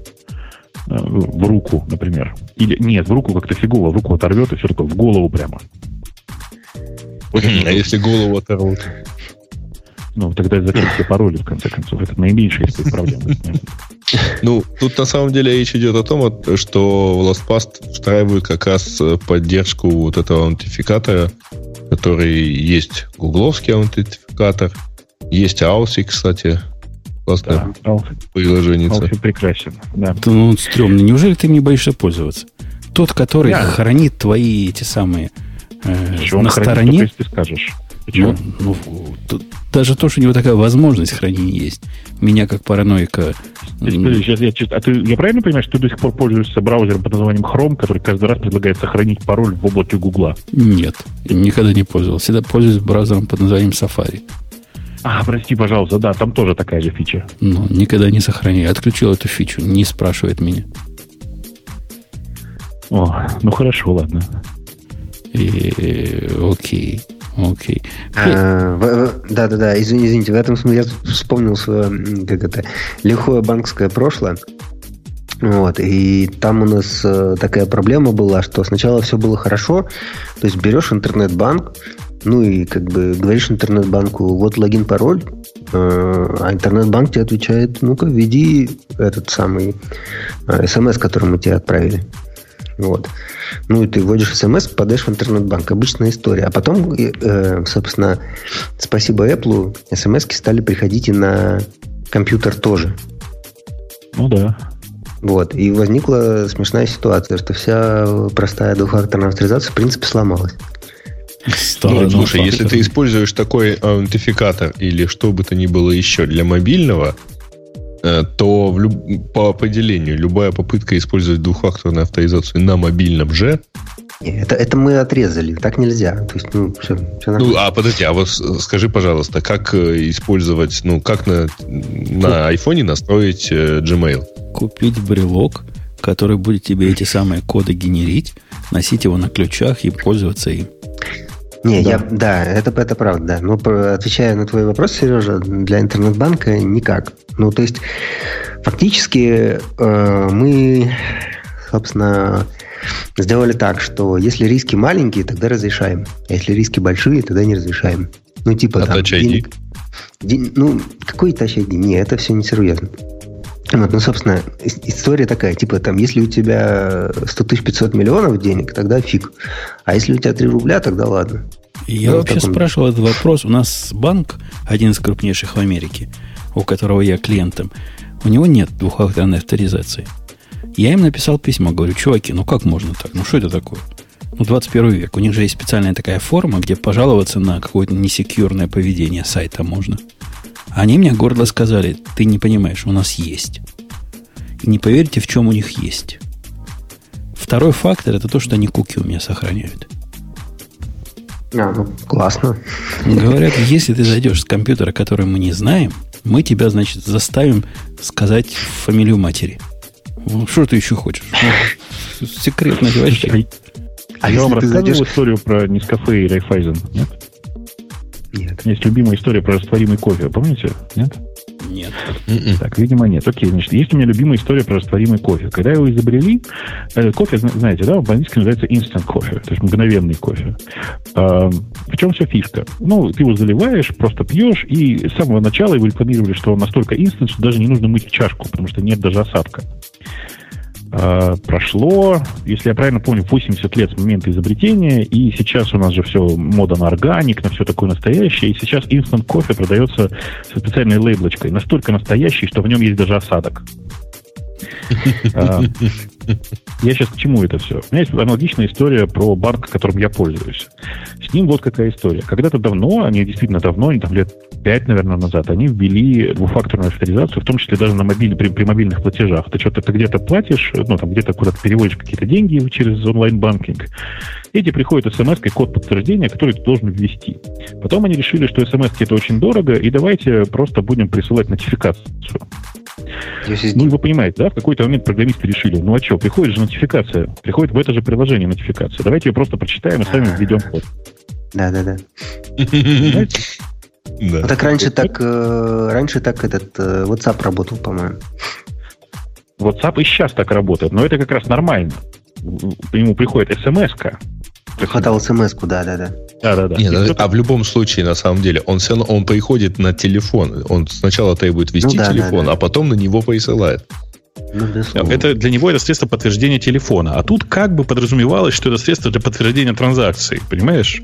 э, в руку, например. Или нет, в руку как-то фигово, в руку оторвет и все такое, в голову прямо. Очень а если голову оторвут? Ну, тогда закрыть все пароли, в конце концов. Это наименьшая из проблем. Ну, тут на самом деле речь идет о том, что LastPass встраивает как раз э, поддержку вот этого аутентификатора, который есть гугловский аутентификатор, есть Ауси, кстати, классное да, приложение. Ауси прекрасен, да. Ну, он стрёмный. Неужели ты не боишься пользоваться? Тот, который да. хранит твои эти самые э, на стороне. Только, если скажешь. Ну, ну, даже то, что у него такая возможность хранения есть, меня как параноика... Сейчас, я, а ты, я правильно понимаю, что ты до сих пор пользуешься браузером под названием Chrome, который каждый раз предлагает сохранить пароль в облаке Гугла? Нет, никогда не пользовался. Всегда пользуюсь браузером под названием Safari. А, прости, пожалуйста, да, там тоже такая же фича. Ну, никогда не сохраняю. Отключил эту фичу, не спрашивает меня. О, ну хорошо, ладно. И, окей. Окей. Да-да-да, извини, извините, в этом смысле я вспомнил свое, как это, лихое банковское прошлое. Вот, и там у нас э, такая проблема была, что сначала все было хорошо, то есть берешь интернет-банк, ну и как бы говоришь интернет-банку, вот логин, пароль, э, а интернет-банк тебе отвечает, ну-ка, введи этот самый э, смс, который мы тебе отправили. Вот. Ну, и ты вводишь смс, попадаешь в интернет-банк. Обычная история. А потом, э, собственно, спасибо Apple, смс стали приходить и на компьютер тоже. Ну да. Вот. И возникла смешная ситуация, что вся простая двухфакторная авторизация в принципе сломалась. Ну, слушай, если ты используешь такой аутентификатор или что бы то ни было еще для мобильного, то в люб... по определению любая попытка использовать двухфакторную авторизацию на мобильном же это, это мы отрезали, так нельзя. То есть, ну, все, все ну, а подожди, а вот скажи, пожалуйста, как э, использовать, ну, как на, на айфоне настроить э, Gmail? Купить брелок, который будет тебе эти самые коды генерить, носить его на ключах и пользоваться им. Не, да. я, да, это, это правда, да. Но отвечая на твой вопрос, Сережа, для интернет-банка никак. Ну, то есть, фактически э, мы, собственно, сделали так, что если риски маленькие, тогда разрешаем. А если риски большие, тогда не разрешаем. Ну, типа а там... Денег, день, ну, какой Touch ID? Не, это все несерьезно. Вот, ну, собственно, история такая, типа, там, если у тебя 100 тысяч 500 миллионов денег, тогда фиг. А если у тебя 3 рубля, тогда ладно. Я ну, вообще таком... спрашивал этот вопрос. У нас банк, один из крупнейших в Америке, у которого я клиентом, у него нет двухфакторной авторизации. Я им написал письмо, говорю, чуваки, ну как можно так? Ну что это такое? Ну, 21 век. У них же есть специальная такая форма, где пожаловаться на какое-то несекьюрное поведение сайта можно. Они мне гордо сказали, ты не понимаешь, у нас есть. И не поверите, в чем у них есть. Второй фактор это то, что они куки у меня сохраняют. А, ну, классно. Говорят, если ты зайдешь с компьютера, который мы не знаем, мы тебя, значит, заставим сказать фамилию матери. Ну, что ты еще хочешь? Ну, секретность вообще. А я вам рассказывал зайдешь... историю про Нескафе и Райфайзен, нет? Есть любимая история про растворимый кофе, помните? Нет? Нет. М-м. Так, видимо, нет. Окей, значит, есть у меня любимая история про растворимый кофе. Когда его изобрели, э, кофе, знаете, да, по-английски называется instant кофе, то есть мгновенный кофе. А, в чем вся фишка? Ну, ты его заливаешь, просто пьешь, и с самого начала его рекламировали, что он настолько instant, что даже не нужно мыть чашку, потому что нет даже осадка. А, прошло, если я правильно помню, 80 лет с момента изобретения, и сейчас у нас же все мода на органик, на все такое настоящее, и сейчас инстант кофе продается со специальной лейблочкой, настолько настоящий, что в нем есть даже осадок. Я сейчас к чему это все? У меня есть аналогичная история про банк, которым я пользуюсь. С ним вот какая история. Когда-то давно, они действительно давно, они там лет 5, наверное, назад, они ввели двухфакторную авторизацию, в том числе даже на мобиль, при, при мобильных платежах. Ты что-то где-то платишь, ну, там где-то куда-то переводишь какие-то деньги через онлайн-банкинг, и тебе приходит смс и код подтверждения, который ты должен ввести. Потом они решили, что смс это очень дорого, и давайте просто будем присылать нотификацию. Ну, вы понимаете, да, в какой-то момент программисты решили, ну а что, приходит же нотификация, приходит в это же приложение нотификация. Давайте ее просто прочитаем и сами введем код. Да, да, да. Да. Ну, так раньше так, э, раньше так этот э, WhatsApp работал, по-моему. WhatsApp и сейчас так работает, но это как раз нормально. К нему приходит смс-ка. Хватало смс-ку, да, да, да. Да, да, да. Нет, а, а в любом случае, на самом деле, он все равно он приходит на телефон. Он сначала требует ввести ну, да, телефон, да, да. а потом на него присылает. Ну, это для него это средство подтверждения телефона. А тут как бы подразумевалось, что это средство для подтверждения транзакций. Понимаешь?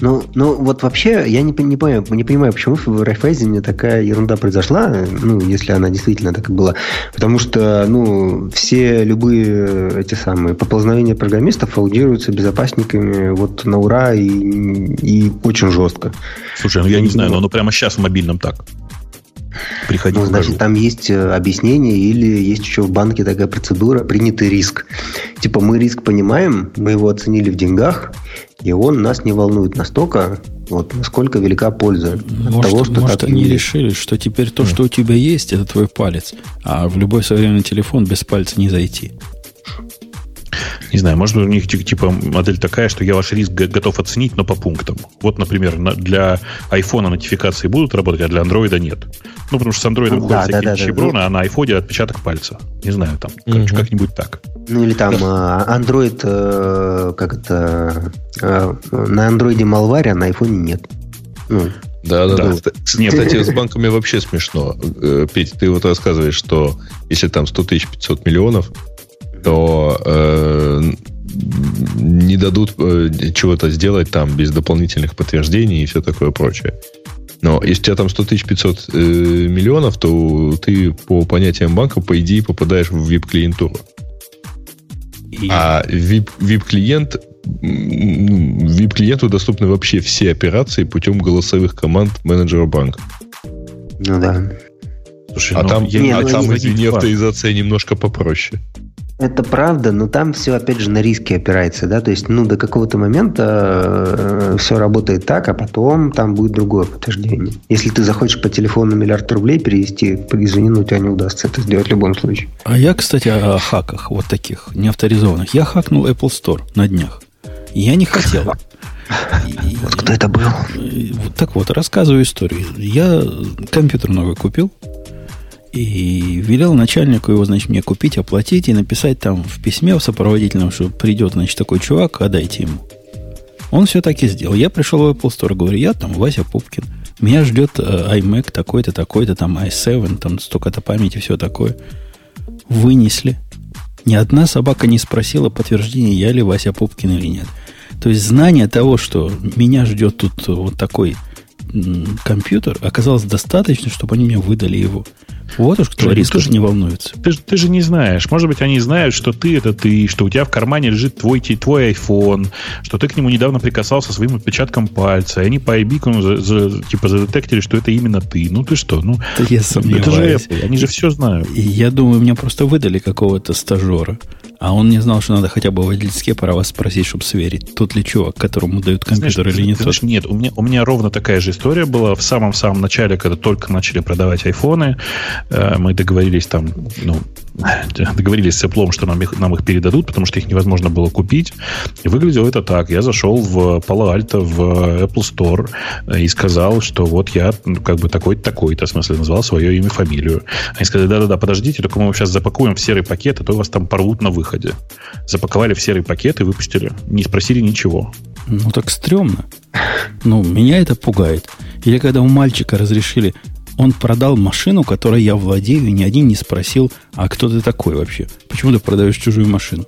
Ну, ну вот вообще я не, не, понимаю, не понимаю, почему в Райфайзене такая ерунда произошла, ну, если она действительно так и была. Потому что, ну, все любые эти самые поползновения программистов аудируются безопасниками вот на ура и, и очень жестко. Слушай, ну я не знаю, но оно прямо сейчас в мобильном так. Приходи ну, значит, там есть э, объяснение или есть еще в банке такая процедура, принятый риск. Типа мы риск понимаем, мы его оценили в деньгах, и он нас не волнует настолько, вот, насколько велика польза может, от того, что может, так они есть. решили, что теперь то, что у тебя есть, это твой палец, а в любой современный телефон без пальца не зайти. Не знаю, может, у них типа модель такая, что я ваш риск готов оценить, но по пунктам. Вот, например, для iPhone нотификации будут работать, а для Android нет. Ну, потому что с Android ну, да, да, да, щеброна, да, а на iPhone отпечаток пальца. Не знаю, там, угу. как-нибудь так. Ну, или там да. Android, э, как это, э, на Android Malware, а на iPhone нет. Ну, да, да, да. да. Нет, кстати, с банками вообще смешно. Э, Петь, ты вот рассказываешь, что если там 100 тысяч 500 миллионов, то э, не дадут э, чего-то сделать там без дополнительных подтверждений и все такое прочее. Но если у тебя там 100 тысяч 500 э, миллионов, то ты по понятиям банка, по идее, попадаешь в VIP-клиентуру. И... А VIP, VIP-клиент VIP-клиенту доступны вообще все операции путем голосовых команд менеджера банка. Ну да. Слушай, а ну, там, я, а ну, там извини, авторизация немножко попроще. Это правда, но там все, опять же, на риски опирается, да, то есть, ну, до какого-то момента э, все работает так, а потом там будет другое подтверждение. Если ты захочешь по телефону миллиард рублей перевести, извини, но у тебя не удастся это сделать в любом случае. А я, кстати, о хаках вот таких, неавторизованных. Я хакнул Apple Store на днях. Я не хотел. Вот кто это был? Так вот, рассказываю историю. Я компьютер новый купил и велел начальнику его, значит, мне купить, оплатить и написать там в письме в сопроводительном, что придет, значит, такой чувак, отдайте ему. Он все так и сделал. Я пришел в Apple Store, говорю, я там Вася Пупкин. Меня ждет э, iMac такой-то, такой-то, там i7, там столько-то памяти, все такое. Вынесли. Ни одна собака не спросила подтверждения, я ли Вася Пупкин или нет. То есть знание того, что меня ждет тут вот такой компьютер, оказалось достаточно, чтобы они мне выдали его. Вот уж кто риск тоже не волнуется. Ты, ты же не знаешь. Может быть, они знают, что ты это ты, что у тебя в кармане лежит твой, твой iPhone, что ты к нему недавно прикасался своим отпечатком пальца, и они по iBeacon за, за, типа задетектили, что это именно ты. Ну ты что? Ну, да я сомневаюсь. Это же Apple, они же все знают. И я думаю, мне просто выдали какого-то стажера, а он не знал, что надо хотя бы водительские права спросить, чтобы сверить, тот ли чувак, которому дают компьютер знаешь, или не тот. Нет, у меня, у меня ровно такая же история была в самом-самом начале, когда только начали продавать айфоны. Э, мы договорились там, ну, договорились с Apple, что нам их, нам их передадут, потому что их невозможно было купить. И выглядело это так. Я зашел в Palo Alto, в Apple Store и сказал, что вот я ну, как бы такой-то, такой-то, в смысле, назвал свое имя, фамилию. Они сказали, да-да-да, подождите, только мы сейчас запакуем в серый пакет, а то вас там порвут на выходе. Запаковали в серый пакет и выпустили. Не спросили ничего. Ну, так стрёмно. Ну, меня это пугает. Или когда у мальчика разрешили он продал машину, которой я владею, и ни один не спросил, а кто ты такой вообще? Почему ты продаешь чужую машину?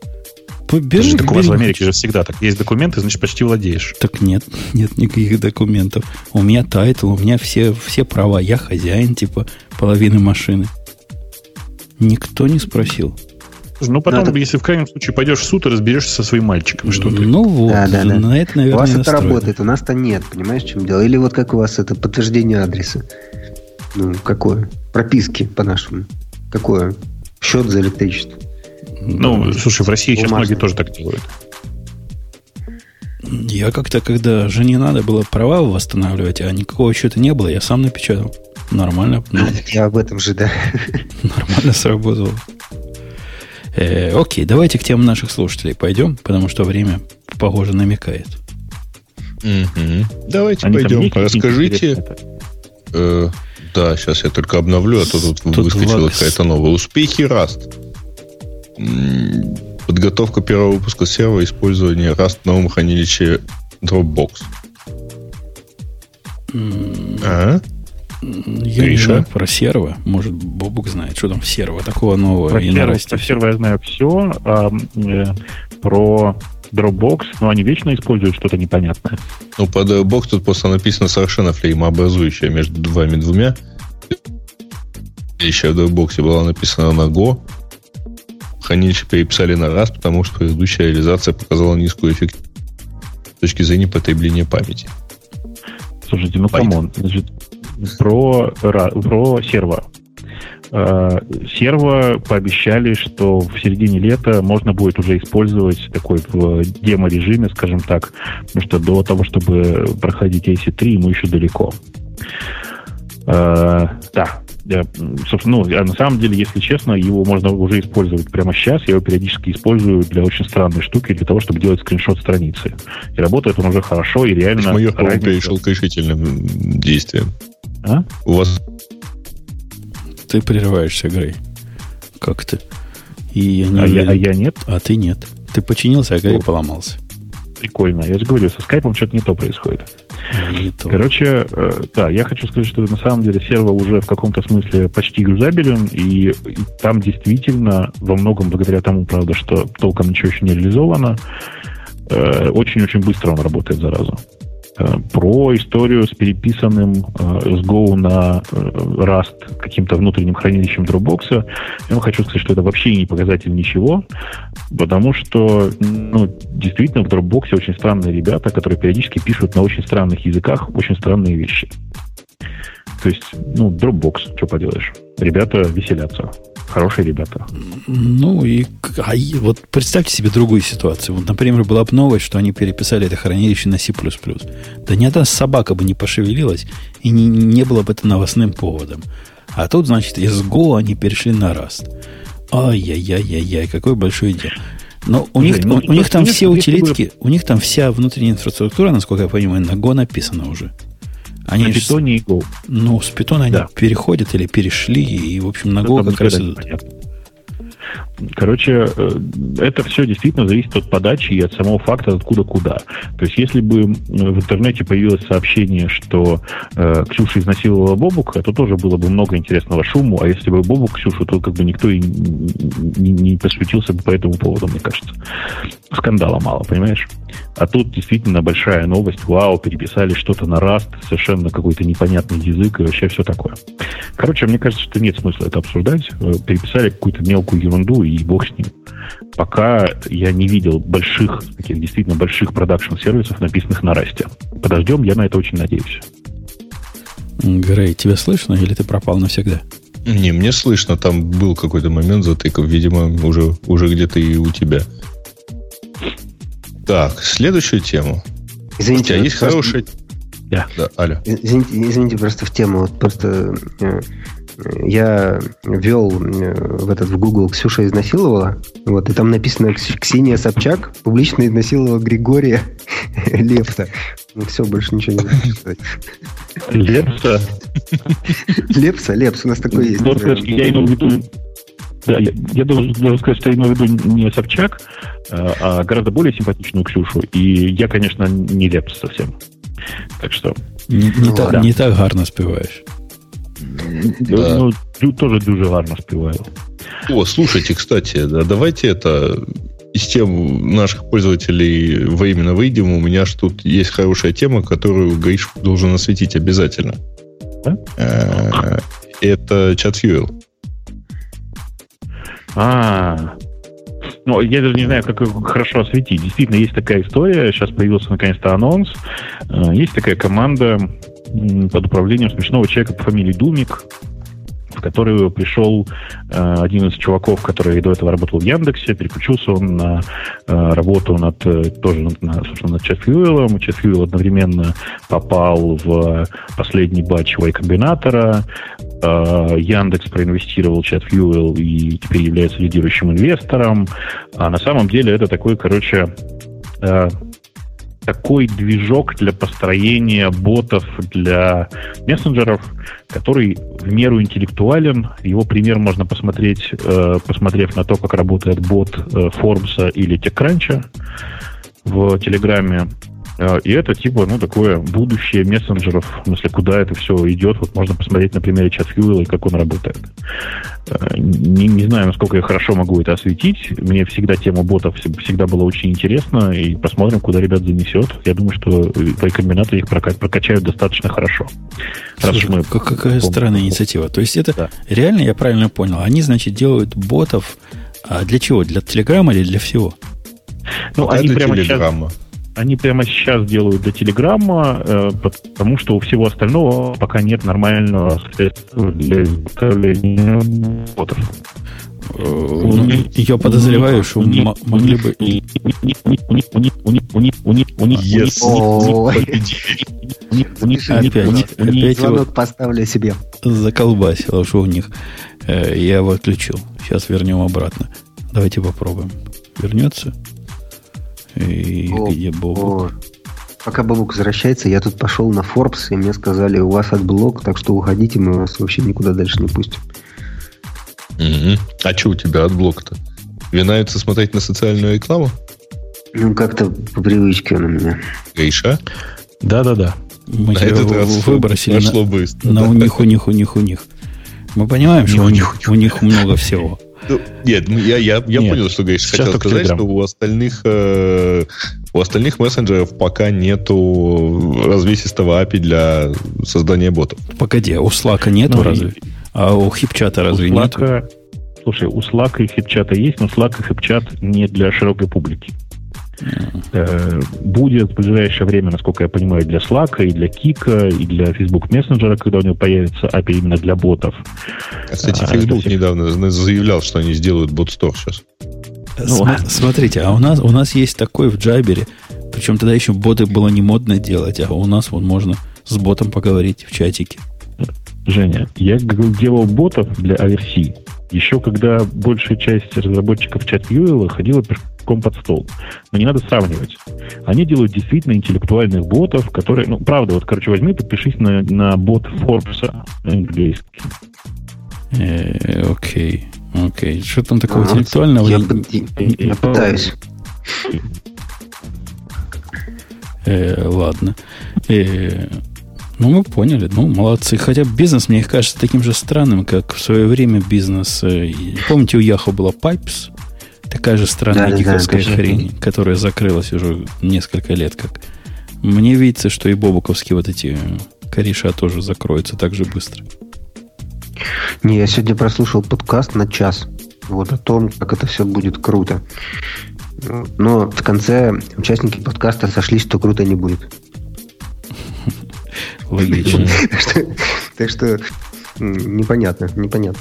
Бери, так у вас в Америке же всегда так. Есть документы, значит, почти владеешь. Так нет, нет никаких документов. У меня title, у меня все, все права. Я хозяин, типа, половины машины. Никто не спросил. Ну, потом, Надо... если в крайнем случае пойдешь в суд и разберешься со своим мальчиком, что ты. Ну вот, да, да, да. на это, наверное, У вас это работает, у нас-то нет, понимаешь, в чем дело? Или вот как у вас это подтверждение адреса. Ну, какое? Прописки по-нашему. Какое? Счет за электричество. Ну, слушай, в России сейчас многие тоже так делают. Я как-то, когда жене надо было права восстанавливать, а никакого счета не было, я сам напечатал. Нормально. Ну, я об этом же, да. Нормально сработало. Э, окей, давайте к темам наших слушателей пойдем, потому что время, похоже, намекает. Угу. Давайте Они пойдем. Расскажите, э, да, сейчас я только обновлю, а то тут, тут выскочила какая-то новая. Успехи Rust. Подготовка первого выпуска сервера, использование Rust в новом хранилище Dropbox. А? Я Гриша? не знаю про серво. Может, Бобук знает, что там в серво такого нового. Про, серво, про серво я знаю все. А, э, про Dropbox, но они вечно используют что-то непонятное. Ну, по Dropbox тут просто написано совершенно флеймообразующее между вами двумя. Еще в Dropbox была написана на Go. Хранилище переписали на Rust, потому что предыдущая реализация показала низкую эффективность с точки зрения потребления памяти. Слушайте, ну come on, про, про сервер. Э, серво пообещали, что в середине лета можно будет уже использовать такой в демо-режиме, скажем так, потому что до того, чтобы проходить AC3, ему еще далеко. Э, да, собственно, ну, а на самом деле, если честно, его можно уже использовать прямо сейчас. Я его периодически использую для очень странной штуки, для того, чтобы делать скриншот страницы. И работает он уже хорошо и реально... Мое перешел к решительным действиям. А? У вас ты прерываешься, Грей. Как ты? И я не а, я, а я нет? А ты нет. Ты починился, а Грей поломался. Прикольно. Я же говорю, со скайпом что-то не то происходит. Не то. Короче, э, да, я хочу сказать, что на самом деле сервер уже в каком-то смысле почти юзабелен, и, и там действительно во многом благодаря тому, правда, что толком ничего еще не реализовано, э, очень-очень быстро он работает заразу. Э, про историю с переписанным э, с Go на э, Rust каким-то внутренним хранилищем Dropbox. Я вам хочу сказать, что это вообще не показатель ничего, потому что ну, действительно в Dropbox очень странные ребята, которые периодически пишут на очень странных языках очень странные вещи. То есть, ну, Dropbox, что поделаешь. Ребята веселятся. Хорошие ребята. Ну, и а, вот представьте себе другую ситуацию. Вот, например, была бы новость, что они переписали это хранилище на C++. Да ни одна собака бы не пошевелилась, и не, не было бы это новостным поводом. А тут, значит, из Go они перешли на Rust. Ай-яй-яй-яй-яй, какой большой дел. Но у них, ну, у, у них там все утилитки, у них там вся внутренняя инфраструктура, насколько я понимаю, на Go написана уже. Они на питоне и Go. Ну, с питона они да. переходят или перешли, и, в общем, на Go как раз идут. Понятно. Короче, э, это все действительно зависит от подачи и от самого факта, откуда куда. То есть, если бы в интернете появилось сообщение, что э, Ксюша изнасиловала Бобука, то тоже было бы много интересного шуму, а если бы Бобук Ксюшу, то как бы никто и не, не посвятился бы по этому поводу, мне кажется. Скандала мало, понимаешь? А тут действительно большая новость. Вау, переписали что-то на Rust, совершенно какой-то непонятный язык и вообще все такое. Короче, мне кажется, что нет смысла это обсуждать. Э, переписали какую-то мелкую ерунду и бог с ним. Пока я не видел больших, таких действительно больших продакшн-сервисов, написанных на Расте. Подождем, я на это очень надеюсь. Грей, тебя слышно или ты пропал навсегда? Не, мне слышно. Там был какой-то момент затыков. Видимо, уже, уже где-то и у тебя. Так, следующую тему. Извините, у тебя есть просто... хорошая... Да. да, Аля. Извините, извините, просто в тему. Вот просто э, я ввел э, в этот в Google Ксюша изнасиловала, вот, и там написано Ксения Собчак публично изнасиловала Григория Лепса. Ну все, больше ничего не буду сказать. Лепса? Лепса, Лепс, у нас такой есть. Я имел в виду да, я, я должен, должен сказать, что я имею в виду не Собчак, а, а гораздо более симпатичную Ксюшу. И я, конечно, не лепс совсем. Так что... Не, не, ну, так, да. не так гарно спеваешь. Да. Ну, ну, тоже дуже гарно спеваю. О, слушайте, кстати, да, давайте это из тем наших пользователей во именно выйдем. У меня же тут есть хорошая тема, которую Гаиш должен осветить обязательно. Да? Э, это чат Fuel. А, ну, я даже не знаю, как хорошо осветить. Действительно, есть такая история. Сейчас появился наконец-то анонс. Э, есть такая команда под управлением смешного человека по фамилии Думик в которую пришел э, один из чуваков, который до этого работал в Яндексе, переключился он на э, работу над э, тоже над, на, собственно, над ChatFuel. ChatFuel одновременно попал в последний батч Y-комбинатора. Э, Яндекс проинвестировал ChatFuel и теперь является лидирующим инвестором. А на самом деле это такой, короче, э, такой движок для построения ботов для мессенджеров, который в меру интеллектуален. Его пример можно посмотреть, э, посмотрев на то, как работает бот э, Forbes или TechCrunch в Телеграме. Э, и это типа, ну, такое будущее мессенджеров, в смысле, куда это все идет. Вот можно посмотреть на примере ChatFuel и как он работает. Э, не, не знаю, насколько я хорошо могу это осветить. Мне всегда тема ботов всегда была очень интересна, и посмотрим, куда ребят занесет. Я думаю, что твои комбинаты их прокачают достаточно хорошо. Слушай, мы какая странная инициатива. То есть это да. реально, я правильно понял, они, значит, делают ботов а для чего? Для Телеграма или для всего? Ну, Пока они прямо Телеграмма. сейчас они прямо сейчас делают для Телеграма, э, потому что у всего остального пока нет нормального средства для изготовления ботов. Я подозреваю, что могли бы... Опять, опять звонок поставлю себе. Заколбасило, что у них. Я его отключил. Сейчас вернем обратно. Давайте попробуем. Вернется? И о, где Бобук? О. Пока Бобук возвращается, я тут пошел на Forbes, и мне сказали, у вас adblock, так что уходите, мы вас вообще никуда дальше не пустим. Угу. А что у тебя отблок-то? Винается смотреть на социальную рекламу? Ну, как-то по привычке он у меня. Гейша? Да-да-да. Мы на этот раз выбросили на, быстро, на да? у них, у них, у них, у них. Мы понимаем, что у них, у них много всего. Ну, нет, ну, я, я, я нет, понял, что Гриш хотел сказать, Telegram. что у остальных, э, у остальных мессенджеров пока нету развесистого API для создания ботов. Погоди, а у Slack нету ну, разве? А у хипчата разве нет? Слушай, у Slack и хипчата есть, но Slack и хипчат не для широкой публики. Э, будет в ближайшее время, насколько я понимаю, для Slack, и для Kika, и для Facebook Messenger, когда у него появится API именно для ботов. Кстати, Facebook а, недавно заявлял, что они сделают бот-стор сейчас. Ну, смотрите, а у нас, у нас есть такой в Джайбере, причем тогда еще боты было не модно делать, а у нас вот можно с ботом поговорить в чатике. Женя, я делал ботов для ARC, еще когда большая часть разработчиков чат ходила песком под стол. Но не надо сравнивать. Они делают действительно интеллектуальных ботов, которые... Ну, правда, вот, короче, возьми, подпишись на, на бот Forbes английский. Э, окей, окей. Что там такого интеллектуального? Я, пытаюсь. Э, ладно. Э, ну, мы поняли. Ну, молодцы. Хотя бизнес, мне кажется, таким же странным, как в свое время бизнес. Помните, у Яхо была Pipes? Такая же странная да, гиковская да, хрень, которая закрылась уже несколько лет как. Мне видится, что и бобуковские вот эти кореша тоже закроются так же быстро. Не, я сегодня прослушал подкаст на час. Вот о том, как это все будет круто. Но в конце участники подкаста сошлись, что круто не будет. Логично. Так что непонятно, непонятно.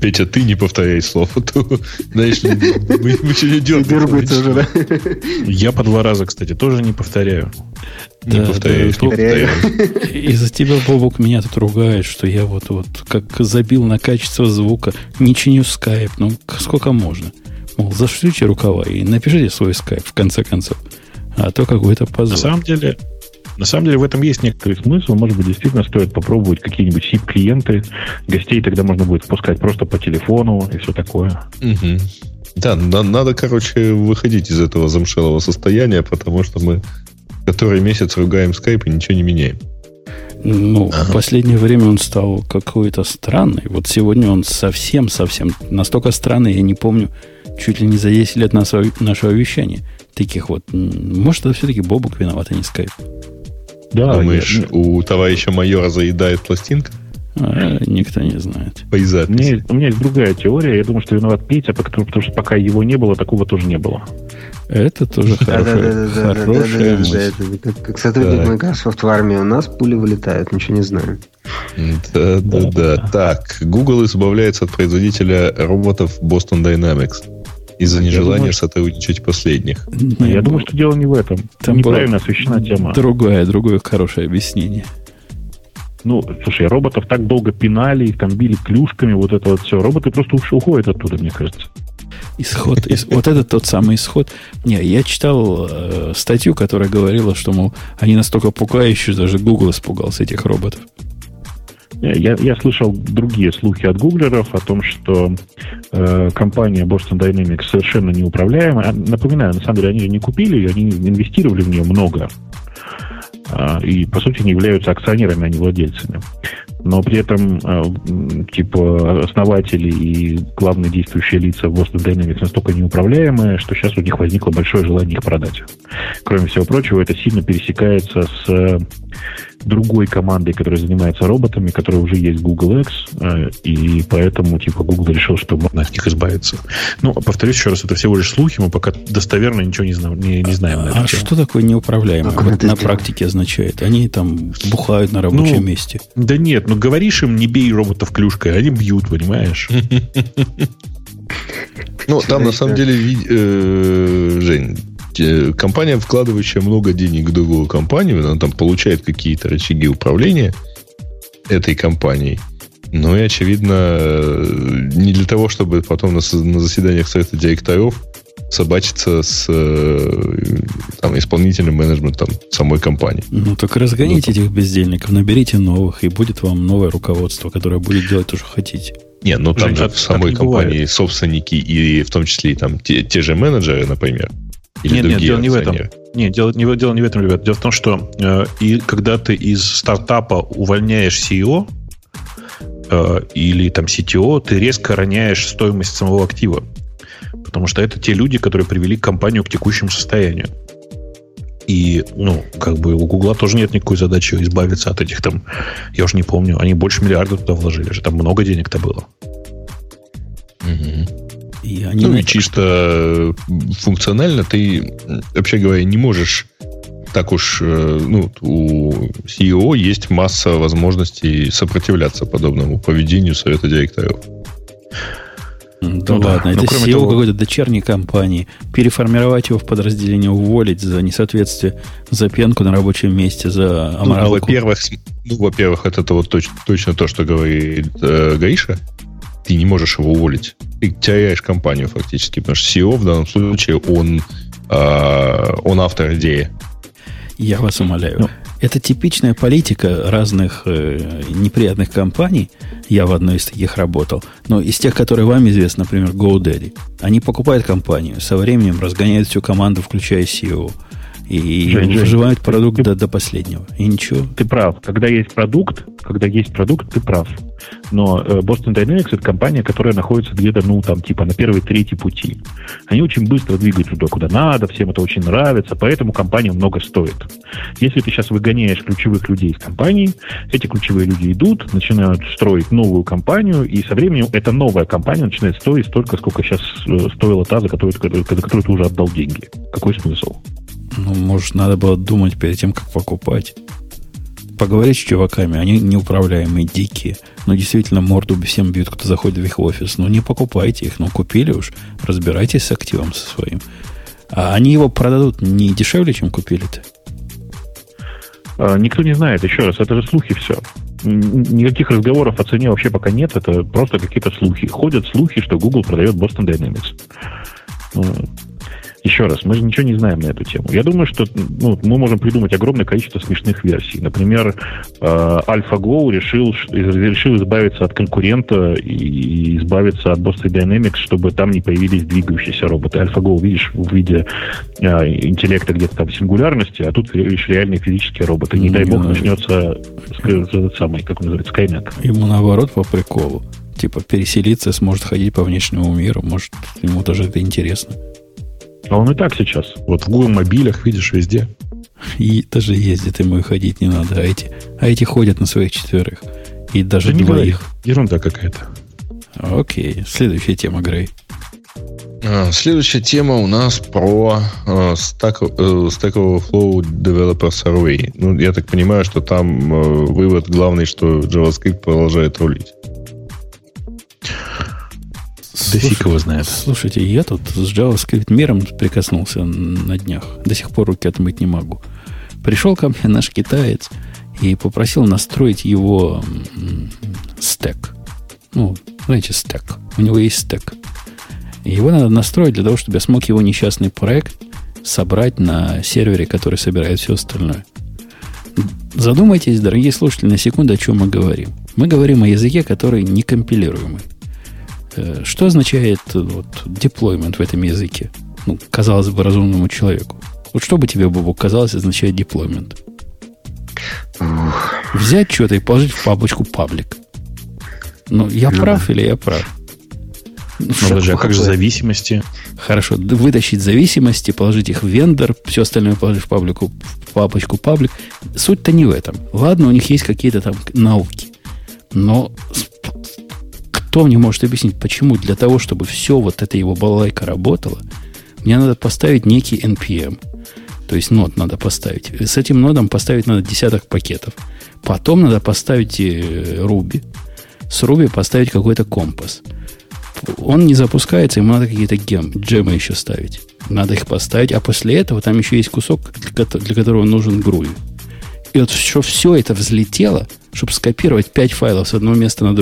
Петя, ты не повторяй слов. А то, знаешь, мы, мы сегодня да? Я по два раза, кстати, тоже не повторяю. Не да, повторяю, да, не повторяю. Из-за тебя, Бобок, меня тут ругает, что я вот, вот как забил на качество звука, не чиню скайп. Ну, сколько можно? Мол, зашлите рукава и напишите свой скайп, в конце концов. А то какой-то позор. На самом деле, на самом деле в этом есть некоторый смысл. Может быть, действительно стоит попробовать какие-нибудь SIP-клиенты. Гостей тогда можно будет впускать просто по телефону и все такое. Угу. Да, на, надо, короче, выходить из этого замшелого состояния, потому что мы который месяц ругаем Skype и ничего не меняем. Ну, ага. в последнее время он стал какой-то странный. Вот сегодня он совсем-совсем настолько странный, я не помню, чуть ли не за 10 лет нашего, нашего вещания. Таких вот. Может, это все-таки Бобук виноват, а не Skype. Да, Думаешь, я... у товарища майора заедает пластинка? А, никто не знает. По у, меня, у меня есть другая теория. Я думаю, что виноват Петя, потому, потому что пока его не было, такого тоже не было. Это тоже хорошая, хорошая мысль. Как сотрудник Microsoft в армии у нас пули вылетают, ничего не знаю. Да, да, да. Так, Google избавляется от производителя роботов Boston Dynamics из-за нежелания думаю, сотрудничать последних. Не, я думаю, что дело не в этом. Там неправильно освещена тема. Другое, другое хорошее объяснение. Ну, слушай, роботов так долго пинали, там били клюшками, вот это вот все. Роботы просто уходят оттуда, мне кажется. Исход, ис, вот это тот самый исход. Не, я читал э, статью, которая говорила, что, мол, они настолько пугающие, даже Google испугался этих роботов. Я, я слышал другие слухи от гуглеров о том, что э, компания Boston Dynamics совершенно неуправляемая. Напоминаю, на самом деле, они ее не купили, ее, они инвестировали в нее много. Э, и, по сути, не являются акционерами, а не владельцами но при этом э, типа основатели и главные действующие лица Boston Dynamics настолько неуправляемые, что сейчас у них возникло большое желание их продать. Кроме всего прочего, это сильно пересекается с другой командой, которая занимается роботами, которая уже есть Google X, э, и поэтому типа Google решил, что можно от них избавиться. Ну, повторюсь еще раз, это всего лишь слухи, мы пока достоверно ничего не, знаем, не, не знаем. На а что такое неуправляемое? Вот на практике означает? Они там бухают на рабочем ну, месте. Да нет, ну говоришь им, не бей роботов клюшкой, они бьют, понимаешь? Ну, там на самом деле, э, Жень, компания, вкладывающая много денег в другую компанию, она там получает какие-то рычаги управления этой компанией. Ну и, очевидно, не для того, чтобы потом на, на заседаниях совета директоров собачиться с э, там, исполнительным менеджментом самой компании. Ну, так разгоните ну, этих бездельников, наберите новых, и будет вам новое руководство, которое будет делать то, что хотите. Не, ну там Жень, же в самой компании бывает. собственники и в том числе и там те, те же менеджеры, например, или нет, нет, дело не в этом. Нет, дело не, дело не в этом, ребят. Дело в том, что э, и когда ты из стартапа увольняешь CEO э, или там CTO, ты резко роняешь стоимость самого актива. Потому что это те люди, которые привели компанию к текущему состоянию. И, ну, как бы у Гугла тоже нет никакой задачи избавиться от этих там, я уже не помню, они больше миллиарда туда вложили же, там много денег-то было. Угу. И они ну и чисто функционально ты, вообще говоря, не можешь так уж, э, ну, у CEO есть масса возможностей сопротивляться подобному поведению совета директоров. Да ну, ладно, да. это CEO того... какой-то дочерней компании. Переформировать его в подразделение, уволить за несоответствие, за пенку на рабочем месте, за ну, аморалку. Ну, во-первых, ну, во-первых, это вот точно, точно то, что говорит э, Гаиша. Ты не можешь его уволить. Ты теряешь компанию фактически, потому что CEO в данном случае он, э, он автор идеи. Я вас умоляю. Ну, это типичная политика разных э, неприятных компаний. Я в одной из таких работал. Но из тех, которые вам известны, например, GoDaddy. Они покупают компанию, со временем разгоняют всю команду, включая CEO. И Жень, выживают Жень, продукт ты, до, до последнего. И ничего. Ты прав. Когда есть продукт, когда есть продукт, ты прав. Но э, Boston Dynamics это компания, которая находится где-то, ну, там, типа, на первой трети пути. Они очень быстро двигаются туда, куда надо, всем это очень нравится, поэтому компания много стоит. Если ты сейчас выгоняешь ключевых людей из компании, эти ключевые люди идут, начинают строить новую компанию, и со временем эта новая компания начинает стоить столько, сколько сейчас э, стоила та, за которую, за которую ты уже отдал деньги. Какой смысл? Ну, может, надо было думать перед тем, как покупать. Поговорить с чуваками, они неуправляемые, дикие. Но действительно морду всем бьют, кто заходит в их офис. Ну, не покупайте их, ну, купили уж. Разбирайтесь с активом со своим. А они его продадут не дешевле, чем купили-то? А, никто не знает, еще раз, это же слухи все. Никаких разговоров о цене вообще пока нет, это просто какие-то слухи. Ходят слухи, что Google продает Boston Dynamics. Еще раз, мы же ничего не знаем на эту тему. Я думаю, что ну, мы можем придумать огромное количество смешных версий. Например, э, AlphaGo решил, решил избавиться от конкурента и избавиться от Boston Dynamics, чтобы там не появились двигающиеся роботы. AlphaGo, видишь, в виде э, интеллекта где-то там сингулярности, а тут видишь реальные физические роботы. Не ну, дай бог начнется этот самый, как он называется, Skynet. Ему наоборот по приколу. Типа переселиться, сможет ходить по внешнему миру, может, ему тоже это интересно. А он и так сейчас. Вот в Google мобилях, видишь, везде. И даже ездит, ему и ходить не надо. А эти, а эти ходят на своих четверых. И даже да двоих. Ерунда какая-то. Окей. Следующая тема, Грей. А, следующая тема у нас про uh, Stack, uh, Stack Overflow Developer Survey. Ну, я так понимаю, что там uh, вывод главный, что JavaScript продолжает рулить. Да фиг его знает. Слушайте, я тут с JavaScript миром прикоснулся на днях. До сих пор руки отмыть не могу. Пришел ко мне наш китаец и попросил настроить его стек. Ну, знаете, стек. У него есть стек. его надо настроить для того, чтобы я смог его несчастный проект собрать на сервере, который собирает все остальное. Задумайтесь, дорогие слушатели, на секунду, о чем мы говорим. Мы говорим о языке, который некомпилируемый. Э, что означает э, вот, deployment в этом языке? Ну, казалось бы, разумному человеку. Вот что бы тебе, Бобу, казалось означает deployment? Взять что-то и положить в папочку паблик. Ну, я ну, прав или я прав? Ну, подожди, а как же зависимости? Хорошо, вытащить зависимости, положить их в вендор, все остальное положить в, паблику, в папочку паблик. Суть-то не в этом. Ладно, у них есть какие-то там науки. Но кто мне может объяснить, почему для того, чтобы все вот это его балалайка работало, мне надо поставить некий NPM. То есть нод надо поставить. С этим нодом поставить надо десяток пакетов. Потом надо поставить э, Ruby. С Ruby поставить какой-то компас. Он не запускается, ему надо какие-то гем, джемы еще ставить. Надо их поставить, а после этого там еще есть кусок, для которого нужен груви. И вот что все это взлетело, чтобы скопировать 5 файлов с одного места на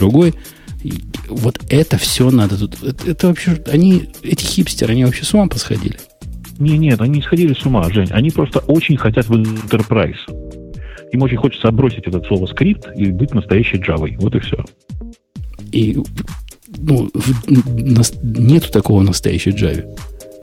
вот это все надо тут. Это, это вообще, они, эти хипстеры, они вообще с ума посходили. Не, нет, они не сходили с ума, Жень. Они просто очень хотят в Enterprise. Им очень хочется отбросить этот слово скрипт и быть настоящей Java. Вот и все. И ну, нету такого настоящей Java.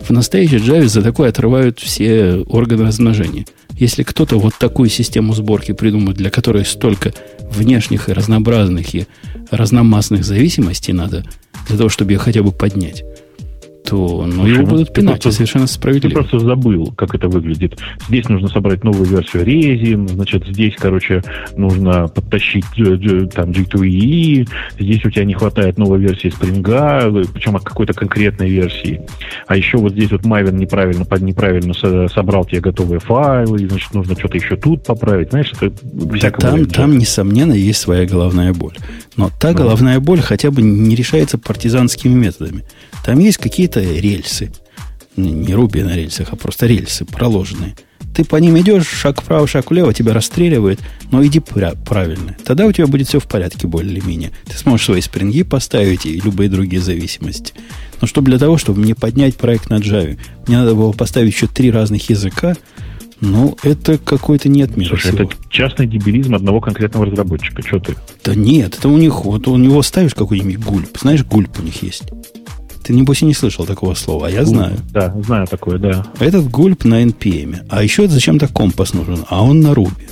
В настоящей Java за такое отрывают все органы размножения. Если кто-то вот такую систему сборки придумает, для которой столько внешних и разнообразных и разномастных зависимостей надо, для того, чтобы ее хотя бы поднять, то ну, его будут пинать, просто, совершенно справедливо. Ты просто забыл, как это выглядит. Здесь нужно собрать новую версию Резин, значит, здесь, короче, нужно подтащить э, там G2E, здесь у тебя не хватает новой версии Spring, причем от какой-то конкретной версии. А еще вот здесь вот Maven неправильно, под неправильно собрал тебе готовые файлы, значит, нужно что-то еще тут поправить. Знаешь, это всякого там, там, несомненно, есть своя головная боль. Но та головная боль хотя бы не решается партизанскими методами. Там есть какие-то рельсы. Не Руби на рельсах, а просто рельсы проложенные. Ты по ним идешь, шаг вправо, шаг влево, тебя расстреливает, но иди правильно. Тогда у тебя будет все в порядке более-менее. Ты сможешь свои спринги поставить и любые другие зависимости. Но что для того, чтобы мне поднять проект на Java, мне надо было поставить еще три разных языка, ну, это какой-то нет мира Слушай, всего. это частный дебилизм одного конкретного разработчика. Что ты? Да нет, это у них, вот у него ставишь какой-нибудь гульп. Знаешь, гульп у них есть. Ты, небось, и не слышал такого слова, а я гульп. знаю. Да, знаю такое, да. Этот гульп на NPM. А еще зачем-то компас нужен, а он на Ruby.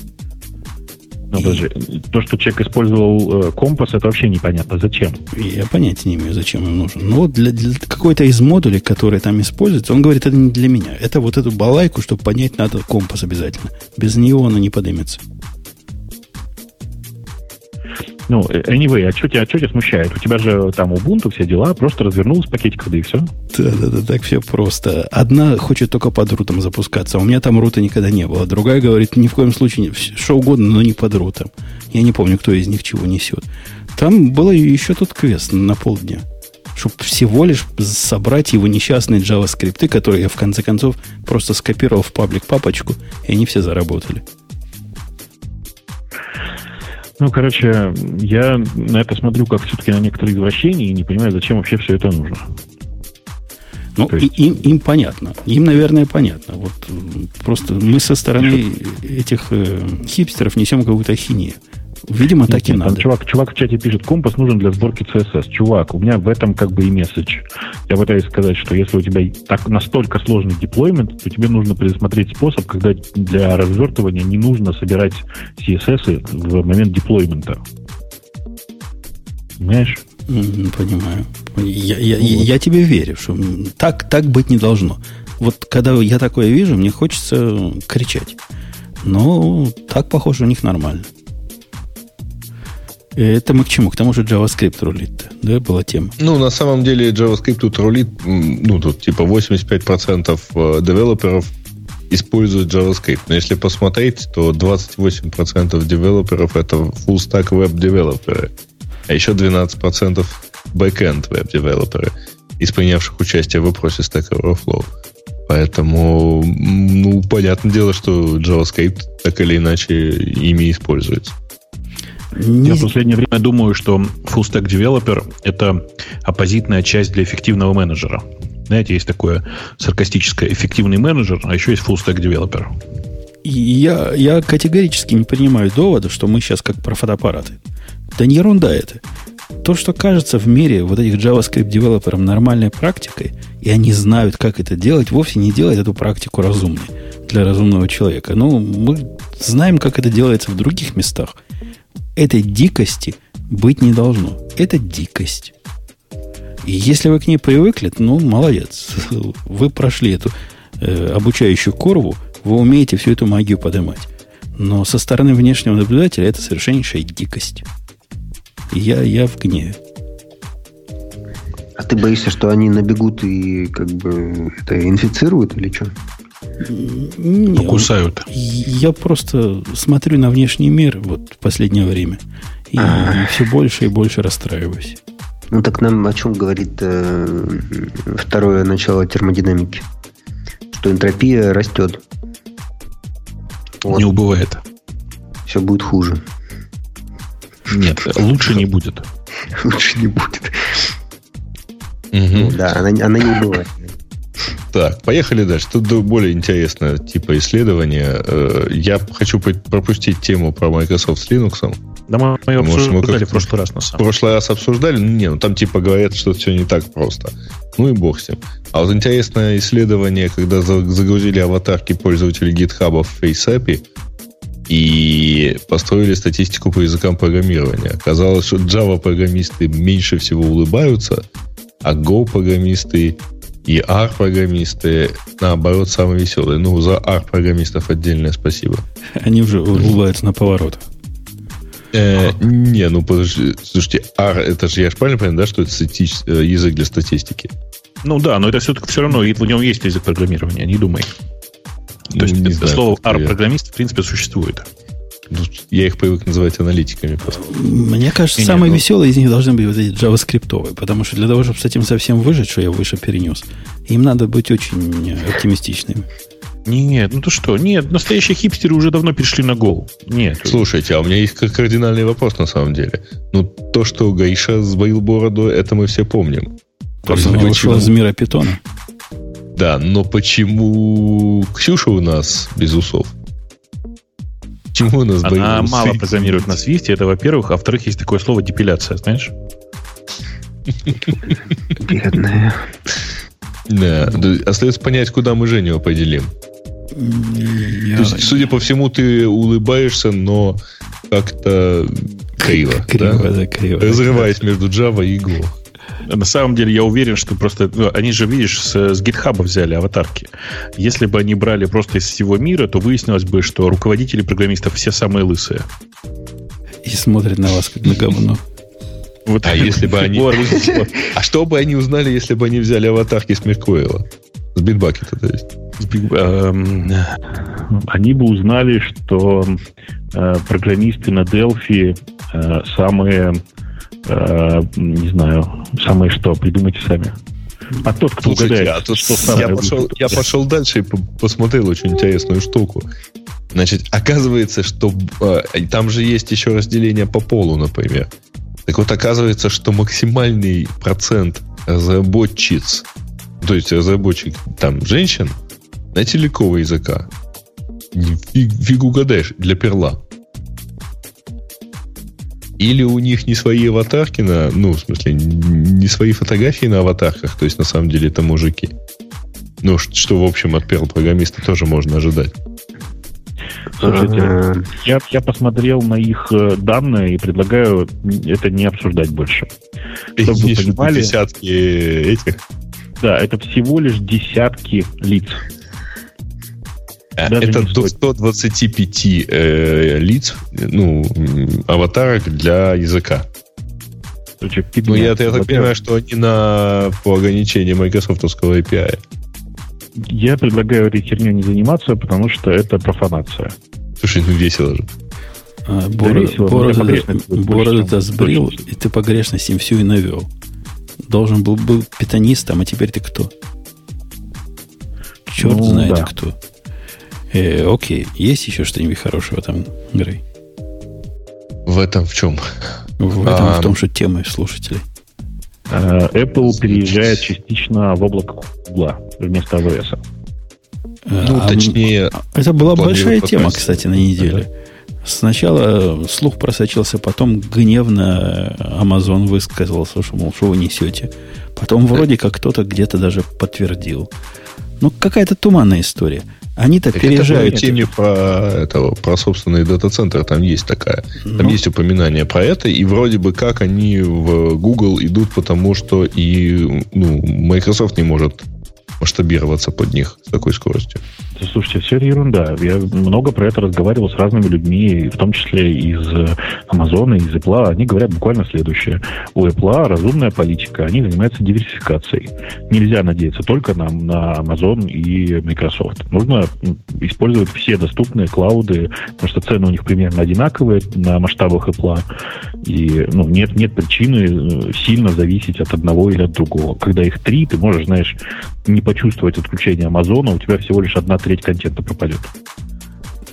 Ну, подожди, то, что человек использовал э, компас, это вообще непонятно. Зачем? Я понятия не имею, зачем он нужен. Но вот для, для какой-то из модулей, которые там используются, он говорит, это не для меня. Это вот эту балайку, чтобы понять, надо компас обязательно. Без него она не поднимется. Ну, э, anyway, а что тебя, а что тебя смущает? У тебя же там Ubuntu, все дела, просто развернулся пакетик, да и все. Да-да-да, так все просто. Одна хочет только под рутом запускаться, а у меня там рута никогда не было. Другая говорит, ни в коем случае, что угодно, но не под рутом. Я не помню, кто из них чего несет. Там было еще тут квест на полдня. Чтобы всего лишь собрать его несчастные JavaScript, которые я в конце концов просто скопировал в паблик папочку, и они все заработали. Ну, короче, я на это смотрю как все-таки на некоторые извращения и не понимаю, зачем вообще все это нужно. Ну, есть... им, им понятно. Им, наверное, понятно. Вот просто мы со стороны этих э, хипстеров несем какую-то ахинею. Видимо, так и надо. Чувак, чувак в чате пишет, компас нужен для сборки CSS. Чувак, у меня в этом как бы и месседж. Я пытаюсь сказать, что если у тебя так настолько сложный деплоймент, то тебе нужно предусмотреть способ, когда для развертывания не нужно собирать CSS в момент деплоймента. Понимаешь? Понимаю. Я, я, вот. я тебе верю, что так, так быть не должно. Вот когда я такое вижу, мне хочется кричать. Но так, похоже, у них нормально. Это мы к чему? К тому же JavaScript рулит, да, была тема? Ну, на самом деле JavaScript тут рулит, ну, тут типа 85% э, девелоперов используют JavaScript. Но если посмотреть, то 28% девелоперов это full stack веб-девелоперы, а еще 12% backend веб-девелоперы, из принявших участие в вопросе Stack Overflow. Поэтому, ну, понятное дело, что JavaScript так или иначе ими используется. Не... Я в последнее время думаю, что full stack developer — это оппозитная часть для эффективного менеджера. Знаете, есть такое саркастическое эффективный менеджер, а еще есть full stack developer. Я, я категорически не принимаю довода, что мы сейчас как про фотоаппараты. Да не ерунда это. То, что кажется в мире вот этих JavaScript девелоперам нормальной практикой, и они знают, как это делать, вовсе не делает эту практику разумной для разумного человека. Ну, мы знаем, как это делается в других местах – этой дикости быть не должно. Это дикость. И если вы к ней привыкли, ну, молодец. Вы прошли эту э, обучающую курву, вы умеете всю эту магию поднимать. Но со стороны внешнего наблюдателя это совершеннейшая дикость. Я, я в гневе. А ты боишься, что они набегут и как бы это инфицируют или что? Не, Покусают. Я просто смотрю на внешний мир вот в последнее время. И, и все больше и больше расстраиваюсь. Ну так нам о чем говорит э, второе начало термодинамики? Что энтропия растет. Вот. Не убывает. Все будет хуже. Нет, лучше не будет. Лучше не будет. Да, она, она не убывает. Так, поехали дальше. Тут более интересное типа исследования. Э, я хочу пропустить тему про Microsoft с Linux. Да мы ее обсуждали в прошлый раз, на самом В прошлый раз обсуждали? Ну, не, ну там типа говорят, что все не так просто. Ну и бог с ним. А вот интересное исследование, когда загрузили аватарки пользователей GitHub в FaceApp и построили статистику по языкам программирования. Оказалось, что Java-программисты меньше всего улыбаются, а Go-программисты и R-программисты, наоборот, самые веселые. Ну, за R-программистов отдельное спасибо. Они уже улыбаются на поворот. Э, не, ну подожди, слушайте, R, это же, я же правильно понимаю, да, что это статич, э, язык для статистики? Ну да, но это все-таки все равно, в нем есть язык программирования, не думай. То есть не знаю, слово R-программист, в принципе, существует. Ну, я их привык называть аналитиками просто. Мне кажется, самые нет, ну... веселые из них должны быть вот эти JavaScript, потому что для того, чтобы с этим совсем выжить, что я выше перенес, Им надо быть очень оптимистичными. Нет, ну то что? Нет, настоящие хипстеры уже давно перешли на Go. Нет. Слушайте, а у меня есть кардинальный вопрос на самом деле. Ну, то, что Гаиша сбоил бороду, это мы все помним. Просто он ушел из мира питона. Да, но почему Ксюша у нас без усов? Почему у нас Она мало программирует на Swift, это во-первых. А во-вторых, есть такое слово депиляция, знаешь? Бедная. Да, остается понять, куда мы Женю определим. Я... То есть, судя по всему, ты улыбаешься, но как-то криво. Криво, да, да криво. Разрываясь между Java и Go. На самом деле я уверен, что просто... Ну, они же, видишь, с, с GitHub взяли аватарки. Если бы они брали просто из всего мира, то выяснилось бы, что руководители программистов все самые лысые. И смотрят на вас как на говно. Вот а если бы они... А что бы они узнали, если бы они взяли аватарки с Меркуэла? С битбакета, то есть. Эм, они бы узнали, что э, программисты на Delphi э, самые, э, не знаю, самые что, придумайте сами. А тот, кто Слушайте, угадает, а тут что я, пошел, я пошел дальше и посмотрел очень интересную штуку. Значит, оказывается, что э, там же есть еще разделение по полу, например. Так вот, оказывается, что максимальный процент разработчиц, то есть разработчик там женщин, на телекового языка. Фиг, фиг угадаешь, для перла. Или у них не свои аватарки на, ну, в смысле, не свои фотографии на аватарках, то есть на самом деле это мужики. Ну, что, в общем, от перл-программиста тоже можно ожидать. Слушайте, а. я, я посмотрел на их э, данные и предлагаю это не обсуждать больше. Чтобы вы понимали... Десятки этих? Да, это всего лишь десятки лиц. Э, Даже это до 125 э, лиц, ну, аватарок для языка. Ну, я, я так понимаю, что они на, по ограничению майкрософтовского API. Я предлагаю этой херней не заниматься, потому что это профанация. Слушай, ну весело же. А, бороду-то сбрил, и ты погрешность им всю и навел. Должен был был питонистом, а теперь ты кто? Черт ну, знает да. кто. Э, окей, есть еще что-нибудь хорошего там, Грей? В этом в чем? В этом а, в том, что темы слушателей. Э, Apple переезжает частично в облако Google вместо AWS. Ну, а, точнее... Это была большая тема, кстати, на неделе. Сначала слух просочился, потом гневно Amazon высказался, что, мол, что вы несете. Потом вроде как кто-то где-то даже подтвердил. Ну, какая-то туманная история. Они-то так переезжают... Это теме про, этого, про собственные дата-центры, там есть такая. Там ну. есть упоминание про это, и вроде бы как они в Google идут, потому что и ну, Microsoft не может масштабироваться под них с такой скоростью. Слушайте, все это ерунда. Я много про это разговаривал с разными людьми, в том числе из Amazon, из Apple. Они говорят буквально следующее. У Apple разумная политика, они занимаются диверсификацией. Нельзя надеяться только на, на Amazon и Microsoft. Нужно использовать все доступные клауды, потому что цены у них примерно одинаковые на масштабах Apple. И ну, нет, нет причины э, сильно зависеть от одного или от другого. Когда их три, ты можешь, знаешь, не почувствовать отключение Амазона, у тебя всего лишь одна треть контента пропадет.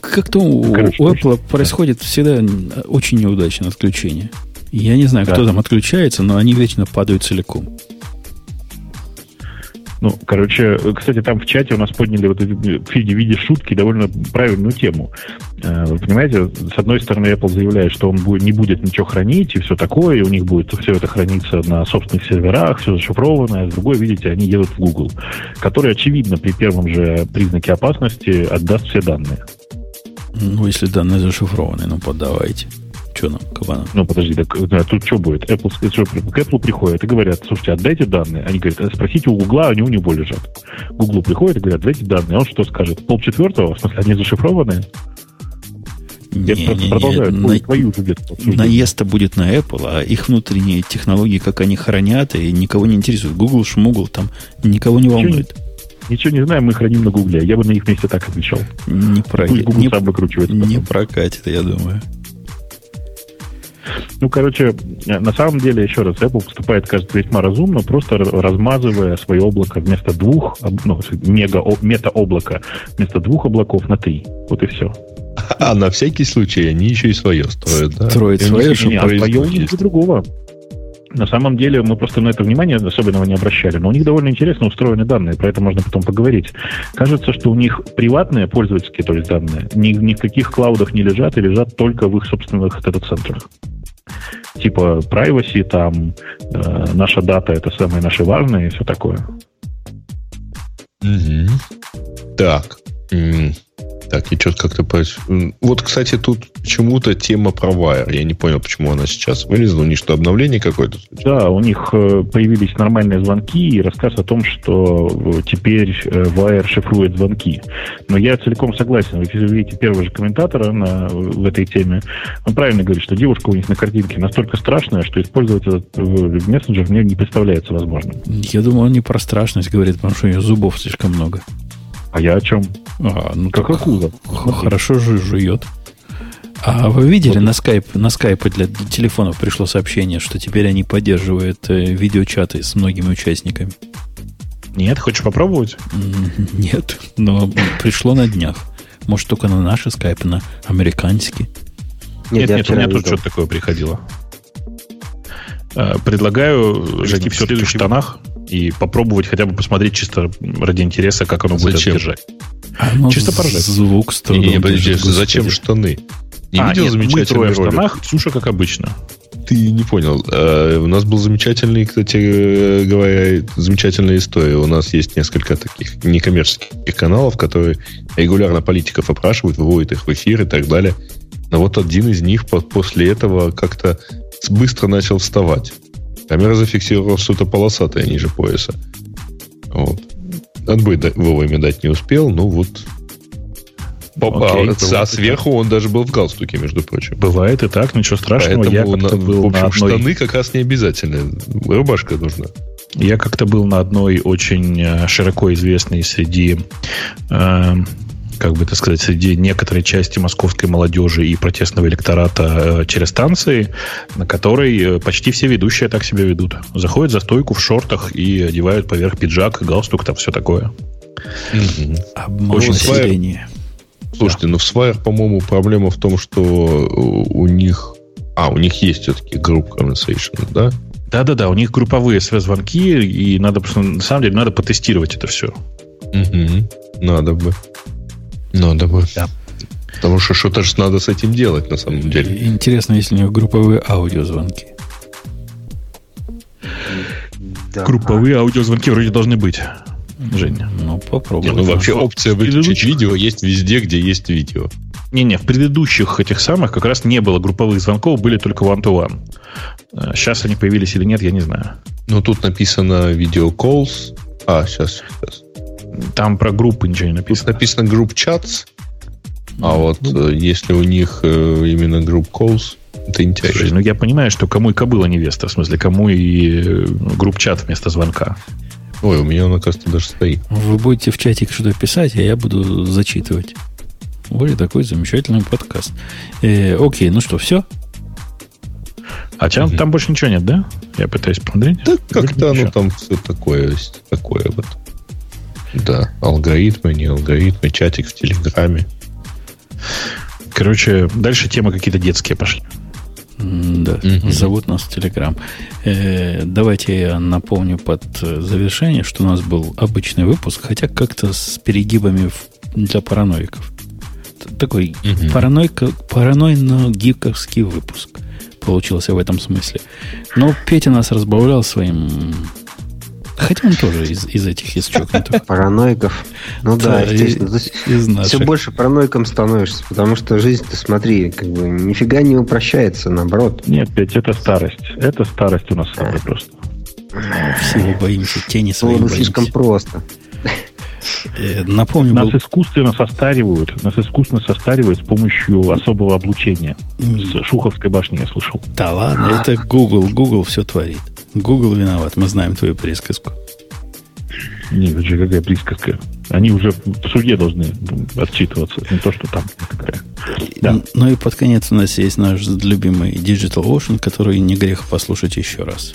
Как-то у, Короче, у Apple точно. происходит всегда очень неудачное отключение. Я не знаю, да. кто там отключается, но они вечно падают целиком. Ну, короче, кстати, там в чате у нас подняли вот в виде, шутки довольно правильную тему. Э, вы понимаете, с одной стороны, Apple заявляет, что он не будет ничего хранить и все такое, и у них будет все это храниться на собственных серверах, все зашифровано, а с другой, видите, они едут в Google, который, очевидно, при первом же признаке опасности отдаст все данные. Ну, если данные зашифрованы, ну, подавайте. Что нам, кабанам? Ну, подожди, так, да, тут что будет? Apple, что, к Apple приходят и говорят, слушайте, отдайте данные. Они говорят, «А спросите у Гугла, они у него лежат. Гуглу приходят и говорят, отдайте данные. А он что скажет? Пол четвертого? В смысле, они зашифрованные? Не, не, не, продолжаю на, твою наезд будет на Apple, а их внутренние технологии, как они хранят, и никого не интересует. Google, шмугл, там никого не волнует. Ничего не знаем, мы храним на Гугле. Я бы на их месте так отвечал. Не, про... не, не прокатит, я думаю. Ну, короче, на самом деле, еще раз, Apple поступает, кажется, весьма разумно, просто размазывая свое облако вместо двух, ну, мега, мета-облака, вместо двух облаков на три. Вот и все. А на всякий случай они еще и свое строят, да? Строят свое, чтобы а свое у них другого. На самом деле мы просто на это внимание особенного не обращали, но у них довольно интересно устроены данные, про это можно потом поговорить. Кажется, что у них приватные пользовательские, то есть данные, ни, ни в каких клаудах не лежат и лежат только в их собственных дата-центрах. Типа privacy, там э, наша дата это самое наше важное и все такое. Угу. Так. Так, и что-то как-то... Вот, кстати, тут почему-то тема про Wire. Я не понял, почему она сейчас вылезла. У них что, обновление какое-то? Да, у них э, появились нормальные звонки и рассказ о том, что э, теперь э, Wire шифрует звонки. Но я целиком согласен. Вы видите первого же комментатора на, в этой теме, он правильно говорит, что девушка у них на картинке настолько страшная, что использовать этот мессенджер мне не представляется возможным. Я думаю, он не про страшность говорит, потому что у нее зубов слишком много. А я о чем? А, ну как акула. Хорошо же жует. А вы видели на скайп, на скайпе для телефонов пришло сообщение, что теперь они поддерживают э, видеочаты с многими участниками? Нет, хочешь попробовать? Нет, но пришло на днях. Может, только на наши скайпы, на американский. Нет, нет, нет у меня тут что-то такое приходило. Э, предлагаю все-таки в штанах и попробовать хотя бы посмотреть чисто ради интереса, как оно будет Зачем? держать. А, ну, чисто поржать. Звук с трудом. Не, не, подожди, зачем штаны? Не а, видел нет, замечательный мы трое в штанах, Ксюша как обычно. Ты не понял. Uh, у нас был замечательный, кстати э, говоря, замечательная история. У нас есть несколько таких некоммерческих каналов, которые регулярно политиков опрашивают, выводят их в эфир и так далее. Но вот один из них после этого как-то быстро начал вставать. Камера зафиксировала что-то полосатое ниже пояса. Вот. Отбой вовремя дать не успел, ну вот Окей, а, сверху он даже был в галстуке, между прочим. Бывает и так, ничего страшного. Поэтому я как-то был в общем, на одной... штаны как раз не обязательно. Рубашка нужна. Я как-то был на одной очень э, широко известной среди э, как бы это сказать, среди некоторой части московской молодежи и протестного электората э, через станции, на которой э, почти все ведущие так себя ведут. Заходят за стойку в шортах и одевают поверх пиджак, галстук, там все такое. Mm-hmm. Очень население. Слушайте, да. ну в Swire, по-моему, проблема в том, что у них... А, у них есть все-таки группа conversation, да? Да-да-да, у них групповые звонки, и надо, на самом деле, надо потестировать это все. Угу. Надо бы. Надо бы. Да. Потому что что-то же надо с этим делать, на самом деле. Интересно, если у них групповые аудиозвонки. Да. Групповые аудиозвонки вроде должны быть. Женя. Ну, попробуй. ну, вообще опция выключить видео есть везде, где есть видео. Не-не, в предыдущих этих самых как раз не было групповых звонков, были только one-to-one. Сейчас они появились или нет, я не знаю. Ну, тут написано видео calls. А, сейчас, сейчас. Там про группы ничего не написано. Тут написано group chats, а вот ну, э, если у них э, именно group calls, это интересно. Слушай, ну я понимаю, что кому и кобыла невеста, в смысле, кому и э, групп чат вместо звонка. Ой, у меня он, оказывается, даже стоит. Вы будете в чатик что-то писать, а я буду зачитывать. Ой, такой замечательный подкаст. Э, окей, ну что, все? А там, угу. там больше ничего нет, да? Я пытаюсь посмотреть. Да, как-то оно там все такое, такое вот. Да, алгоритмы, не алгоритмы, чатик в Телеграме. Короче, дальше темы какие-то детские пошли. Да, mm зовут нас в Телеграм. Э, давайте я напомню под завершение, что у нас был обычный выпуск, хотя как-то с перегибами для параноиков. Такой mm паранойко, паранойно-гиковский выпуск получился в этом смысле. Но Петя нас разбавлял своим Хотя он тоже из, из этих, из чокнутых. Параноиков. Ну да, естественно. Из все больше параноиком становишься, потому что жизнь, ты смотри, как бы нифига не упрощается, наоборот. Нет, ведь это старость. Это старость у нас с тобой просто. Всего боимся, тени свои боимся. слишком просто. Э, напомню, нас был... искусственно состаривают, нас искусственно состаривают с помощью особого облучения. С Шуховской башни я слышал. Да ладно, это Google, Google все творит. Google виноват, мы знаем твою присказку. Нет, это же какая присказка? Они уже в суде должны отчитываться, не то, что там. Да. Ну и под конец у нас есть наш любимый Digital Ocean, который не грех послушать еще раз.